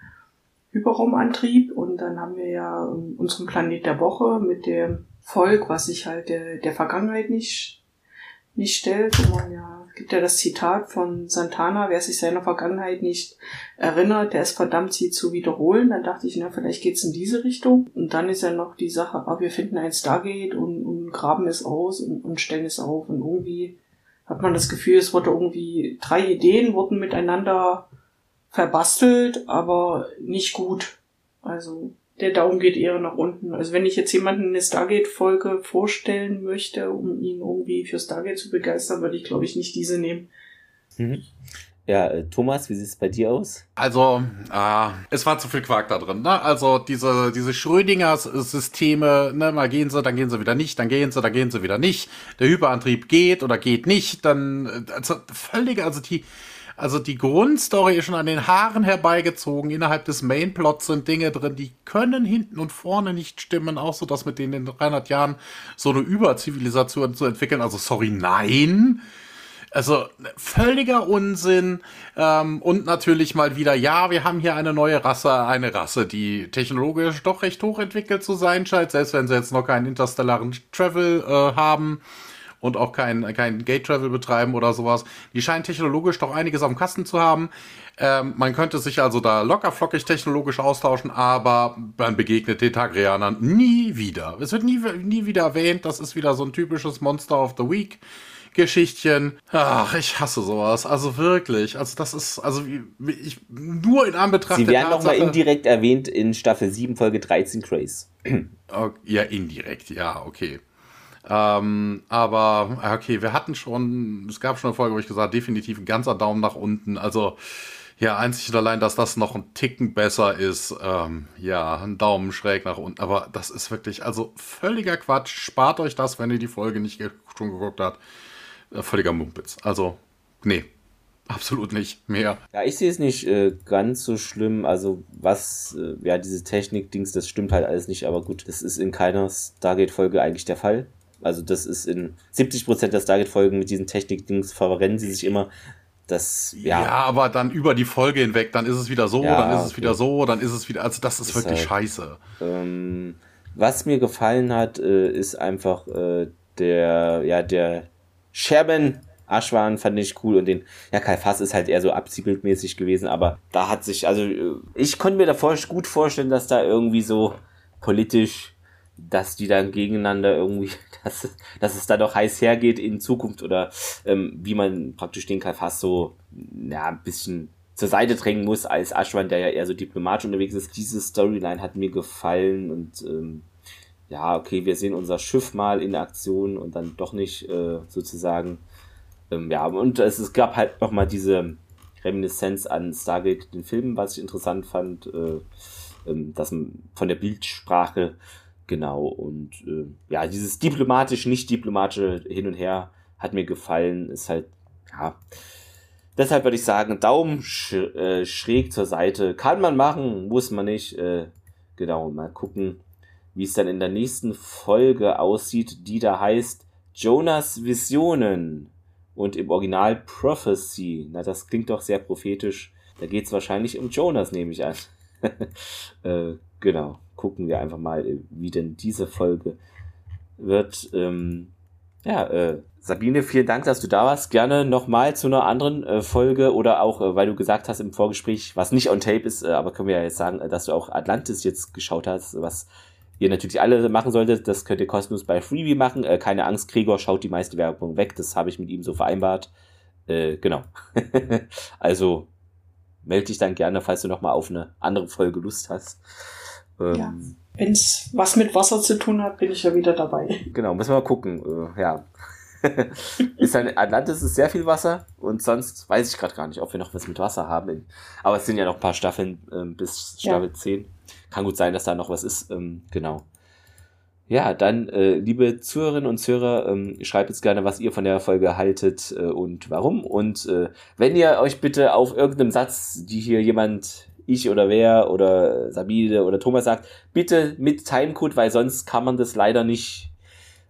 Hyperraumantrieb und dann haben wir ja unseren Planet der Woche mit dem Volk, was sich halt der, der Vergangenheit nicht, nicht stellt, wo man ja gibt ja das Zitat von Santana, wer sich seiner Vergangenheit nicht erinnert, der ist verdammt, sie zu wiederholen. Dann dachte ich, na, vielleicht geht's in diese Richtung. Und dann ist ja noch die Sache, ah, wir finden ein Stargate und, und graben es aus und, und stellen es auf. Und irgendwie hat man das Gefühl, es wurde irgendwie, drei Ideen wurden miteinander verbastelt, aber nicht gut. Also der Daumen geht eher nach unten. Also wenn ich jetzt jemanden eine Stargate-Folge vorstellen möchte, um ihn irgendwie für Stargate zu begeistern, würde ich, glaube ich, nicht diese nehmen. Mhm. Ja, äh, Thomas, wie sieht es bei dir aus? Also, äh, es war zu viel Quark da drin. Ne? Also diese, diese Schrödinger-Systeme, ne, mal gehen sie, dann gehen sie wieder nicht, dann gehen sie, dann gehen sie wieder nicht. Der Hyperantrieb geht oder geht nicht, dann äh, also völlig, also die, also die Grundstory ist schon an den Haaren herbeigezogen. Innerhalb des Mainplots sind Dinge drin, die können hinten und vorne nicht stimmen. Auch so, dass mit denen in 300 Jahren so eine Überzivilisation zu entwickeln. Also sorry, nein. Also völliger Unsinn ähm, und natürlich mal wieder, ja, wir haben hier eine neue Rasse, eine Rasse, die technologisch doch recht hochentwickelt zu sein scheint, selbst wenn sie jetzt noch keinen interstellaren Travel äh, haben und auch kein, kein Gate Travel betreiben oder sowas. Die scheinen technologisch doch einiges auf dem Kasten zu haben. Ähm, man könnte sich also da lockerflockig technologisch austauschen, aber man begegnet den Tagrianern nie wieder. Es wird nie, nie wieder erwähnt. Das ist wieder so ein typisches Monster of the Week. Geschichtchen. Ach, ich hasse sowas. Also wirklich. Also das ist, also ich, nur in Anbetracht Sie werden nochmal indirekt erwähnt in Staffel 7, Folge 13, Grace. Ja, indirekt, ja, okay. Ähm, aber okay, wir hatten schon, es gab schon eine Folge, wo ich gesagt definitiv ein ganzer Daumen nach unten. Also ja, einzig und allein, dass das noch ein Ticken besser ist. Ähm, ja, ein Daumen schräg nach unten. Aber das ist wirklich, also völliger Quatsch. Spart euch das, wenn ihr die Folge nicht schon geguckt habt. Äh, völliger Mumpitz. Also, nee, absolut nicht mehr. Ja, ich sehe es nicht äh, ganz so schlimm. Also, was, äh, ja, diese Technik-Dings, das stimmt halt alles nicht. Aber gut, das ist in keiner Stargate-Folge eigentlich der Fall. Also, das ist in 70% der Stargate-Folgen mit diesen Technik-Dings verrennen sie sich immer das, ja. Ja, aber dann über die Folge hinweg, dann ist es wieder so, ja, dann ist es wieder so, dann ist es wieder, also das ist, ist wirklich halt, scheiße. Ähm, was mir gefallen hat, äh, ist einfach äh, der, ja, der Sherman Ashwan fand ich cool und den, ja, Kai Fass ist halt eher so abziehbildmäßig gewesen, aber da hat sich, also äh, ich konnte mir davor gut vorstellen, dass da irgendwie so politisch dass die dann gegeneinander irgendwie, dass, dass es da doch heiß hergeht in Zukunft oder ähm, wie man praktisch den Kalfas so ja, ein bisschen zur Seite drängen muss als Ashwan, der ja eher so diplomatisch unterwegs ist. Diese Storyline hat mir gefallen und ähm, ja, okay, wir sehen unser Schiff mal in Aktion und dann doch nicht äh, sozusagen. Ähm, ja, und es, es gab halt nochmal diese Reminiszenz an Stargate, den Film, was ich interessant fand, äh, ähm, dass von der Bildsprache Genau, und äh, ja, dieses diplomatisch, nicht diplomatische Hin und Her hat mir gefallen, ist halt, ja. Deshalb würde ich sagen, Daumen sch äh, schräg zur Seite. Kann man machen, muss man nicht. Äh, genau, mal gucken, wie es dann in der nächsten Folge aussieht, die da heißt Jonas Visionen und im Original Prophecy. Na, das klingt doch sehr prophetisch. Da geht es wahrscheinlich um Jonas, nehme ich an. äh, genau gucken wir einfach mal, wie denn diese Folge wird. Ähm, ja, äh, Sabine, vielen Dank, dass du da warst. Gerne nochmal zu einer anderen äh, Folge oder auch, äh, weil du gesagt hast im Vorgespräch, was nicht on tape ist, äh, aber können wir ja jetzt sagen, äh, dass du auch Atlantis jetzt geschaut hast, was ihr natürlich alle machen solltet. Das könnt ihr kostenlos bei Freebie machen. Äh, keine Angst, Gregor schaut die meiste Werbung weg. Das habe ich mit ihm so vereinbart. Äh, genau. also melde dich dann gerne, falls du nochmal auf eine andere Folge Lust hast. Ähm, ja. Wenn es was mit Wasser zu tun hat, bin ich ja wieder dabei. Genau, müssen wir mal gucken. Äh, ja. ist ein Atlantis ist sehr viel Wasser und sonst weiß ich gerade gar nicht, ob wir noch was mit Wasser haben. Aber es sind ja noch ein paar Staffeln ähm, bis Staffel ja. 10. Kann gut sein, dass da noch was ist. Ähm, genau. Ja, dann, äh, liebe Zuhörerinnen und Zuhörer, ähm, schreibt jetzt gerne, was ihr von der Folge haltet äh, und warum. Und äh, wenn ihr euch bitte auf irgendeinem Satz, die hier jemand ich oder wer oder Sabine oder Thomas sagt, bitte mit Timecode, weil sonst kann man das leider nicht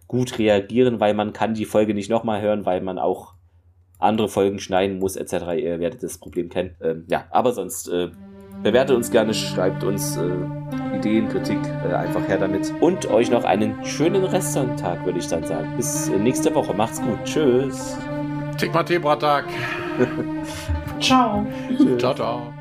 gut reagieren, weil man kann die Folge nicht nochmal hören, weil man auch andere Folgen schneiden muss, etc. Ihr werdet das Problem kennen. Ähm, ja, aber sonst äh, bewertet uns gerne, schreibt uns äh, Ideen, Kritik, äh, einfach her damit. Und euch noch einen schönen Restsonntag, würde ich dann sagen. Bis äh, nächste Woche. Macht's gut. Tschüss. Tick mal Tebratag. ciao. Ciao, ciao.